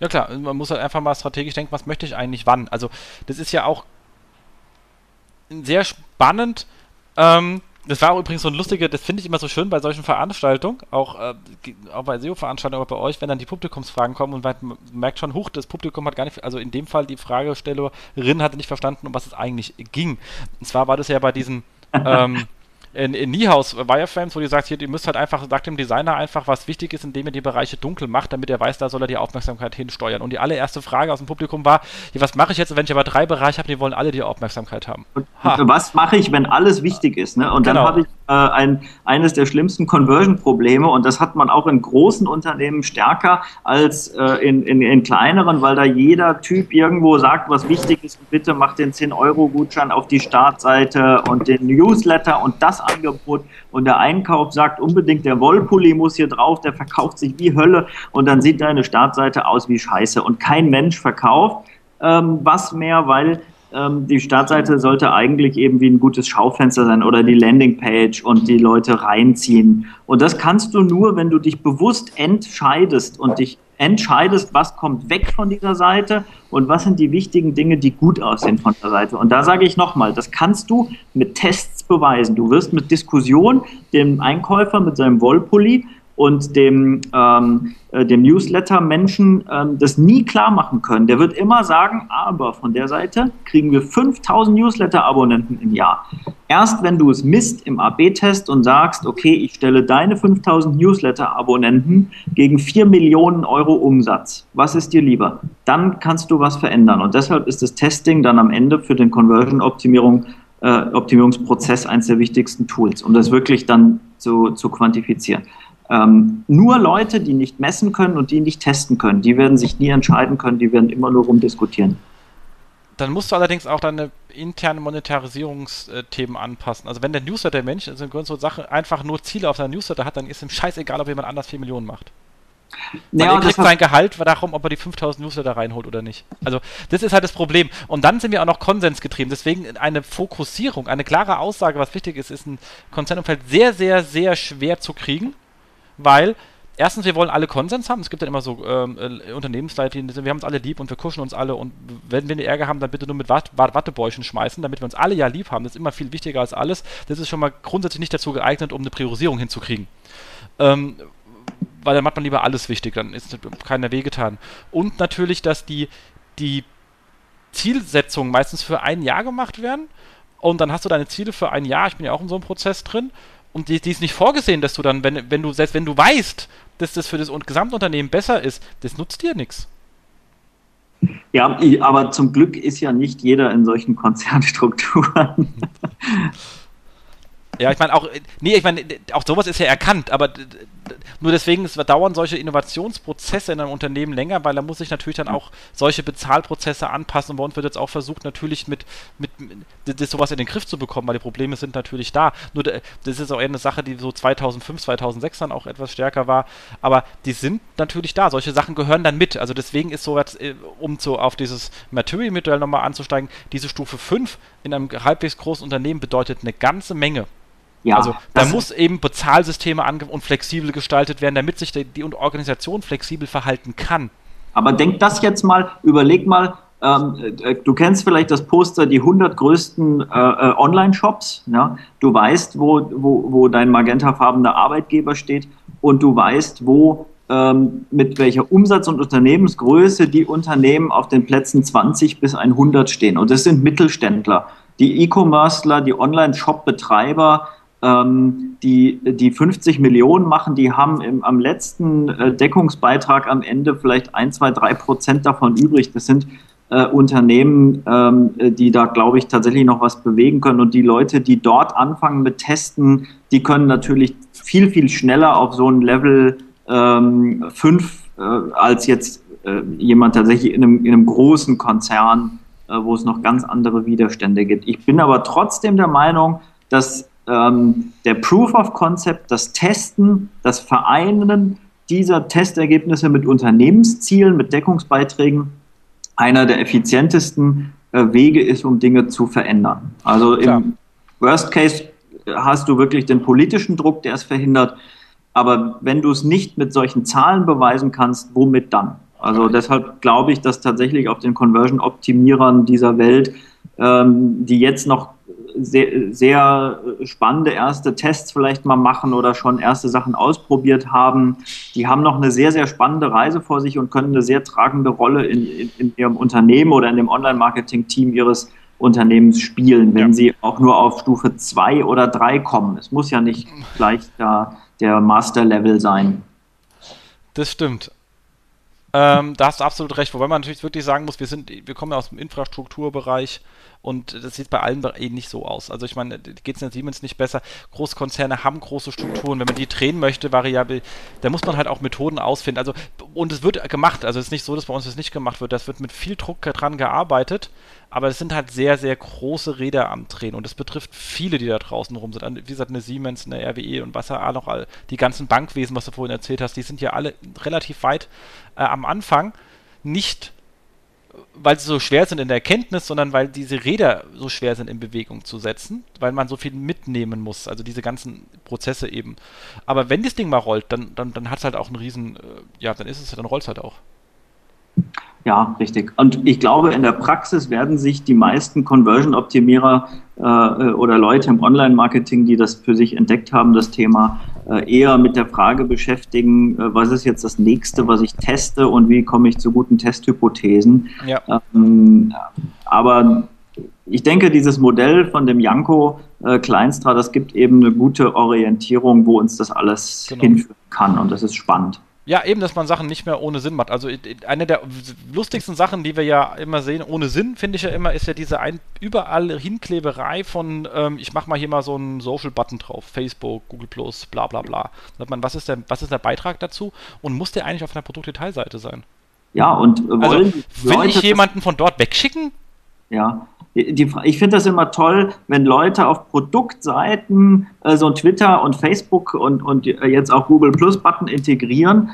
Ja klar, man muss halt einfach mal strategisch denken, was möchte ich eigentlich wann. Also das ist ja auch sehr spannend. Ähm, das war übrigens so ein lustiger, das finde ich immer so schön bei solchen Veranstaltungen, auch, äh, auch bei SEO-Veranstaltungen, aber bei euch, wenn dann die Publikumsfragen kommen und man merkt schon, huch, das Publikum hat gar nicht, also in dem Fall die Fragestellerin hatte nicht verstanden, um was es eigentlich ging. Und zwar war das ja bei diesen ähm, in, in Niehaus Wireframes, wo die sagt, hier, ihr müsst halt einfach, sagt dem Designer einfach, was wichtig ist, indem ihr die Bereiche dunkel macht, damit er weiß, da soll er die Aufmerksamkeit hinsteuern. Und die allererste Frage aus dem Publikum war, ja, was mache ich jetzt, wenn ich aber drei Bereiche habe, die wollen alle die Aufmerksamkeit haben?
Ha. Was mache ich, wenn alles wichtig ist? Ne? Und dann genau. habe ich äh, ein, eines der schlimmsten Conversion-Probleme und das hat man auch in großen Unternehmen stärker als äh, in, in, in kleineren, weil da jeder Typ irgendwo sagt, was wichtig ist und bitte macht den 10-Euro-Gutschein auf die Startseite und den Newsletter und das Angebot und der Einkauf sagt unbedingt, der Wollpulli muss hier drauf, der verkauft sich wie Hölle. Und dann sieht deine Startseite aus wie Scheiße. Und kein Mensch verkauft ähm, was mehr, weil ähm, die Startseite sollte eigentlich eben wie ein gutes Schaufenster sein oder die Landingpage und die Leute reinziehen. Und das kannst du nur, wenn du dich bewusst entscheidest und dich entscheidest, was kommt weg von dieser Seite und was sind die wichtigen Dinge, die gut aussehen von der Seite. Und da sage ich nochmal, das kannst du mit Tests beweisen. Du wirst mit Diskussion dem Einkäufer mit seinem Wollpulli und dem, ähm, äh, dem Newsletter-Menschen ähm, das nie klar machen können. Der wird immer sagen, aber von der Seite kriegen wir 5000 Newsletter-Abonnenten im Jahr. Erst wenn du es misst im AB-Test und sagst, okay, ich stelle deine 5000 Newsletter-Abonnenten gegen 4 Millionen Euro Umsatz, was ist dir lieber? Dann kannst du was verändern. Und deshalb ist das Testing dann am Ende für den Conversion-Optimierung äh, Optimierungsprozess eines der wichtigsten Tools, um das wirklich dann zu, zu quantifizieren. Ähm, nur Leute, die nicht messen können und die nicht testen können, die werden sich nie entscheiden können, die werden immer nur rumdiskutieren.
Dann musst du allerdings auch deine internen Monetarisierungsthemen anpassen. Also wenn der Newsletter-Mensch, also eine so Sache, einfach nur Ziele auf seinem Newsletter hat, dann ist ihm scheißegal, ob jemand anders 4 Millionen macht. Weil ja, er kriegt sein Gehalt darum, ob er die 5000 Newsletter reinholt oder nicht. Also, das ist halt das Problem. Und dann sind wir auch noch konsensgetrieben. Deswegen eine Fokussierung, eine klare Aussage, was wichtig ist, ist ein Konzernumfeld sehr, sehr, sehr schwer zu kriegen weil erstens, wir wollen alle Konsens haben. Es gibt dann immer so ähm, äh, Unternehmensleitlinien, wir haben uns alle lieb und wir kuschen uns alle und wenn wir Ärger haben, dann bitte nur mit Wat Wattebäuschen schmeißen, damit wir uns alle ja lieb haben. Das ist immer viel wichtiger als alles. Das ist schon mal grundsätzlich nicht dazu geeignet, um eine Priorisierung hinzukriegen. Ähm, weil dann macht man lieber alles wichtig, dann ist keiner wehgetan. Und natürlich, dass die, die Zielsetzungen meistens für ein Jahr gemacht werden und dann hast du deine Ziele für ein Jahr, ich bin ja auch in so einem Prozess drin und die, die ist nicht vorgesehen, dass du dann, wenn, wenn du, selbst wenn du weißt, dass das für das Gesamtunternehmen besser ist, das nutzt dir nichts.
Ja, aber zum Glück ist ja nicht jeder in solchen Konzernstrukturen.
Ja, ich meine auch, nee, ich meine, auch sowas ist ja erkannt, aber nur deswegen es dauern solche Innovationsprozesse in einem Unternehmen länger, weil da muss sich natürlich dann auch solche Bezahlprozesse anpassen. Und bei uns wird jetzt auch versucht, natürlich mit, mit, mit das sowas in den Griff zu bekommen, weil die Probleme sind natürlich da. Nur das ist auch eine Sache, die so 2005, 2006 dann auch etwas stärker war. Aber die sind natürlich da. Solche Sachen gehören dann mit. Also deswegen ist so, äh, um zu, auf dieses Material-Modell nochmal anzusteigen, diese Stufe 5 in einem halbwegs großen Unternehmen bedeutet eine ganze Menge. Ja, also da muss eben Bezahlsysteme und flexibel gestaltet werden, damit sich die, die Organisation flexibel verhalten kann.
Aber denk das jetzt mal, überleg mal, ähm, äh, du kennst vielleicht das Poster, die 100 größten äh, äh, Online-Shops. Ja? Du weißt, wo, wo, wo dein magentafarbener Arbeitgeber steht und du weißt, wo ähm, mit welcher Umsatz- und Unternehmensgröße die Unternehmen auf den Plätzen 20 bis 100 stehen. Und das sind Mittelständler. Die E-Commercer, die Online-Shop-Betreiber, ähm, die, die 50 Millionen machen, die haben im, am letzten äh, Deckungsbeitrag am Ende vielleicht ein, zwei, drei Prozent davon übrig. Das sind äh, Unternehmen, ähm, die da, glaube ich, tatsächlich noch was bewegen können. Und die Leute, die dort anfangen mit Testen, die können natürlich viel, viel schneller auf so ein Level 5 ähm, äh, als jetzt äh, jemand tatsächlich in einem, in einem großen Konzern, äh, wo es noch ganz andere Widerstände gibt. Ich bin aber trotzdem der Meinung, dass ähm, der Proof of Concept, das Testen, das Vereinen dieser Testergebnisse mit Unternehmenszielen, mit Deckungsbeiträgen einer der effizientesten äh, Wege ist, um Dinge zu verändern. Also Klar. im Worst Case hast du wirklich den politischen Druck, der es verhindert. Aber wenn du es nicht mit solchen Zahlen beweisen kannst, womit dann? Also deshalb glaube ich, dass tatsächlich auf den Conversion-Optimierern dieser Welt, ähm, die jetzt noch sehr, sehr spannende erste Tests vielleicht mal machen oder schon erste Sachen ausprobiert haben. Die haben noch eine sehr, sehr spannende Reise vor sich und können eine sehr tragende Rolle in, in, in ihrem Unternehmen oder in dem Online-Marketing-Team ihres Unternehmens spielen, wenn ja. sie auch nur auf Stufe 2 oder 3 kommen. Es muss ja nicht gleich da der Master-Level sein.
Das stimmt. Ähm, da hast du absolut recht, wobei man natürlich wirklich sagen muss, wir sind, wir kommen ja aus dem Infrastrukturbereich und das sieht bei allen eh nicht so aus. Also ich meine, geht es in Siemens nicht besser. Großkonzerne haben große Strukturen. Wenn man die drehen möchte, variabel, da muss man halt auch Methoden ausfinden. Also, und es wird gemacht. Also es ist nicht so, dass bei uns das nicht gemacht wird. Das wird mit viel Druck dran gearbeitet. Aber es sind halt sehr, sehr große Räder am Drehen. Und das betrifft viele, die da draußen rum sind. Wie gesagt, eine Siemens, eine RWE und was da noch die ganzen Bankwesen, was du vorhin erzählt hast, die sind ja alle relativ weit äh, am Anfang. Nicht weil sie so schwer sind in der Erkenntnis, sondern weil diese Räder so schwer sind in Bewegung zu setzen, weil man so viel mitnehmen muss, also diese ganzen Prozesse eben. Aber wenn das Ding mal rollt, dann, dann, dann hat es halt auch einen riesen, äh, ja, dann ist es, dann rollt es halt auch.
Ja, richtig. Und ich glaube, in der Praxis werden sich die meisten Conversion-Optimierer äh, oder Leute im Online-Marketing, die das für sich entdeckt haben, das Thema, äh, eher mit der Frage beschäftigen, äh, was ist jetzt das nächste, was ich teste und wie komme ich zu guten Testhypothesen. Ja. Ähm, aber ich denke, dieses Modell von dem Janko äh, Kleinstra, das gibt eben eine gute Orientierung, wo uns das alles genau. hinführen kann und das ist spannend.
Ja, eben, dass man Sachen nicht mehr ohne Sinn macht. Also eine der lustigsten Sachen, die wir ja immer sehen, ohne Sinn, finde ich ja immer, ist ja diese ein, überall Hinkleberei von, ähm, ich mache mal hier mal so einen Social-Button drauf, Facebook, Google Plus, bla bla bla. Sagt man, was ist, der, was ist der Beitrag dazu und muss der eigentlich auf einer Produktdetailseite sein?
Ja, und
wollen also, will ich jemanden von dort wegschicken?
Ja, die, ich finde das immer toll, wenn Leute auf Produktseiten äh, so Twitter und Facebook und, und jetzt auch Google Plus Button integrieren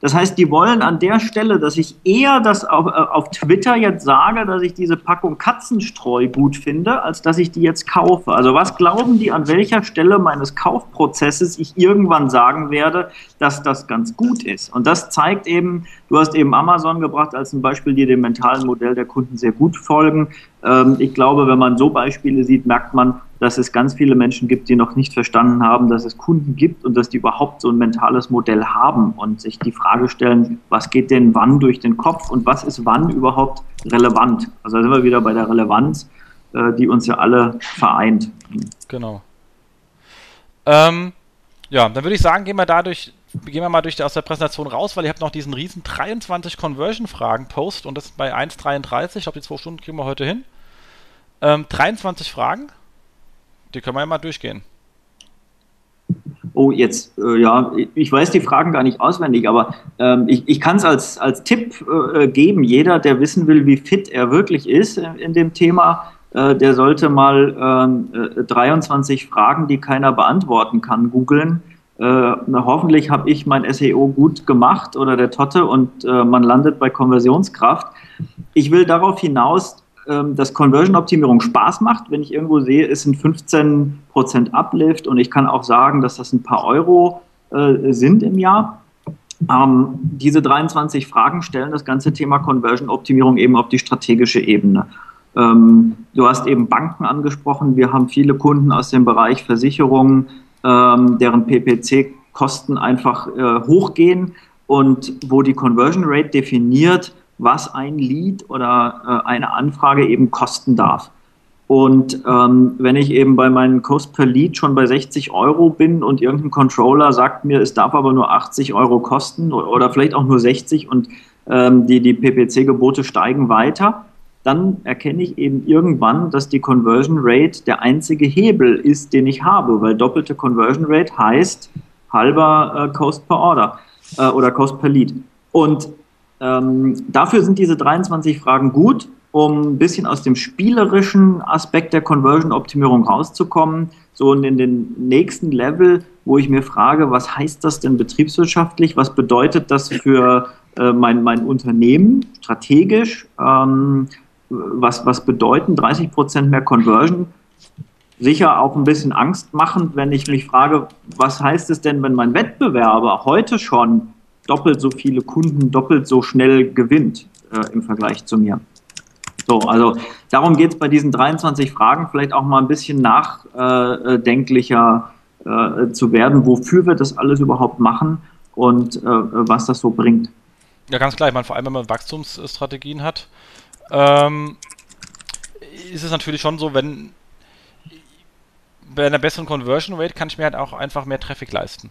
das heißt, die wollen an der Stelle, dass ich eher das auf, äh, auf Twitter jetzt sage, dass ich diese Packung Katzenstreu gut finde, als dass ich die jetzt kaufe. Also was glauben die, an welcher Stelle meines Kaufprozesses ich irgendwann sagen werde, dass das ganz gut ist? Und das zeigt eben, du hast eben Amazon gebracht als ein Beispiel, die dem mentalen Modell der Kunden sehr gut folgen. Ähm, ich glaube, wenn man so Beispiele sieht, merkt man, dass es ganz viele Menschen gibt, die noch nicht verstanden haben, dass es Kunden gibt und dass die überhaupt so ein mentales Modell haben und sich die Frage stellen, was geht denn wann durch den Kopf und was ist wann überhaupt relevant. Also da sind wir wieder bei der Relevanz, äh, die uns ja alle vereint.
Genau. Ähm, ja, dann würde ich sagen, gehen wir dadurch gehen wir mal durch aus der Präsentation raus, weil ihr habt noch diesen riesen 23 Conversion-Fragen-Post und das ist bei 1,33. Ich glaube, die zwei Stunden kriegen wir heute hin. Ähm, 23 Fragen. Die können wir ja mal durchgehen.
Oh, jetzt, äh, ja, ich weiß die Fragen gar nicht auswendig, aber ähm, ich, ich kann es als, als Tipp äh, geben. Jeder, der wissen will, wie fit er wirklich ist in, in dem Thema, äh, der sollte mal ähm, 23 Fragen, die keiner beantworten kann, googeln. Äh, hoffentlich habe ich mein SEO gut gemacht oder der Totte und äh, man landet bei Konversionskraft. Ich will darauf hinaus, ähm, dass Conversion-Optimierung Spaß macht. Wenn ich irgendwo sehe, es sind 15% Uplift und ich kann auch sagen, dass das ein paar Euro äh, sind im Jahr. Ähm, diese 23 Fragen stellen das ganze Thema Conversion-Optimierung eben auf die strategische Ebene. Ähm, du hast eben Banken angesprochen. Wir haben viele Kunden aus dem Bereich Versicherungen, ähm, deren PPC-Kosten einfach äh, hochgehen und wo die Conversion Rate definiert, was ein Lead oder äh, eine Anfrage eben kosten darf. Und ähm, wenn ich eben bei meinem Cost per Lead schon bei 60 Euro bin und irgendein Controller sagt mir, es darf aber nur 80 Euro kosten oder vielleicht auch nur 60 und ähm, die, die PPC-Gebote steigen weiter, dann erkenne ich eben irgendwann, dass die Conversion Rate der einzige Hebel ist, den ich habe, weil doppelte Conversion Rate heißt halber äh, Cost per Order äh, oder Cost per Lead. Und ähm, dafür sind diese 23 Fragen gut, um ein bisschen aus dem spielerischen Aspekt der Conversion-Optimierung rauszukommen, so in den nächsten Level, wo ich mir frage, was heißt das denn betriebswirtschaftlich, was bedeutet das für äh, mein, mein Unternehmen strategisch, ähm, was, was bedeuten 30 Prozent mehr Conversion? Sicher auch ein bisschen angstmachend, wenn ich mich frage, was heißt es denn, wenn mein Wettbewerber heute schon doppelt so viele Kunden doppelt so schnell gewinnt äh, im Vergleich zu mir. So, also darum geht es bei diesen 23 Fragen vielleicht auch mal ein bisschen nachdenklicher äh, zu werden, wofür wir das alles überhaupt machen und äh, was das so bringt.
Ja, ganz klar. Ich meine, vor allem, wenn man Wachstumsstrategien hat, ähm, ist es natürlich schon so, wenn bei einer besseren Conversion Rate kann ich mir halt auch einfach mehr Traffic leisten.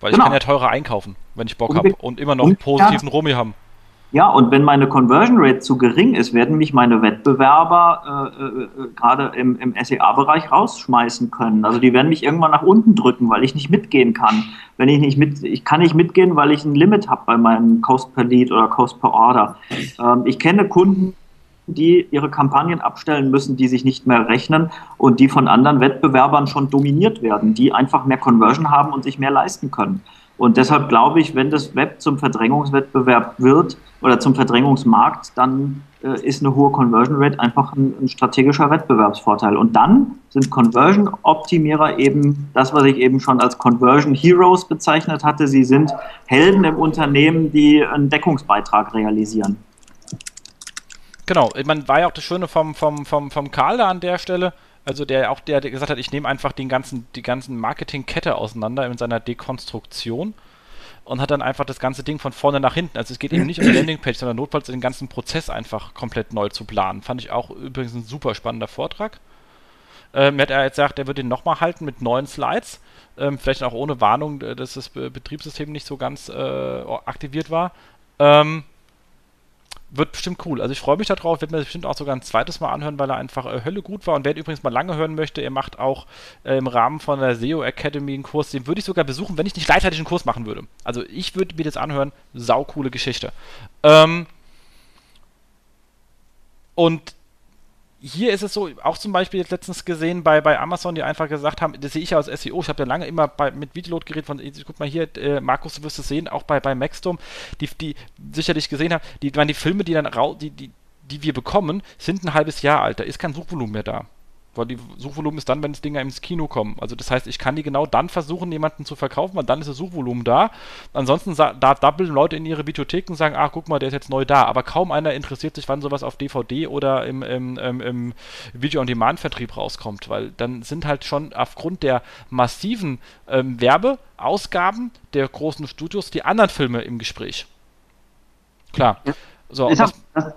Weil genau. ich kann ja teurer einkaufen, wenn ich Bock habe und immer noch einen positiven ja. Romi haben.
Ja, und wenn meine Conversion Rate zu gering ist, werden mich meine Wettbewerber äh, äh, gerade im, im SEA-Bereich rausschmeißen können. Also die werden mich irgendwann nach unten drücken, weil ich nicht mitgehen kann. Wenn ich nicht mit, ich kann nicht mitgehen, weil ich ein Limit habe bei meinem Cost per Lead oder Cost per Order. Ähm, ich kenne Kunden, die ihre Kampagnen abstellen müssen, die sich nicht mehr rechnen und die von anderen Wettbewerbern schon dominiert werden, die einfach mehr Conversion haben und sich mehr leisten können. Und deshalb glaube ich, wenn das Web zum Verdrängungswettbewerb wird oder zum Verdrängungsmarkt, dann äh, ist eine hohe Conversion Rate einfach ein, ein, strategischer Wettbewerbsvorteil. Und dann sind Conversion-Optimierer eben das, was ich eben schon als Conversion Heroes bezeichnet hatte. Sie sind Helden im Unternehmen, die einen Deckungsbeitrag realisieren.
Genau, man war ja auch das Schöne vom, vom, vom, vom Karl da an der Stelle. Also der auch der, der gesagt hat, ich nehme einfach den ganzen, die ganzen Marketingkette auseinander in seiner Dekonstruktion und hat dann einfach das ganze Ding von vorne nach hinten. Also es geht eben nicht um die Landingpage, sondern notfalls den ganzen Prozess einfach komplett neu zu planen. Fand ich auch übrigens ein super spannender Vortrag. Ähm, hat er jetzt gesagt, er wird den nochmal halten mit neuen Slides. Ähm, vielleicht auch ohne Warnung, äh, dass das Betriebssystem nicht so ganz äh, aktiviert war. Ähm, wird bestimmt cool. Also ich freue mich darauf, werde mir das bestimmt auch sogar ein zweites Mal anhören, weil er einfach äh, Hölle gut war. Und wer übrigens mal lange hören möchte, er macht auch äh, im Rahmen von der SEO Academy einen Kurs, den würde ich sogar besuchen, wenn ich nicht gleichzeitig einen Kurs machen würde. Also ich würde mir das anhören, saukoole Geschichte. Ähm, und hier ist es so, auch zum Beispiel jetzt letztens gesehen bei, bei Amazon, die einfach gesagt haben, das sehe ich ja als SEO, ich habe ja lange immer bei, mit Videolot geredet von, guck mal hier, äh, Markus, du wirst es sehen, auch bei, bei Maxstorm, die, die sicherlich gesehen haben, die, die Filme, die dann die, die, die wir bekommen, sind ein halbes Jahr alt, da ist kein Suchvolumen mehr da. Weil die Suchvolumen ist dann, wenn das Dinger ins Kino kommen. Also das heißt, ich kann die genau dann versuchen, jemanden zu verkaufen, weil dann ist das Suchvolumen da. Ansonsten da doppeln Leute in ihre Bibliotheken und sagen, ach guck mal, der ist jetzt neu da. Aber kaum einer interessiert sich, wann sowas auf DVD oder im, im, im, im Video-on-Demand-Vertrieb rauskommt, weil dann sind halt schon aufgrund der massiven ähm, Werbeausgaben der großen Studios die anderen Filme im Gespräch. Klar.
So, das,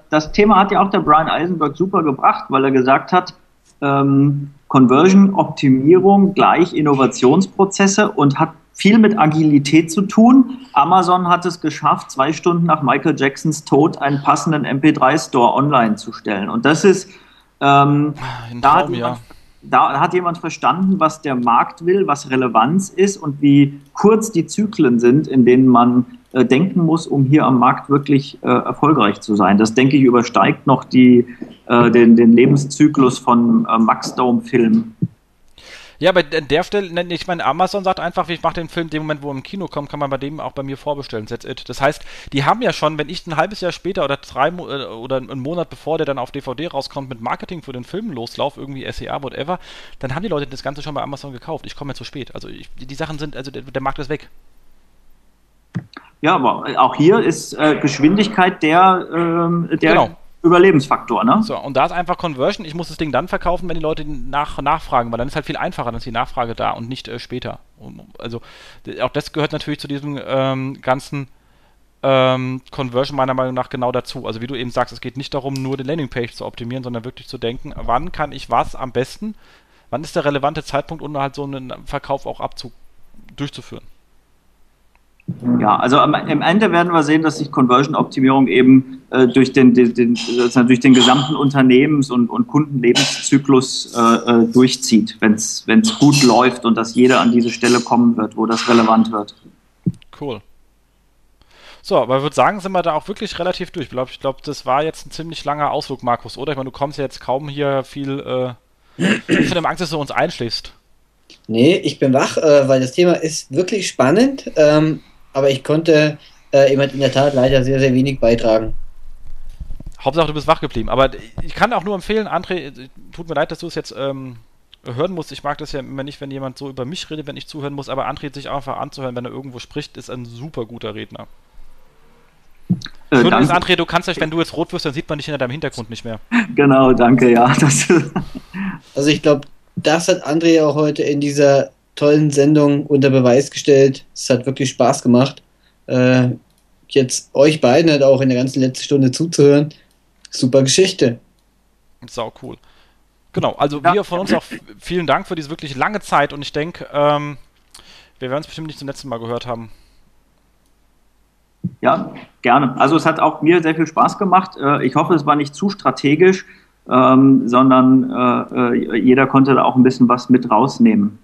das Thema hat ja auch der Brian Eisenberg super gebracht, weil er gesagt hat, ähm, Conversion-Optimierung gleich Innovationsprozesse und hat viel mit Agilität zu tun. Amazon hat es geschafft, zwei Stunden nach Michael Jacksons Tod einen passenden MP3-Store online zu stellen. Und das ist, ähm,
da, hat
jemand, da hat jemand verstanden, was der Markt will, was Relevanz ist und wie kurz die Zyklen sind, in denen man äh, denken muss, um hier am Markt wirklich äh, erfolgreich zu sein. Das, denke ich, übersteigt noch die, äh, den, den Lebenszyklus von äh, Max Dome-Filmen.
Ja, aber an der Stelle, ich meine, Amazon sagt einfach, ich mache den Film, dem Moment, wo er im Kino kommt, kann man bei dem auch bei mir vorbestellen. That's it. Das heißt, die haben ja schon, wenn ich ein halbes Jahr später oder drei äh, oder einen Monat bevor der dann auf DVD rauskommt, mit Marketing für den Film loslaufe, irgendwie SEA, whatever, dann haben die Leute das Ganze schon bei Amazon gekauft. Ich komme ja zu spät. Also ich, die Sachen sind, also der, der Markt ist weg.
Ja, aber auch hier ist äh, Geschwindigkeit der, ähm, der genau. Überlebensfaktor, ne?
So, und da ist einfach Conversion. Ich muss das Ding dann verkaufen, wenn die Leute nach, nachfragen, weil dann ist halt viel einfacher, dann ist die Nachfrage da und nicht äh, später. Also, auch das gehört natürlich zu diesem ähm, ganzen ähm, Conversion meiner Meinung nach genau dazu. Also, wie du eben sagst, es geht nicht darum, nur die Landingpage zu optimieren, sondern wirklich zu denken, wann kann ich was am besten, wann ist der relevante Zeitpunkt, um halt so einen Verkauf auch abzu durchzuführen.
Ja, also am, am, Ende werden wir sehen, dass sich Conversion-Optimierung eben äh, durch, den, den, den, durch den gesamten Unternehmens- und, und Kundenlebenszyklus äh, äh durchzieht, wenn es gut läuft und dass jeder an diese Stelle kommen wird, wo das relevant wird.
Cool. So, aber ich würde sagen, sind wir da auch wirklich relativ durch. Ich glaube, ich glaub, das war jetzt ein ziemlich langer Ausflug, Markus, oder? Ich meine, du kommst ja jetzt kaum hier viel äh, von dem Angst, dass du uns einschläfst.
Nee, ich bin wach, äh, weil das Thema ist wirklich spannend. Ähm, aber ich konnte äh, in der Tat leider sehr, sehr wenig beitragen.
Hauptsache, du bist wach geblieben. Aber ich kann auch nur empfehlen, André, tut mir leid, dass du es jetzt ähm, hören musst. Ich mag das ja immer nicht, wenn jemand so über mich redet, wenn ich zuhören muss. Aber André sich einfach anzuhören, wenn er irgendwo spricht, ist ein super guter Redner. Äh, Übrigens, André, du kannst ja, wenn du jetzt rot wirst, dann sieht man dich hinter deinem Hintergrund nicht mehr.
Genau, danke, ja.
also ich glaube, das hat André auch heute in dieser tollen Sendung unter Beweis gestellt. Es hat wirklich Spaß gemacht. Äh, jetzt euch beiden halt auch in der ganzen letzten Stunde zuzuhören. Super Geschichte.
Sau cool. Genau, also ja. wir von uns auch vielen Dank für diese wirklich lange Zeit und ich denke, ähm, wir werden es bestimmt nicht zum letzten Mal gehört haben.
Ja, gerne. Also es hat auch mir sehr viel Spaß gemacht. Äh, ich hoffe, es war nicht zu strategisch, ähm, sondern äh, äh, jeder konnte da auch ein bisschen was mit rausnehmen.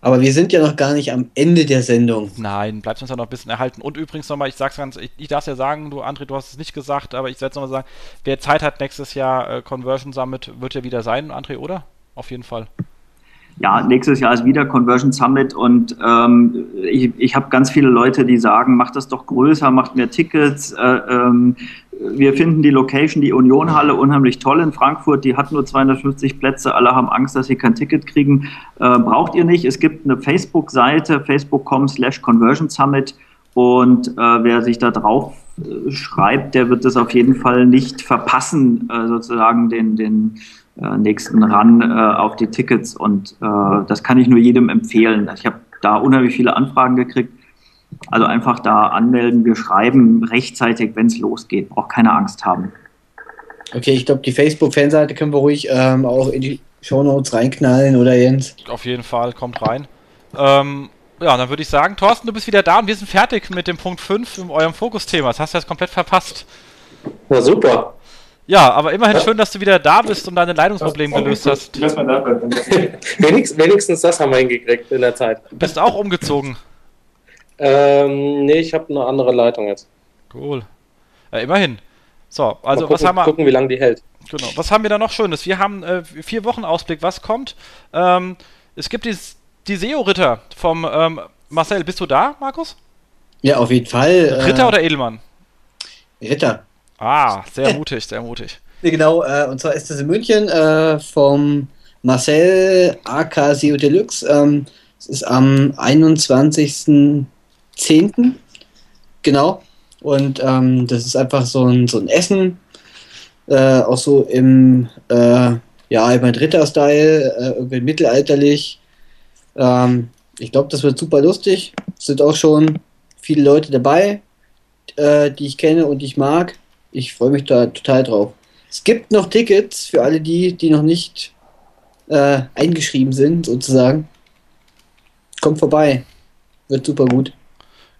Aber wir sind ja noch gar nicht am Ende der Sendung.
Nein, bleibt uns ja noch ein bisschen erhalten. Und übrigens nochmal, ich sag's ganz, ich, ich darf ja sagen, du André, du hast es nicht gesagt, aber ich werde es nochmal sagen, wer Zeit hat nächstes Jahr äh, Conversion Summit, wird ja wieder sein, André, oder? Auf jeden Fall.
Ja, nächstes Jahr ist wieder Conversion Summit und ähm, ich, ich habe ganz viele Leute, die sagen, macht das doch größer, macht mehr Tickets. Äh, ähm, wir finden die Location, die Unionhalle, unheimlich toll in Frankfurt. Die hat nur 250 Plätze. Alle haben Angst, dass sie kein Ticket kriegen. Äh, braucht ihr nicht. Es gibt eine Facebook-Seite, facebook.com slash Conversion Summit. Und äh, wer sich da drauf äh, schreibt, der wird das auf jeden Fall nicht verpassen, äh, sozusagen den, den nächsten Run äh, auf die Tickets. Und das kann ich nur jedem empfehlen. Ich habe da unheimlich viele Anfragen gekriegt also einfach da anmelden, wir schreiben rechtzeitig, wenn es losgeht. Braucht keine Angst haben.
Okay, ich glaube, die Facebook-Fanseite können wir ruhig ähm, auch in die Shownotes reinknallen, oder Jens?
Auf jeden Fall, kommt rein. Ähm, ja, dann würde ich sagen, Thorsten, du bist wieder da und wir sind fertig mit dem Punkt 5 in eurem Fokusthema. Das hast du jetzt komplett verpasst.
Na super.
Ja, aber immerhin ja. schön, dass du wieder da bist und deine Leitungsprobleme gelöst hast.
wenigstens, wenigstens das haben wir hingekriegt in der Zeit.
Bist auch umgezogen.
Ähm, nee, ich habe eine andere Leitung jetzt.
Cool. Äh, immerhin. So, also
gucken,
was haben wir.
Gucken, wie lange die hält.
Genau. Was haben wir da noch Schönes? Wir haben äh, vier Wochen Ausblick. Was kommt? Ähm, es gibt die, die SEO-Ritter vom ähm, Marcel. Bist du da, Markus?
Ja, auf jeden Fall.
Ritter äh, oder Edelmann?
Ritter.
Ah, sehr mutig, sehr mutig.
Genau, äh, und zwar ist das in München äh, vom Marcel AK SEO Deluxe. Ähm, es ist am 21. 10. Genau. Und ähm, das ist einfach so ein, so ein Essen, äh, auch so im, äh, ja, im Ritter-Style, äh, irgendwie mittelalterlich. Ähm, ich glaube, das wird super lustig. Es sind auch schon viele Leute dabei, äh, die ich kenne und die ich mag. Ich freue mich da total drauf. Es gibt noch Tickets für alle die, die noch nicht äh, eingeschrieben sind, sozusagen. Kommt vorbei. Wird super gut.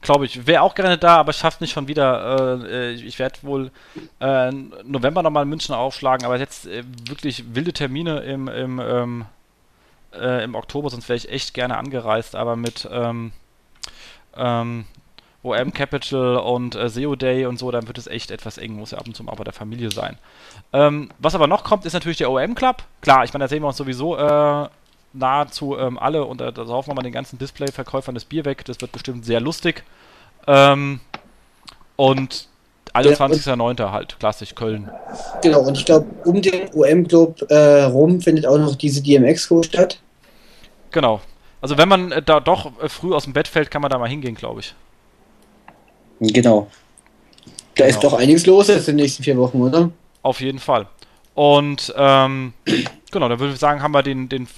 glaube ich. Wäre auch gerne da, aber ich schaff's nicht schon wieder. Äh, ich werde wohl äh, November nochmal in München aufschlagen, aber jetzt äh, wirklich wilde Termine im, im, ähm, äh, im Oktober, sonst wäre ich echt gerne angereist, aber mit ähm, ähm, OM Capital und äh, SEO Day und so, dann wird es echt etwas eng, muss ja ab und zu mal bei der Familie sein. Ähm, was aber noch kommt, ist natürlich der OM Club. Klar, ich meine, da sehen wir uns sowieso äh, nahezu ähm, alle und äh, da saufen wir mal den ganzen Display-Verkäufern das Bier weg. Das wird bestimmt sehr lustig. Ähm, und 21.09. Ja, halt, klassisch Köln.
Genau, und ich glaube, um den OM-Club äh, rum findet auch noch diese DMX-Co statt.
Genau. Also wenn man äh, da doch äh, früh aus dem Bett fällt, kann man da mal hingehen, glaube ich.
Genau. Da genau. ist doch einiges los jetzt in den nächsten vier Wochen, oder?
Auf jeden Fall. Und ähm, genau, dann würde ich sagen, haben wir den, den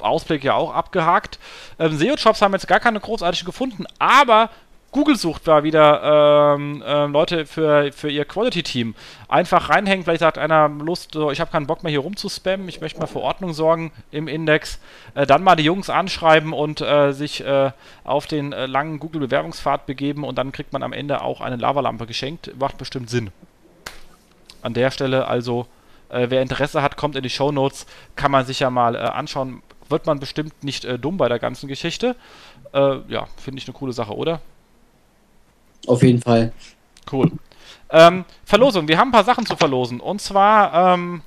Ausblick ja auch abgehakt. Ähm, SEO-Shops haben jetzt gar keine großartigen gefunden, aber Google sucht da wieder ähm, äh, Leute für, für ihr Quality-Team. Einfach reinhängen, vielleicht sagt einer Lust, so, ich habe keinen Bock mehr hier rumzuspammen, ich möchte mal für Ordnung sorgen im Index. Äh, dann mal die Jungs anschreiben und äh, sich äh, auf den äh, langen Google-Bewerbungspfad begeben und dann kriegt man am Ende auch eine Lavalampe geschenkt. Macht bestimmt Sinn. An der Stelle also, äh, wer Interesse hat, kommt in die Show Notes, kann man sich ja mal anschauen. Wird man bestimmt nicht dumm bei der ganzen Geschichte. ja, finde ich eine coole Sache, oder?
Auf jeden Fall.
Cool. Ähm, Verlosung. Wir haben ein paar Sachen zu verlosen. Und zwar, ähm,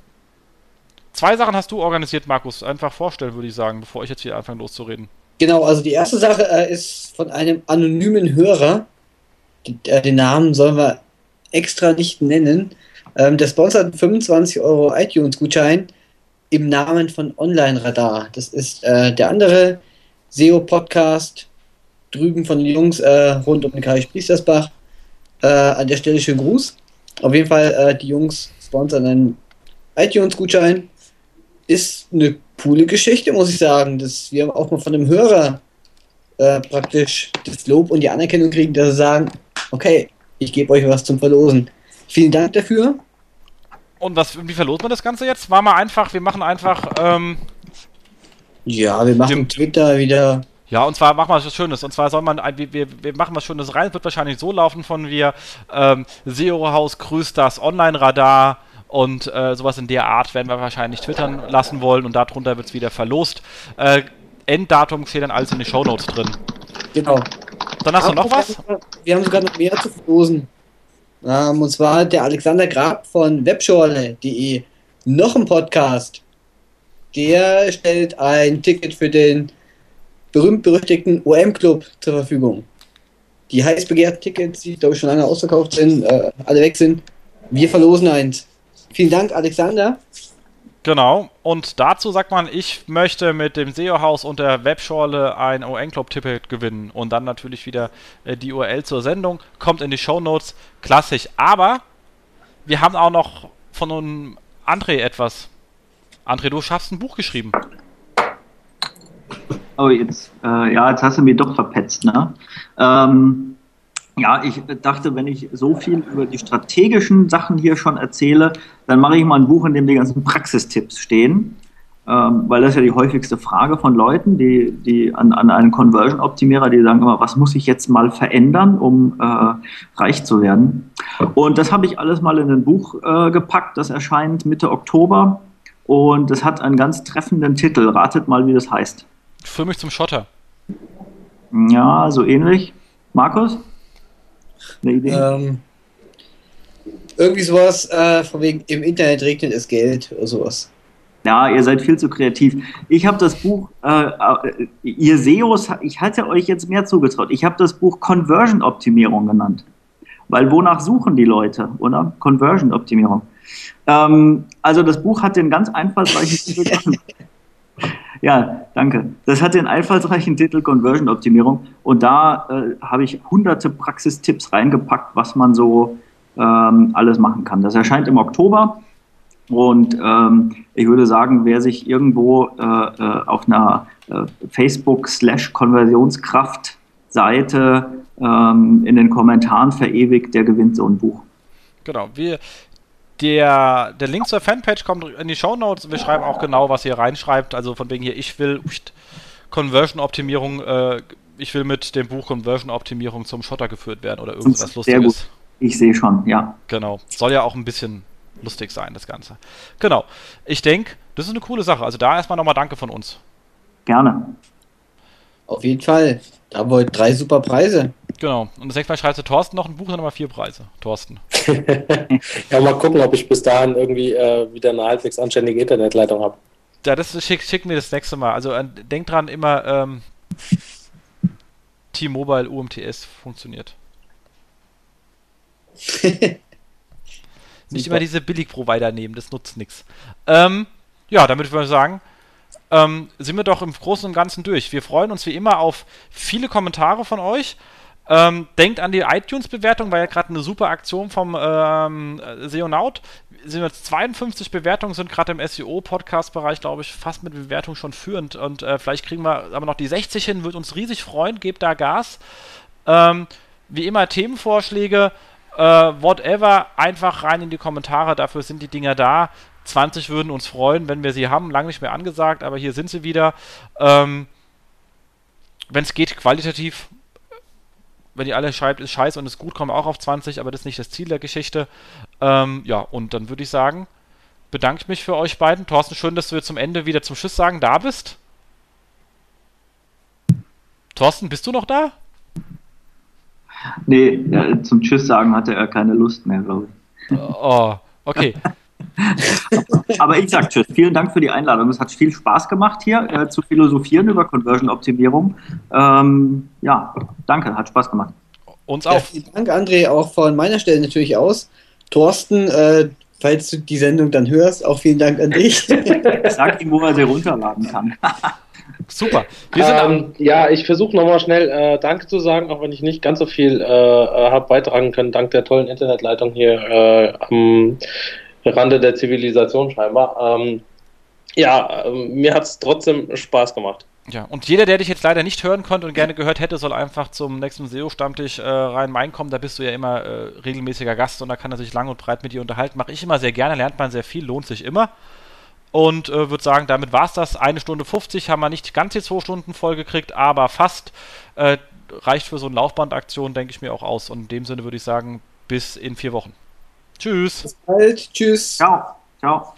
zwei Sachen hast du organisiert, Markus. Einfach vorstellen, würde ich sagen, bevor ich jetzt hier anfange loszureden.
Genau, also die erste Sache äh, ist von einem anonymen Hörer. Die, äh, den Namen sollen wir extra nicht nennen. Ähm, der sponsert 25 Euro iTunes-Gutschein im Namen von Online Radar. Das ist äh, der andere SEO-Podcast drüben von den Jungs äh, rund um den Kai Priestersbach. Äh, an der Stelle schönen Gruß. Auf jeden Fall, äh, die Jungs sponsern einen iTunes-Gutschein. Ist eine coole Geschichte, muss ich sagen. Dass wir auch mal von einem Hörer äh, praktisch das Lob und die Anerkennung kriegen, dass sie sagen, okay, ich gebe euch was zum Verlosen. Vielen Dank dafür.
Und was, wie verlosen wir das Ganze jetzt? War mal einfach, wir machen einfach. Ähm,
ja, wir machen Twitter wieder
ja, und zwar machen wir was Schönes. Und zwar soll man, wir, wir machen was Schönes rein. Es wird wahrscheinlich so laufen von wir, ähm, Zero House grüßt das Online-Radar und äh, sowas in der Art werden wir wahrscheinlich twittern lassen wollen und darunter wird es wieder verlost. Äh, Enddatum steht dann alles in den Shownotes drin.
Genau.
Dann hast Aber du noch was?
Wir haben sogar noch mehr zu verlosen. Ähm, und zwar der Alexander Grab von webschorle.de. Noch ein Podcast. Der stellt ein Ticket für den berühmt-berüchtigten OM-Club zur Verfügung. Die heiß begehrten Tickets, die glaube ich schon lange ausverkauft sind, äh, alle weg sind. Wir verlosen eins. Vielen Dank, Alexander.
Genau, und dazu sagt man, ich möchte mit dem SEO-Haus und der Webschorle ein ON-Club-Ticket gewinnen und dann natürlich wieder äh, die URL zur Sendung. Kommt in die Show Notes, klassisch. Aber wir haben auch noch von André etwas. André, du hast ein Buch geschrieben.
Oh, jetzt, äh, ja, jetzt hast du mich doch verpetzt, ne? Ähm, ja, ich dachte, wenn ich so viel über die strategischen Sachen hier schon erzähle, dann mache ich mal ein Buch, in dem die ganzen Praxistipps stehen. Ähm, weil das ist ja die häufigste Frage von Leuten, die, die an, an einen Conversion-Optimierer, die sagen immer, was muss ich jetzt mal verändern, um äh, reich zu werden? Und das habe ich alles mal in ein Buch äh, gepackt, das erscheint Mitte Oktober und es hat einen ganz treffenden Titel. Ratet mal, wie das heißt.
Führ mich zum Schotter.
Ja, so ähnlich. Markus?
Eine Idee? Ähm, irgendwie sowas, äh, von wegen im Internet regnet es Geld oder sowas.
Ja, ihr seid viel zu kreativ. Ich habe das Buch, äh, äh, ihr SEOs, ich hatte euch jetzt mehr zugetraut. Ich habe das Buch Conversion Optimierung genannt. Weil wonach suchen die Leute, oder? Conversion Optimierung. Ähm, also das Buch hat den ganz einfallsreichen Titel Ja, danke. Das hat den einfallsreichen Titel Conversion Optimierung und da äh, habe ich hunderte Praxistipps reingepackt, was man so ähm, alles machen kann. Das erscheint im Oktober und ähm, ich würde sagen, wer sich irgendwo äh, äh, auf einer äh, Facebook-Konversionskraft-Seite ähm, in den Kommentaren verewigt, der gewinnt so ein Buch.
Genau, wir, der, der Link zur Fanpage kommt in die Show Notes. Wir schreiben auch genau, was ihr reinschreibt. Also von wegen hier, ich will Conversion-Optimierung. Äh, ich will mit dem Buch Conversion-Optimierung zum Schotter geführt werden oder irgendwas
Sehr
Lustiges.
gut. Ich sehe schon, ja.
Genau. Soll ja auch ein bisschen lustig sein, das Ganze. Genau. Ich denke, das ist eine coole Sache. Also da erstmal nochmal Danke von uns.
Gerne.
Auf jeden Fall. Da haben wir drei super Preise.
Genau. Und das nächste Mal schreibst du Thorsten noch ein Buch, dann nochmal vier Preise. Thorsten.
ja, mal gucken, ob ich bis dahin irgendwie äh, wieder eine halbwegs anständige Internetleitung habe.
Ja, das schick, schicken wir das nächste Mal. Also äh, denk dran, immer ähm, T-Mobile UMTS funktioniert. Nicht immer diese Billig-Provider nehmen, das nutzt nichts. Ähm, ja, damit würde ich sagen, ähm, sind wir doch im Großen und Ganzen durch. Wir freuen uns wie immer auf viele Kommentare von euch. Ähm, denkt an die iTunes-Bewertung, war ja gerade eine super Aktion vom ähm, Seonaut. Sind jetzt 52 Bewertungen, sind gerade im SEO-Podcast-Bereich, glaube ich, fast mit Bewertung schon führend. Und äh, vielleicht kriegen wir aber noch die 60 hin, würde uns riesig freuen. Gebt da Gas. Ähm, wie immer Themenvorschläge, äh, whatever, einfach rein in die Kommentare. Dafür sind die Dinger da. 20 würden uns freuen, wenn wir sie haben. Lang nicht mehr angesagt, aber hier sind sie wieder. Ähm, wenn es geht, qualitativ wenn ihr alle schreibt, ist scheiße und ist gut, kommen wir auch auf 20, aber das ist nicht das Ziel der Geschichte. Ähm, ja, und dann würde ich sagen, bedanke ich mich für euch beiden. Thorsten, schön, dass du jetzt zum Ende wieder zum Schiss sagen da bist. Thorsten, bist du noch da?
Nee, ja, zum Tschüss sagen hatte er keine Lust mehr, glaube ich.
Oh, okay.
Aber ich sag Tschüss. Vielen Dank für die Einladung. Es hat viel Spaß gemacht hier äh, zu philosophieren über Conversion-Optimierung. Ähm, ja, danke, hat Spaß gemacht.
Uns
Ja,
auch.
vielen Dank, André, auch von meiner Stelle natürlich aus. Thorsten, äh, falls du die Sendung dann hörst, auch vielen Dank an dich.
Sag ihm, wo er sie runterladen kann.
Super. Wir sind am,
Ähm, ja, ich versuche nochmal schnell äh, Danke zu sagen, auch wenn ich nicht ganz so viel äh, äh, habe beitragen können, dank der tollen Internetleitung hier äh, am Rande der Zivilisation scheinbar. Ähm, ja, ähm, mir hat es trotzdem Spaß gemacht.
ja, und jeder, der dich jetzt leider nicht hören konnte und gerne gehört hätte, soll einfach zum nächsten SEO-Stammtisch äh, Rhein-Main kommen. Da bist du ja immer äh, regelmäßiger Gast und da kann er sich lang und breit mit dir unterhalten. Mache ich immer sehr gerne, lernt man sehr viel, lohnt sich immer. Und äh, würde sagen, damit war es das. Eine Stunde 50 haben wir nicht ganz die zwei Stunden voll gekriegt, aber fast. Äh, reicht für so eine Laufbandaktion, denke ich mir auch aus. Und in dem Sinne würde ich sagen, bis in vier Wochen. Tschüss.
Bis bald. Tschüss.
Ciao. Ciao.